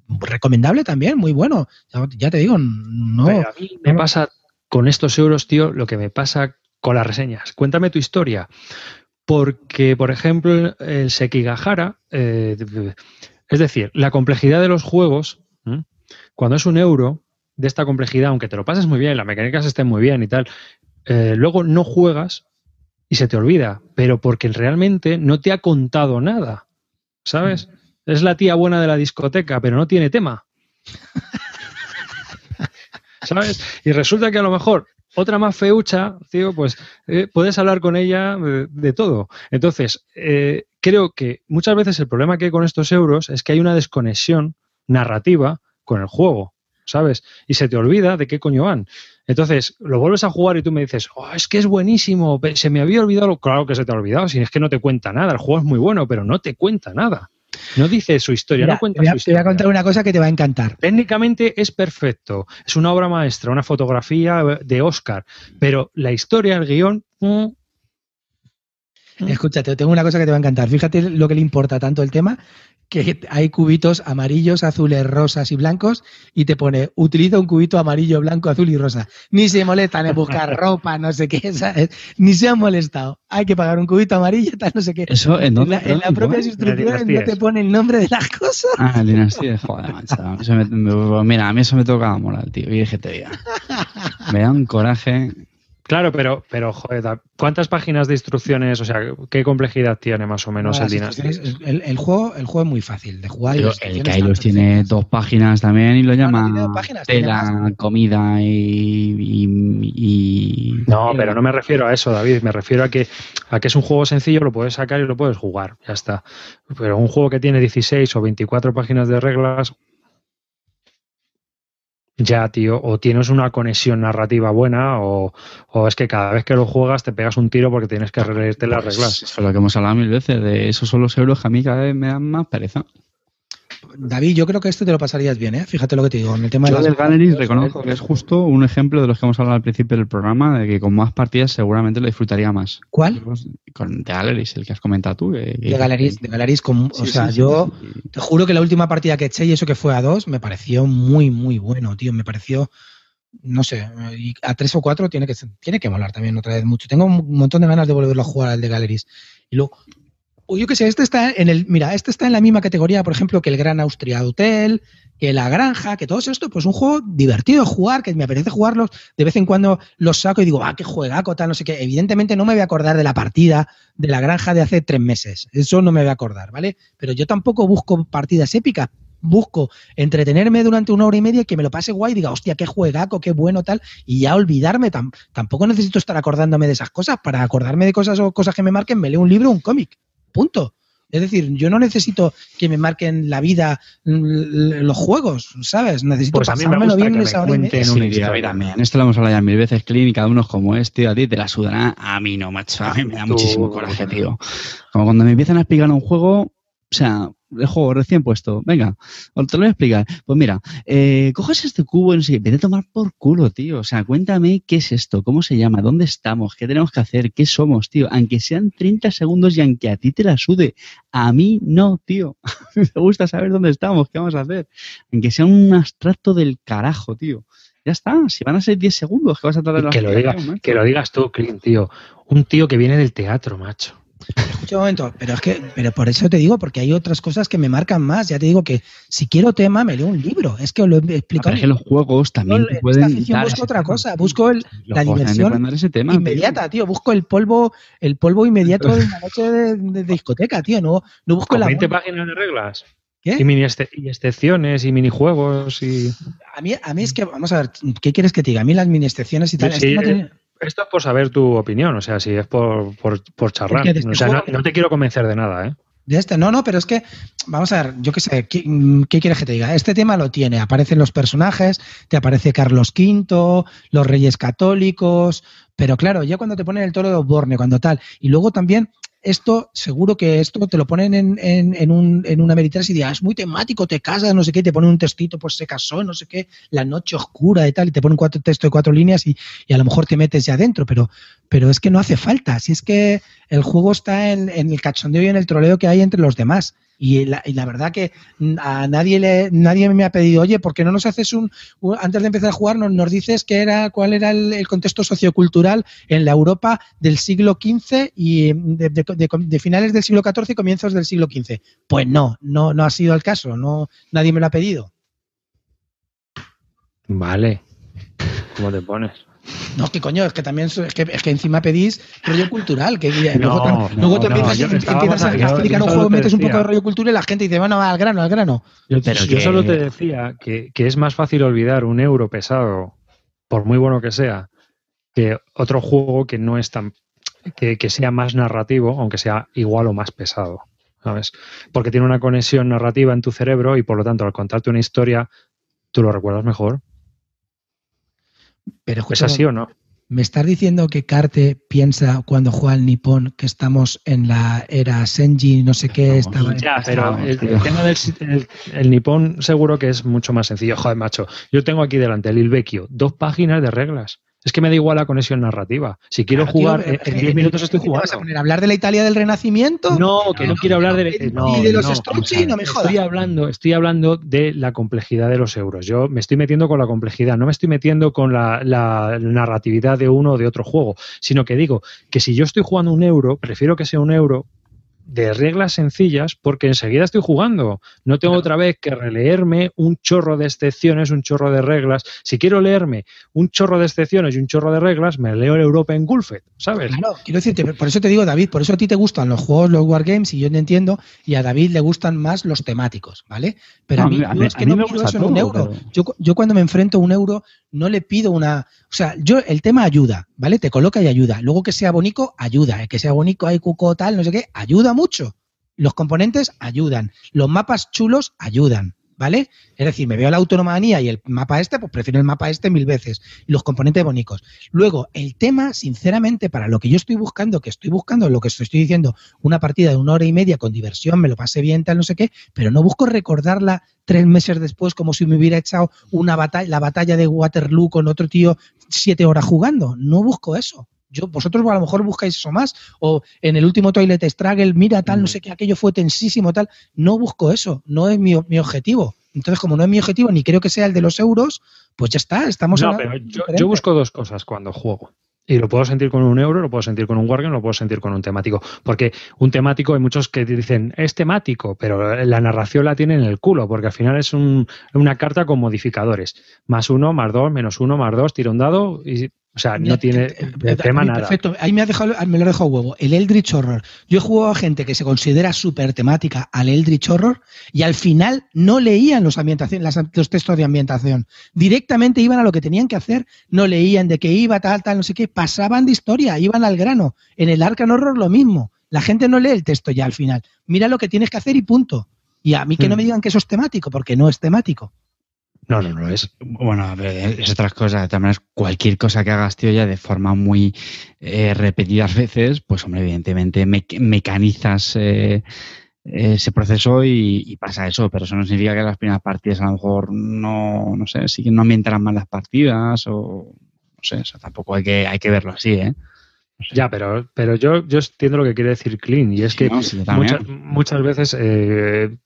recomendable también, muy bueno. Ya, te digo, no. a mí me pasa con estos euros, tío, lo que me pasa con las reseñas. Cuéntame tu historia. Porque, por ejemplo, el Sekigahara, eh, es decir, la complejidad de los juegos, cuando es un euro de esta complejidad, aunque te lo pases muy bien, las mecánicas estén muy bien y tal, eh, luego no juegas y se te olvida, pero porque realmente no te ha contado nada, ¿sabes? Es la tía buena de la discoteca, pero no tiene tema. ¿Sabes? Y resulta que a lo mejor otra más feucha, tío, pues eh, puedes hablar con ella de, todo. Entonces, eh, creo que muchas veces el problema que hay con estos euros es que hay una desconexión narrativa con el juego, ¿sabes? Y se te olvida de qué coño van. Entonces, lo vuelves a jugar y tú me dices, oh, es que es buenísimo, se me había olvidado. Claro que se te ha olvidado, si es que no te cuenta nada. El juego es muy bueno, pero no te cuenta nada. No dice su historia, no cuenta su historia. Te voy a contar una cosa que te va a encantar. Técnicamente es perfecto, es una obra maestra, una fotografía de Oscar, pero la historia, el guion... Mm, Escúchate, tengo una cosa que te va a encantar. Fíjate lo que le importa tanto el tema que hay cubitos amarillos, azules, rosas y blancos y te pone utiliza un cubito amarillo, blanco, azul y rosa. Ni se molestan en buscar ropa, no sé qué, ¿sabes? ni se han molestado. Hay que pagar un cubito amarillo, tal, no sé qué. Eso en, la, en la propia instrucción no te pone el nombre de las cosas. Ah, dinastía, joder, mira, a mí eso me toca moral, tío. Y que te diga. Me da un coraje. Claro, pero, pero joder, ¿cuántas páginas de instrucciones, o sea, qué complejidad tiene más o menos el Dynasty? El, juego, el juego es muy fácil de jugar. el Kairos tiene dos páginas también y lo llama de la comida y, No, pero no me refiero a eso, David. Me refiero a que, a que es un juego sencillo, lo puedes sacar y lo puedes jugar, ya está. Pero un juego que tiene 16 o 24 páginas de reglas, ya, tío, o tienes una conexión narrativa buena o, es que cada vez que lo juegas te pegas un tiro porque tienes que releerte las pues reglas. Eso es lo que hemos hablado mil veces, de esos son los euros que a mí cada vez me dan más pereza. David, yo creo que esto te lo pasarías bien, ¿eh? Fíjate lo que te digo. En el tema de las del reconozco que es justo un ejemplo de los que hemos hablado al principio del programa, de que con más partidas seguramente lo disfrutaría más. ¿Cuál? Con The Galleries, el que has comentado tú. de Galleries, de Galleries con, o sea, yo te juro que la última partida que eché y eso que fue a dos, me pareció muy, muy bueno, tío. Me pareció no sé, a tres o cuatro tiene que, tiene que molar también otra vez mucho. Tengo un montón de ganas de volverlo a jugar al de Galleries. Y luego, o yo qué sé, este está en el, mira, este está en la misma categoría, por ejemplo, que el Gran Austria Hotel, que la Granja, que todo esto, pues un juego divertido de jugar, que me apetece jugarlos, de vez en cuando los saco y digo, ah, qué juegaco, tal, no sé qué. Evidentemente no me voy a acordar de la partida de la Granja de hace tres meses, eso no me voy a acordar, ¿vale? Pero yo tampoco busco partidas épicas, busco entretenerme durante una hora y media que me lo pase guay diga, hostia, qué juegaco, qué bueno, tal, y ya olvidarme. tampoco necesito estar acordándome de esas cosas. Para acordarme de cosas o cosas que me marquen, me leo un libro o un cómic. Punto. Es decir, yo no necesito que me marquen la vida los juegos, ¿sabes? Necesito pues pasármelo bien en esa hora y media. Sí, a mí también. Esto lo hemos hablado ya mil veces, Clean, y cada uno es como es, tío. A ti te la sudará, a mí no, macho. A mí me da muchísimo coraje, tío. Como cuando me empiezan a explicar un juego, o sea, el juego recién puesto. Venga, te lo voy a explicar. Pues mira, eh, coges este cubo y no sé a tomar por culo, tío. O sea, cuéntame qué es esto, cómo se llama, dónde estamos, qué tenemos que hacer, qué somos, tío. Aunque sean 30 segundos y aunque a ti te la sude, a mí no, tío. me gusta saber dónde estamos, qué vamos a hacer. Aunque sea un abstracto del carajo, tío. Ya está, si van a ser 10 segundos, que vas a tardar que, lo que lo digas tú, Clint, tío. Un tío que viene del teatro, macho. Escucha un momento, pero es que, pero por eso te digo, porque hay otras cosas que me marcan más. Ya te digo que si quiero tema, me leo un libro. Es que os lo he explicado. es que los juegos también pueden. busco otra cosa, busco la diversión inmediata, tío. Busco el polvo, el polvo inmediato de una noche de, discoteca, tío. No, no busco la. 20 páginas de reglas. ¿Qué? Y, mini y excepciones y minijuegos y. A mí, a mí es que, vamos a ver, ¿qué quieres que te diga? A mí las mini excepciones y tal. Esto es por saber tu opinión, o sea, si es por, por, charlar. o sea, no, te quiero convencer de nada, ¿eh? De este, no, no, pero es que, vamos a ver, yo qué sé, ¿qué, quieres que te diga? Este tema lo tiene, aparecen los personajes, te aparece Carlos V, los reyes católicos, pero claro, ya cuando te ponen el toro de Osborne, cuando tal, y luego también esto seguro que esto te lo ponen en, en, un, en una Meritas y dirás, es muy temático, te casas, no sé qué, te ponen un textito, pues se casó, no sé qué, la noche oscura y tal, y te ponen cuatro textos de cuatro líneas y, y, a lo mejor te metes ya adentro, pero, pero es que no hace falta, si es que el juego está en, en el cachondeo y en el troleo que hay entre los demás. Y la, y la, verdad que a nadie le, nadie me ha pedido, oye, ¿por qué no nos haces un, antes de empezar a jugar, nos, nos dices qué era, cuál era el, contexto sociocultural en la Europa del siglo XV y de, de, finales del siglo XIV y comienzos del siglo XV? Pues no, no, no ha sido el caso, no, nadie me lo ha pedido. Vale. ¿Cómo te pones? No, que coño, es que también es que, es que encima pedís rollo cultural. Que luego, luego te empiezas, empiezas a, explicar un juego, metes un poco de rollo cultural y la gente dice, bueno, al grano, al grano. Yo, solo te decía que, que, es más fácil olvidar un euro pesado, por muy bueno que sea, que otro juego que no es tan. que, que sea más narrativo, aunque sea igual o más pesado. ¿Sabes? Porque tiene una conexión narrativa en tu cerebro y por lo tanto, al contarte una historia, tú lo recuerdas mejor. Pero ¿Es así o no? ¿Me estás diciendo que Carte piensa cuando juega al Nippon que estamos en la era Senji, no sé qué? estaba ya, pero el, tema del el, Nippon seguro que es mucho más sencillo. Joder, macho, yo tengo aquí delante el Ilvecchio, dos páginas de reglas. Es que me da igual la conexión narrativa. Si quiero jugar, en 10 eh, minutos estoy jugando. ¿Vas a poner a hablar de la Italia del Renacimiento? No, que no, quiero hablar de. No, de los no, no me jodas. Estoy hablando, estoy hablando de la complejidad de los euros. Yo me estoy metiendo con la complejidad, no me estoy metiendo con la, la narratividad de uno o de otro juego, sino que digo que si yo estoy jugando un euro, prefiero que sea un euro de reglas sencillas porque enseguida estoy jugando. No tengo otra vez que releerme un chorro de excepciones, un chorro de reglas. Si quiero leerme un chorro de excepciones y un chorro de reglas, me leo el Europa en Gulfet, ¿sabes? Claro, quiero decirte, por eso te digo, David, por eso a ti te gustan los juegos, los wargames, y yo te entiendo, y a David le gustan más los temáticos, ¿vale? Pero a mí, es que no me eso en un euro. Yo, yo cuando me enfrento a un euro, no le pido una. O sea, yo el tema ayuda, ¿vale? Te coloca y ayuda. Luego que sea bonito, ayuda. Que sea bonito, hay cuco, tal, no sé qué, ayuda mucho. Los componentes ayudan. Los mapas chulos ayudan. ¿Vale? Es decir, me veo la autonomía y el mapa este, pues prefiero el mapa este mil veces. Y los componentes bonitos. Luego, el tema, sinceramente, para lo que yo estoy buscando, que estoy buscando, lo que estoy diciendo, una partida de una hora y media con diversión, me lo pasé bien, tal, no sé qué, pero no busco recordarla tres meses después como si me hubiera echado una batalla, la batalla de Waterloo con otro tío siete horas jugando. No busco eso. Yo, vosotros a lo mejor buscáis eso más, o en el último Toilet Struggle, mira tal, no mm. sé qué, aquello fue tensísimo, tal. No busco eso, no es mi, mi objetivo. Entonces, como no es mi objetivo, ni creo que sea el de los euros, pues ya está, estamos No, pero yo, busco dos cosas cuando juego. Y lo puedo sentir con un euro, lo puedo sentir con un Wargame, lo puedo sentir con un temático. Porque un temático, hay muchos que dicen, es temático, pero la narración la tiene en el culo, porque al final es una carta con modificadores. Más uno, más dos, menos uno, más dos, tira un dado y o sea, no tiene tema nada. Perfecto, ahí me, ha dejado, me lo ha dejado huevo. El Eldritch Horror. Yo he jugado a gente que se considera súper temática al Eldritch Horror y al final no leían los, los textos de ambientación. Directamente iban a lo que tenían que hacer, no leían de qué iba, tal, tal, no sé qué. Pasaban de historia, iban al grano. En el Arcan Horror lo mismo La gente no lee el texto ya al final. Mira lo que tienes que hacer y punto. Y a mí que no me digan que eso es temático, porque no es temático. No, no, no es. Bueno, es otras cosas. También es cualquier cosa que hagas, tío, ya de forma muy eh, repetidas veces, pues, hombre, evidentemente mecanizas eh, ese proceso y, pasa eso. Pero eso no significa que las primeras partidas a lo mejor no, no sé, sí que no ambientarán mal las partidas o no sé, o tampoco hay que, hay que verlo así, ¿eh? Ya, pero, pero yo, yo entiendo lo que quiere decir Clean y es que muchas, muchas, veces eh,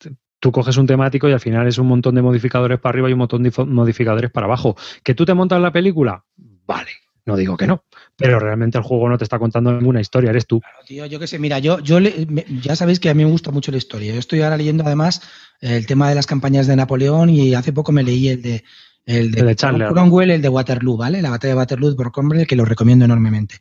tú coges un temático y al final es un montón de modificadores para arriba y un montón de modificadores para abajo. ¿Que tú te montas la película? Vale, no digo que no, pero realmente el juego no te está contando ninguna historia, eres tú. Claro, tío, yo qué sé, mira, yo, yo ya sabéis que a mí me gusta mucho la historia. Yo estoy ahora leyendo además el tema de las campañas de Napoleón y hace poco me leí el de el de, Cromwell, el de Waterloo, ¿vale? La batalla de Waterloo por Cromwell, que lo recomiendo enormemente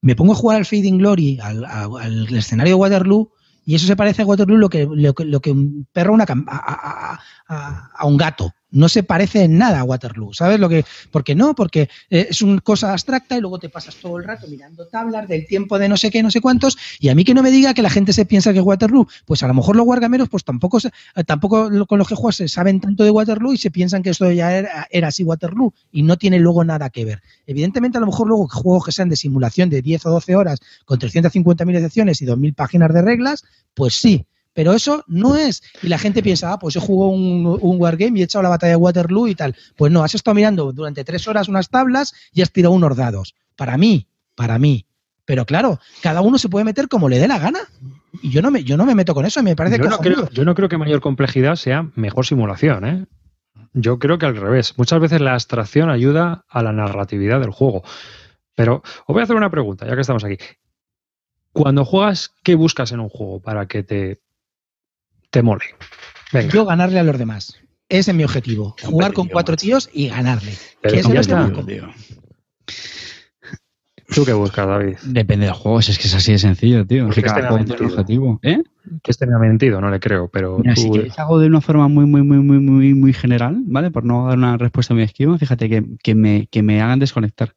me pongo a jugar al Fading Glory, al, escenario de Waterloo, y eso se parece a Waterloo lo que, lo, lo que un perro una, a, a, un gato no se parece en nada a Waterloo, ¿sabes lo que? Porque no, porque eh, es una cosa abstracta y luego te pasas todo el rato mirando tablas del tiempo de no sé qué, no sé cuántos, y a mí que no me diga que la gente se piensa que Waterloo, pues a lo mejor los guargameros pues tampoco, eh, tampoco con los que juegas se saben tanto de Waterloo y se piensan que esto ya era, era, así Waterloo y no tiene luego nada que ver. Evidentemente a lo mejor luego juegos que sean de simulación de 10 o 12 horas con 350.000 excepciones y 2.000 páginas de reglas, pues sí, pero eso no es. Y la gente piensa, ah, pues yo juego un, un Wargame y he echado la batalla de Waterloo y tal. Pues no, has estado mirando durante tres horas unas tablas y has tirado unos dados. Para mí, para mí. Pero claro, cada uno se puede meter como le dé la gana. Y yo no me, yo no me meto con eso, me parece yo no creo, Yo no creo que mayor complejidad sea mejor simulación, ¿eh? Yo creo que al revés. Muchas veces la abstracción ayuda a la narratividad del juego. Pero os voy a hacer una pregunta, ya que estamos aquí. Cuando juegas, ¿qué buscas en un juego para que te te mole. Yo ganarle a los demás. Ese es mi objetivo. Jugar con cuatro tíos y ganarle. Pero ya está. ¿Tú qué buscas, David? Depende del juego, es que es así de sencillo, tío. Es cada juego tiene objetivo. ¿Eh? Que este me ha mentido, no le creo, pero. Si quieres algo de una forma muy, muy, muy, muy, muy, muy general, ¿vale? Por no dar una respuesta muy esquiva, fíjate que, que, me, que me hagan desconectar.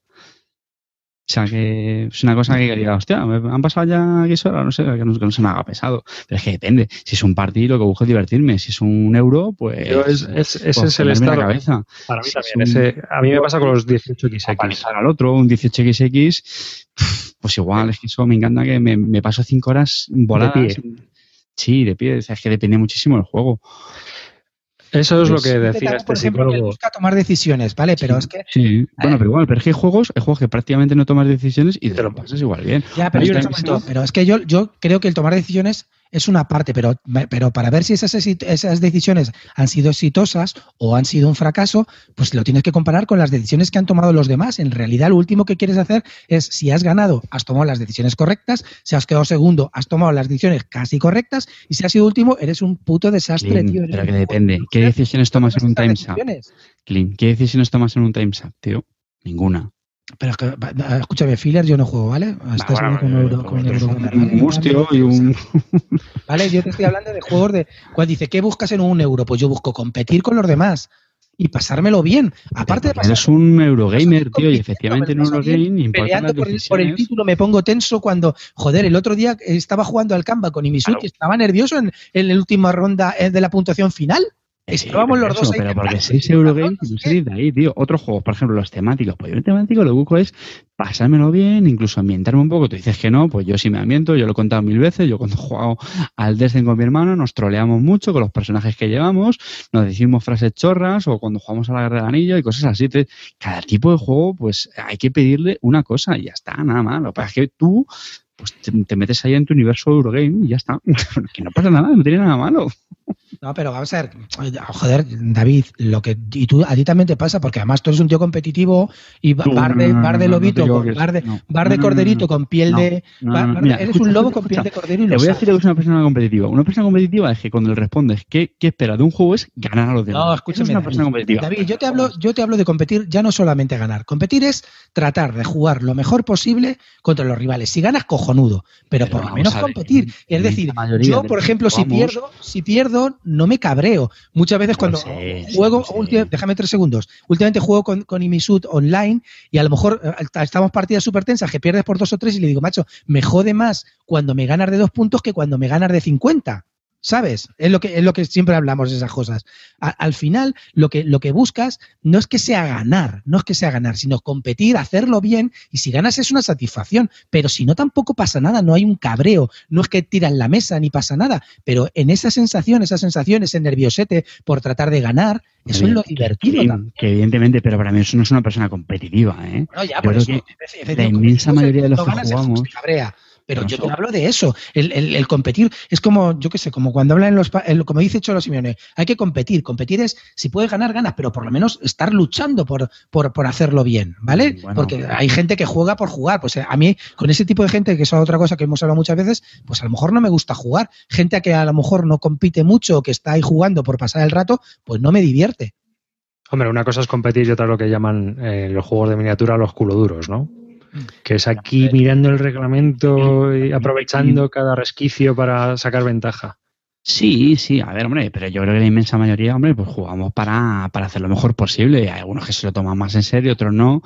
O sea, que es una cosa que diga, hostia, han pasado ya X horas, no sé, que no, se me haga pesado. Pero es que depende. Si es un partido, lo que busco es divertirme. Si es un euro, pues. es, ese pues es el estado. Cabeza. Para mí también. a mí me pasa con los 18XX. Para al otro, un 18XX, pues igual, es que eso me encanta que me, me paso cinco horas voladas. De pie. Sí, de pie. O sea, es que depende muchísimo del juego. Eso es lo que decía este por ejemplo, psicólogo. busca tomar decisiones, ¿vale? Pero es que. Sí, bueno, pero igual, pero es que hay juegos, hay juegos que prácticamente no tomas decisiones y te lo pasas igual bien. Ya, pero, pero es que yo, yo creo que el tomar decisiones es una parte, pero, pero para ver si esas, esas decisiones han sido exitosas o han sido un fracaso, pues lo tienes que comparar con las decisiones que han tomado los demás. En realidad, lo último que quieres hacer es, si has ganado, has tomado las decisiones correctas, si has quedado segundo, has tomado las decisiones casi correctas, y si has sido último, eres un puto desastre, tío. Pero que depende. ¿Qué decisiones tomas en un time's up? ¿qué decisiones tomas en un time's up, tío? Ninguna. Pero es que, escúchame, filler yo no juego, ¿vale? Estás con un euro, con un euro un mustio y un. Vale, yo te estoy hablando de juegos de. Cuando dice, ¿qué buscas en un euro? Pues yo busco competir con los demás y pasármelo bien. Aparte de pasar, Eres un Eurogamer, tío, y efectivamente en un Eurogame peleando por el, por el, título me pongo tenso cuando, joder, el otro día estaba jugando al Canva con Imisut y estaba nervioso en, en la última ronda eh, de la puntuación final. Estábamos los dos ahí. Pero porque 6 Eurogames no salís de ahí, tío. Otros juegos, por ejemplo, los temáticos. Pues yo el temático lo que busco es pasármelo bien, incluso ambientarme un poco. Tú dices que no, pues yo sí me ambiento, yo lo he contado mil veces. Yo cuando he jugado al Destiny con mi hermano, nos troleamos mucho con los personajes que llevamos, nos decimos frases chorras, o cuando jugamos a la guerra del anillo y cosas así. Entonces, cada tipo de juego, pues hay que pedirle una cosa y ya está, nada más. Lo que pasa es que tú pues te, metes ahí en tu universo Eurogame y ya está. que no pasa nada, no tiene nada malo. No, pero vamos a ver, joder, David, lo que y tú a ti también te pasa porque además tú eres un tío competitivo y bar de, bar de lobito, bar de, bar de corderito con piel de eres un lobo con piel de cordero y lo Te voy a decir que es una persona competitiva. Una persona competitiva es que cuando le respondes qué, qué espera de un juego es ganar a los demás. No, escúchame. una persona competitiva. David, yo te hablo, yo te hablo de competir ya no solamente ganar. Competir es tratar de jugar lo mejor posible contra los rivales. Si ganas cojonudo, pero, por lo menos competir. Es decir, yo por ejemplo si pierdo, si pierdo no me cabreo. Muchas veces cuando juego, déjame tres segundos, últimamente juego con, con Imisud online y a lo mejor eh, estamos partidas súper tensas que pierdes por dos o tres y le digo, macho, me jode más cuando me ganas de dos puntos que cuando me ganas de 50. ¿Sabes? Es lo que, es lo que siempre hablamos de esas cosas. al final, lo que, lo que buscas no es que sea ganar, no es que sea ganar, sino competir, hacerlo bien, y si ganas es una satisfacción. Pero si no, tampoco pasa nada, no hay un cabreo, no es que tiran la mesa ni pasa nada. Pero en esa sensación, esa sensación, ese nerviosete por tratar de ganar, eso es lo divertido. Que, evidentemente, pero para mí eso no es una persona competitiva, ¿eh? No, ya, por eso, la inmensa mayoría de los que jugamos. Pero yo te hablo de eso, el, competir es como, yo qué sé, como cuando hablan en los, como dice Cholo Simeone, hay que competir, competir es, si puedes ganar, ganas, pero por lo menos estar luchando por, por, hacerlo bien, ¿vale? Porque hay gente que juega por jugar, pues eh, a mí, con ese tipo de gente, que es otra cosa que hemos hablado muchas veces, pues a lo mejor no me gusta jugar, gente que a lo mejor no compite mucho, que está ahí jugando por pasar el rato, pues no me divierte. Hombre, una cosa es competir y otra lo que llaman en eh, los juegos de miniatura los culoduros, ¿no? Que es aquí mirando el reglamento y aprovechando cada resquicio para sacar ventaja. Sí, sí, a ver, hombre, pero yo creo que la inmensa mayoría, hombre, pues jugamos para, para hacer lo mejor posible. Hay algunos que se lo toman más en serio, otros no.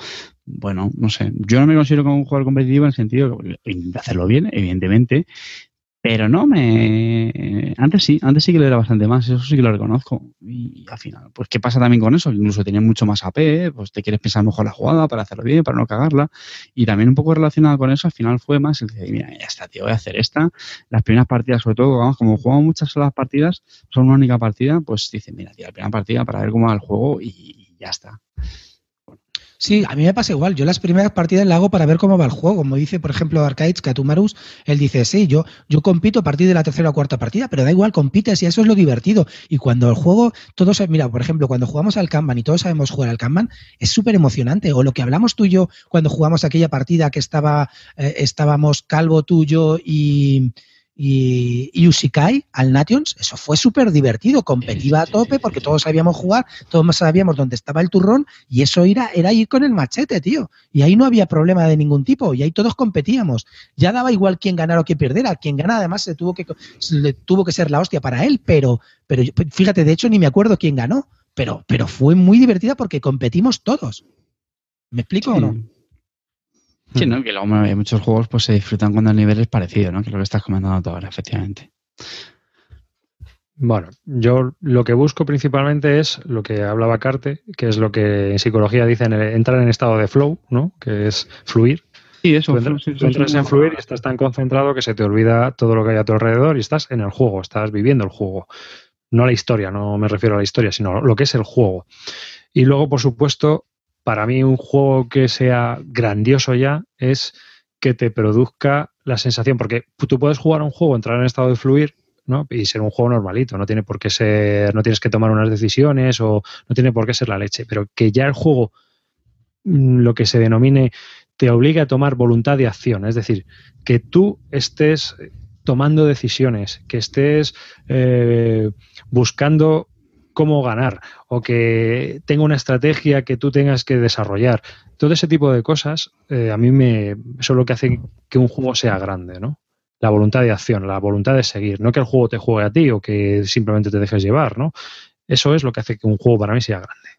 Bueno, no sé. Yo no me considero como un jugador competitivo en el sentido de hacerlo bien, evidentemente, pero no me. Antes sí, antes sí que lo era bastante más, eso sí que lo reconozco. Y al final, pues, ¿qué pasa también con eso? Incluso tenía mucho más AP, pues te quieres pensar mejor la jugada para hacerlo bien, para no cagarla. Y también un poco relacionado con eso, al final fue más el decir, mira, ya está, tío, voy a hacer esta. Las primeras partidas, sobre todo, vamos, como jugamos muchas solas partidas, son una única partida, pues dicen, mira, tío, la primera partida para ver cómo va el juego y ya está. Sí, a mí me pasa igual. Yo las primeras partidas las hago para ver cómo va el juego. Como dice, por ejemplo, Arcades Katumarus, él dice, sí, yo, yo compito a partir de la tercera o cuarta partida, pero da igual, compites y eso es lo divertido. Y cuando el juego, todos, mira, por ejemplo, cuando jugamos al Kanban y todos sabemos jugar al Kanban, es súper emocionante. O lo que hablamos tú y yo cuando jugamos aquella partida que estaba, eh, estábamos Calvo, tuyo y y, y Usikai al Nations, eso fue súper divertido, competía a tope porque todos sabíamos jugar, todos sabíamos dónde estaba el turrón y eso era, era ir con el machete, tío. Y ahí no había problema de ningún tipo y ahí todos competíamos. Ya daba igual quién ganara o quién perdiera. Quien gana además se tuvo que, le tuvo que ser la hostia para él, pero, pero fíjate, de hecho ni me acuerdo quién ganó, pero, pero fue muy divertida porque competimos todos. ¿Me explico o no? Sí, ¿no? Que luego hay muchos juegos pues se disfrutan cuando el nivel es parecido, ¿no? Que es lo que estás comentando tú ahora, efectivamente. Bueno, yo lo que busco principalmente es lo que hablaba Carte, que es lo que en psicología dicen entrar en estado de flow, ¿no? Que es fluir. Sí, eso. Tú entras, en fluir y estás tan concentrado que se te olvida todo lo que hay a tu alrededor y estás en el juego, estás viviendo el juego. No la historia, no me refiero a la historia, sino lo que es el juego. Y luego, por supuesto, para mí un juego que sea grandioso ya es que te produzca la sensación, porque tú puedes jugar a un juego, entrar en estado de fluir, ¿no? Y ser un juego normalito, no tiene por qué ser, no tienes que tomar unas decisiones o no tiene por qué ser la leche, pero que ya el juego, mm, lo que se denomine, te obligue a tomar voluntad de acción, es decir, que tú estés tomando decisiones, que estés eh, buscando cómo ganar o que tenga una estrategia que tú tengas que desarrollar. Todo ese tipo de cosas eh, a mí me eso es lo que hace que un juego sea grande, ¿no? La voluntad de acción, la voluntad de seguir, no que el juego te juegue a ti o que simplemente te dejes llevar, ¿no? Eso es lo que hace que un juego para mí sea grande.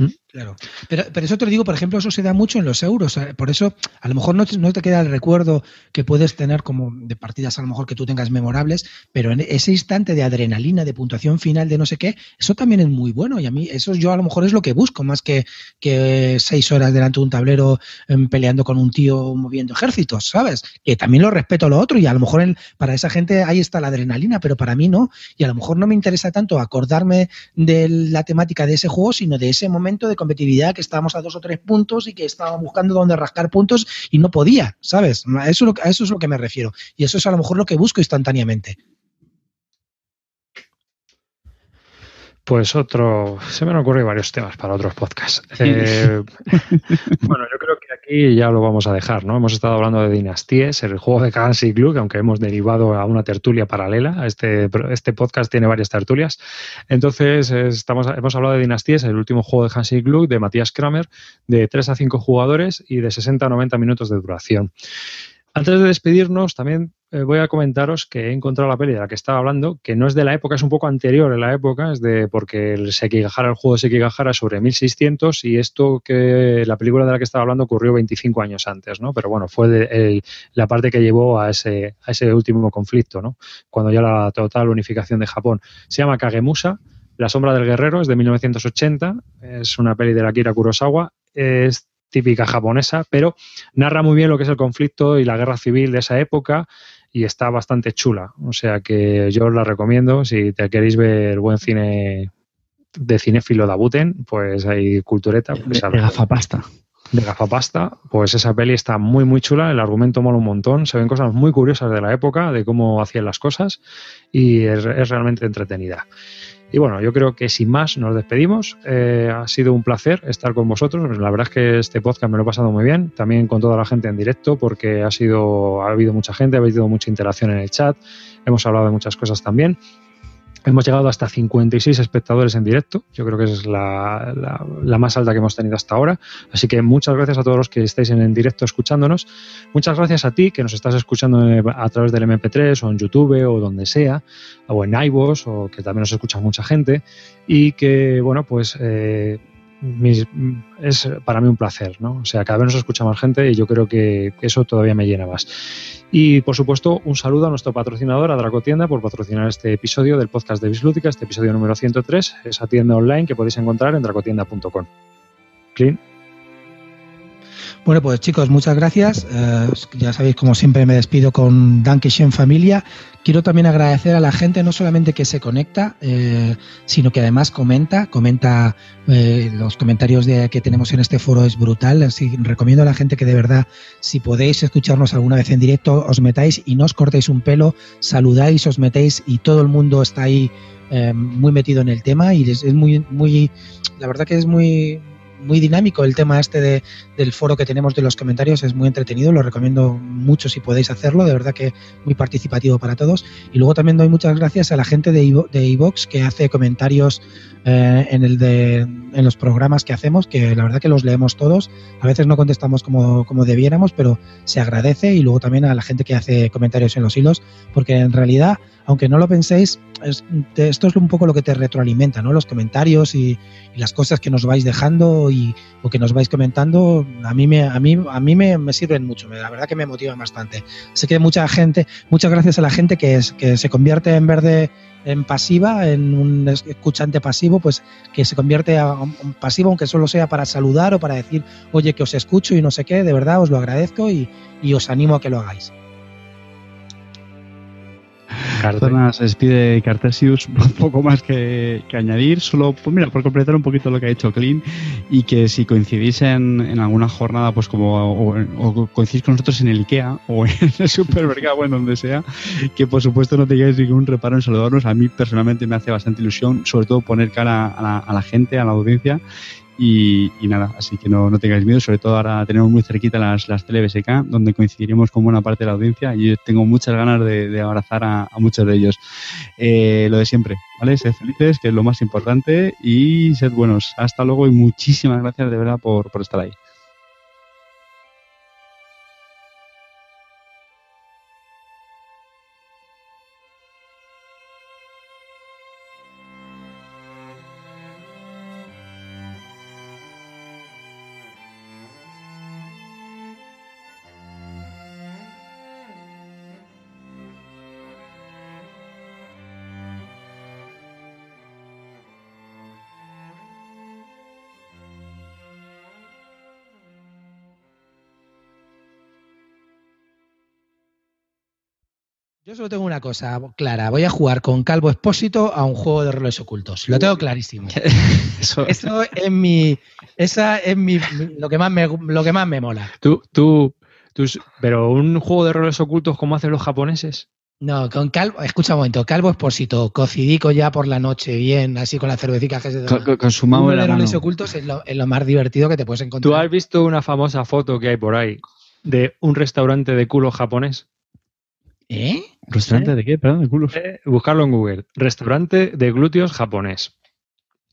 ¿Mm? Claro. Pero, pero, eso te lo digo, por ejemplo, eso se da mucho en los euros. Por eso, a lo mejor no te, no te, queda el recuerdo que puedes tener como de partidas, a lo mejor que tú tengas memorables, pero en ese instante de adrenalina, de puntuación final, de no sé qué, eso también es muy bueno. Y a mí, eso yo a lo mejor es lo que busco, más que, que seis horas delante de un tablero em, peleando con un tío moviendo ejércitos, ¿sabes? Que también lo respeto a lo otro y a lo mejor para esa gente ahí está la adrenalina, pero para mí no. Y a lo mejor no me interesa tanto acordarme de la temática de ese juego, sino de ese momento de competitividad que estábamos a dos o tres puntos y que estaba buscando dónde rascar puntos y no podía, ¿sabes? A eso, a eso es lo que me refiero. Y eso es a lo mejor lo que busco instantáneamente. Pues otro, se me han ocurrido varios temas para otros podcasts. Eh, bueno, yo creo que aquí ya lo vamos a dejar, ¿no? Hemos estado hablando de Dinastíes, el juego de Hansi Glug, aunque hemos derivado a una tertulia paralela. Este, este podcast tiene varias tertulias. Entonces, estamos, hemos hablado de Dinastíes, el último juego de Hansi Glug, de Matías Kramer, de 3 a 5 jugadores y de 60 a 90 minutos de duración. Antes de despedirnos, también eh, voy a comentaros que he encontrado la peli de la que estaba hablando, que no es de la época, es un poco anterior en la época, es de porque el Sekigahara, el juego de Sekigahara sobre 1600 y esto que la película de la que estaba hablando ocurrió 25 años antes, ¿no? Pero bueno, fue la parte que llevó a ese, a ese último conflicto, ¿no? Cuando ya la total unificación de Japón. Se llama Kagemusa, La sombra del guerrero, es de 1980, es una peli de la Kira Kurosawa, es típica japonesa, pero narra muy bien lo que es el conflicto y la guerra civil de esa época y está bastante chula. O sea que yo os la recomiendo. Si te queréis ver buen cine de cinéfilo de Abuten, pues hay cultureta. Pues de, gafapasta. De gafapasta, pues esa peli está muy, muy chula. El argumento mola un montón. Se ven cosas muy curiosas de la época, de cómo hacían las cosas y es realmente entretenida. Y bueno, yo creo que sin más nos despedimos. Eh, ha sido un placer estar con vosotros. La verdad es que este podcast me lo he pasado muy bien. También con toda la gente en directo, porque ha sido, ha habido mucha gente, ha habido mucha interacción en el chat. Hemos hablado de muchas cosas también. Hemos llegado hasta 56 espectadores en directo. Yo creo que es la, más alta que hemos tenido hasta ahora. Así que muchas gracias a todos los que estáis en el directo escuchándonos. Muchas gracias a ti que nos estás escuchando a través del MP3 o en YouTube o donde sea, o en iVoox, o que también nos escucha mucha gente. Y que, bueno, pues eh, es para mí un placer, ¿no? O sea, cada vez nos escucha más gente y yo creo que eso todavía me llena más. Y por supuesto, un saludo a nuestro patrocinador, a Dracotienda, por patrocinar este episodio del podcast de Bislúdica, este episodio número 103, esa tienda online que podéis encontrar en dracotienda.com. Clean. Bueno, pues chicos, muchas gracias. Eh, ya sabéis, como siempre, me despido con Dankeschön Familia. Quiero también agradecer a la gente, no solamente que se conecta, eh, sino que además comenta, comenta eh, los comentarios de, que tenemos en este foro es brutal. Así recomiendo a la gente que de verdad, si podéis escucharnos alguna vez en directo, os metáis y no os cortéis un pelo, saludáis, os metéis y todo el mundo está ahí muy metido en el tema y es, es muy, muy, la verdad que es muy, muy dinámico. El tema este de, del foro que tenemos de los comentarios, es muy entretenido, lo recomiendo mucho si podéis hacerlo, de verdad que muy participativo para todos. Y luego también doy muchas gracias a la gente de iVox que hace comentarios eh, en, el de, en los programas que hacemos, que la verdad que los leemos todos, a veces no contestamos como, como debiéramos, pero se agradece. Y luego también a la gente que hace comentarios en los hilos, porque en realidad aunque no lo penséis, esto es un poco lo que te retroalimenta, ¿no? Los comentarios y, las cosas que nos vais dejando y, o que nos vais comentando, a mí me, a mí, a mí me, sirven mucho, la verdad que me motivan bastante. Sé que mucha gente, muchas gracias a la gente que, es, que se convierte en verde en pasiva, en un escuchante pasivo, pues que se convierte a un pasivo, aunque solo sea para saludar o para decir, oye, que os escucho y no sé qué, de verdad os lo agradezco y os animo a que lo hagáis. Cartona se despide Cartesius, poco más que, añadir, solo pues mira, por completar un poquito lo que ha dicho Clean y que si coincidís en, alguna jornada, pues como o, coincidís con nosotros en el IKEA o en el supermercado o en donde sea, que por supuesto no tengáis ningún reparo en saludarnos. A mí personalmente me hace bastante ilusión, sobre todo poner cara a la gente, a la audiencia y, nada, así que no, no, tengáis miedo, sobre todo ahora tenemos muy cerquita las, las tele-BSK, donde coincidiremos con buena parte de la audiencia y tengo muchas ganas de, abrazar a, muchos de ellos. Eh, lo de siempre, ¿vale? Sed felices, que es lo más importante, y sed buenos. Hasta luego y muchísimas gracias de verdad por, por estar ahí. Yo solo tengo una cosa clara. Voy a jugar con Calvo Expósito a un juego de roles ocultos. Lo tengo clarísimo. Eso, es mi. Esa es mi, lo, que más me, lo que más me mola. Tú, tú, pero un juego de roles ocultos como hacen los japoneses. No, con Calvo, escucha un momento, Calvo Expósito, cocidico ya por la noche, bien, así con la cervecita que se con, con, su mano de roles ocultos es lo, es lo más divertido que te puedes encontrar. ¿Tú has visto una famosa foto que hay por ahí de un restaurante de culo japonés? ¿Eh? ¿Restaurante de qué? Perdón, de culos. Eh, buscarlo en Google. Restaurante de glúteos japonés.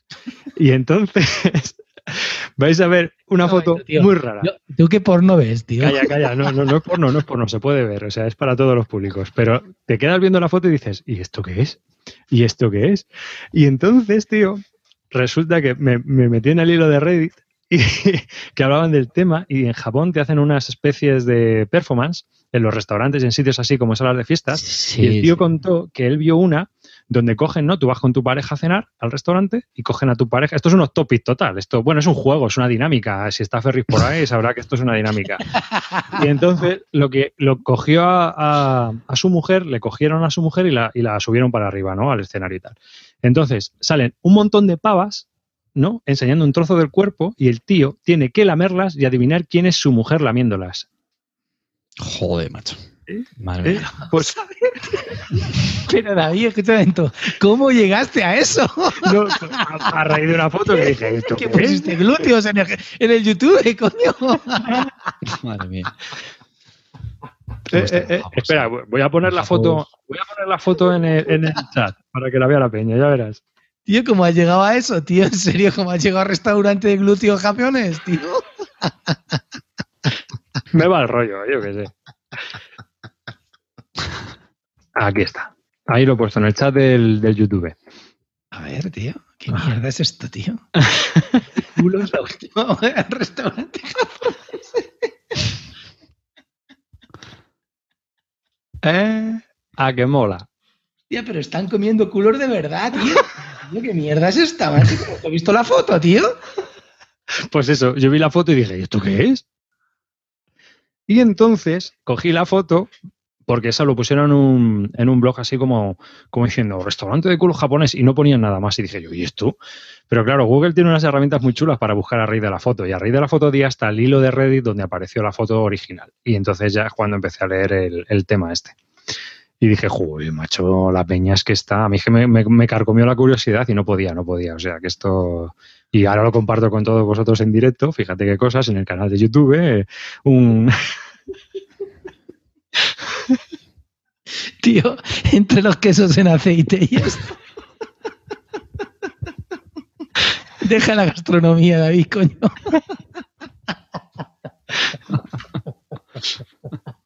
Y entonces, vais a ver una foto muy rara. ¿Tú qué porno ves, tío? Calla, calla, no, no, no es porno, no es porno, se puede ver, o sea, es para todos los públicos. Pero te quedas viendo la foto y dices, ¿y esto qué es? ¿Y esto qué es? Y entonces, tío, resulta que me, me metí en el hilo de Reddit y que hablaban del tema y en Japón te hacen unas especies de performance en los restaurantes y en sitios así como salas de fiestas. y el tío contó que él vio una donde cogen, ¿no? Tú vas con tu pareja a cenar al restaurante y cogen a tu pareja. Esto es unos topics total. Esto, bueno, es un juego, es una dinámica. Si está Ferris por ahí, sabrá que esto es una dinámica. Y entonces lo que lo cogió a, su mujer, le cogieron a su mujer y la, y la subieron para arriba, ¿no? Al escenario y tal. Entonces salen un montón de pavas ¿no? Enseñando un trozo del cuerpo y el tío tiene que lamerlas y adivinar quién es su mujer lamiéndolas. Joder, macho. ¿Eh? Madre ¿Eh? Pues... Pero David, momento. ¿cómo llegaste a eso? a, raíz de una foto que dije, ¿esto qué pusiste glúteos en el, YouTube, coño? Madre mía. Eh, espera, voy a poner la foto, voy a poner la foto en el, en el chat para que la vea la peña, ya verás. Tío, ¿cómo has llegado a eso, tío? ¿En serio? ¿Cómo has llegado al restaurante de glúteos campeones, tío? Me va el rollo, yo qué sé. Aquí está. Ahí lo he puesto en el chat del, YouTube. A ver, tío. ¿Qué mierda es esto, tío? Culos la última al restaurante japonés. ¿Eh? A que mola. Tío, pero están comiendo culos de verdad, tío. ¿Qué mierda es esta? ¿Has visto la foto, tío? Pues eso, yo vi la foto y dije, ¿y esto qué es? Y entonces cogí la foto, porque esa lo pusieron en un, blog así como, como diciendo, restaurante de culo japonés, y no ponían nada más. Y dije yo, ¿y esto? Pero claro, Google tiene unas herramientas muy chulas para buscar a raíz de la foto. Y a raíz de la foto di hasta el hilo de Reddit donde apareció la foto original. Y entonces ya es cuando empecé a leer el tema este. Y dije, joder, macho, la peña es que está. A mí que me, me, carcomió la curiosidad y no podía, no podía. O sea, que esto y ahora lo comparto con todos vosotros en directo, fíjate qué cosas, en el canal de YouTube, eh, un... Tío, entre los quesos en aceite y esto. Deja la gastronomía, David, coño.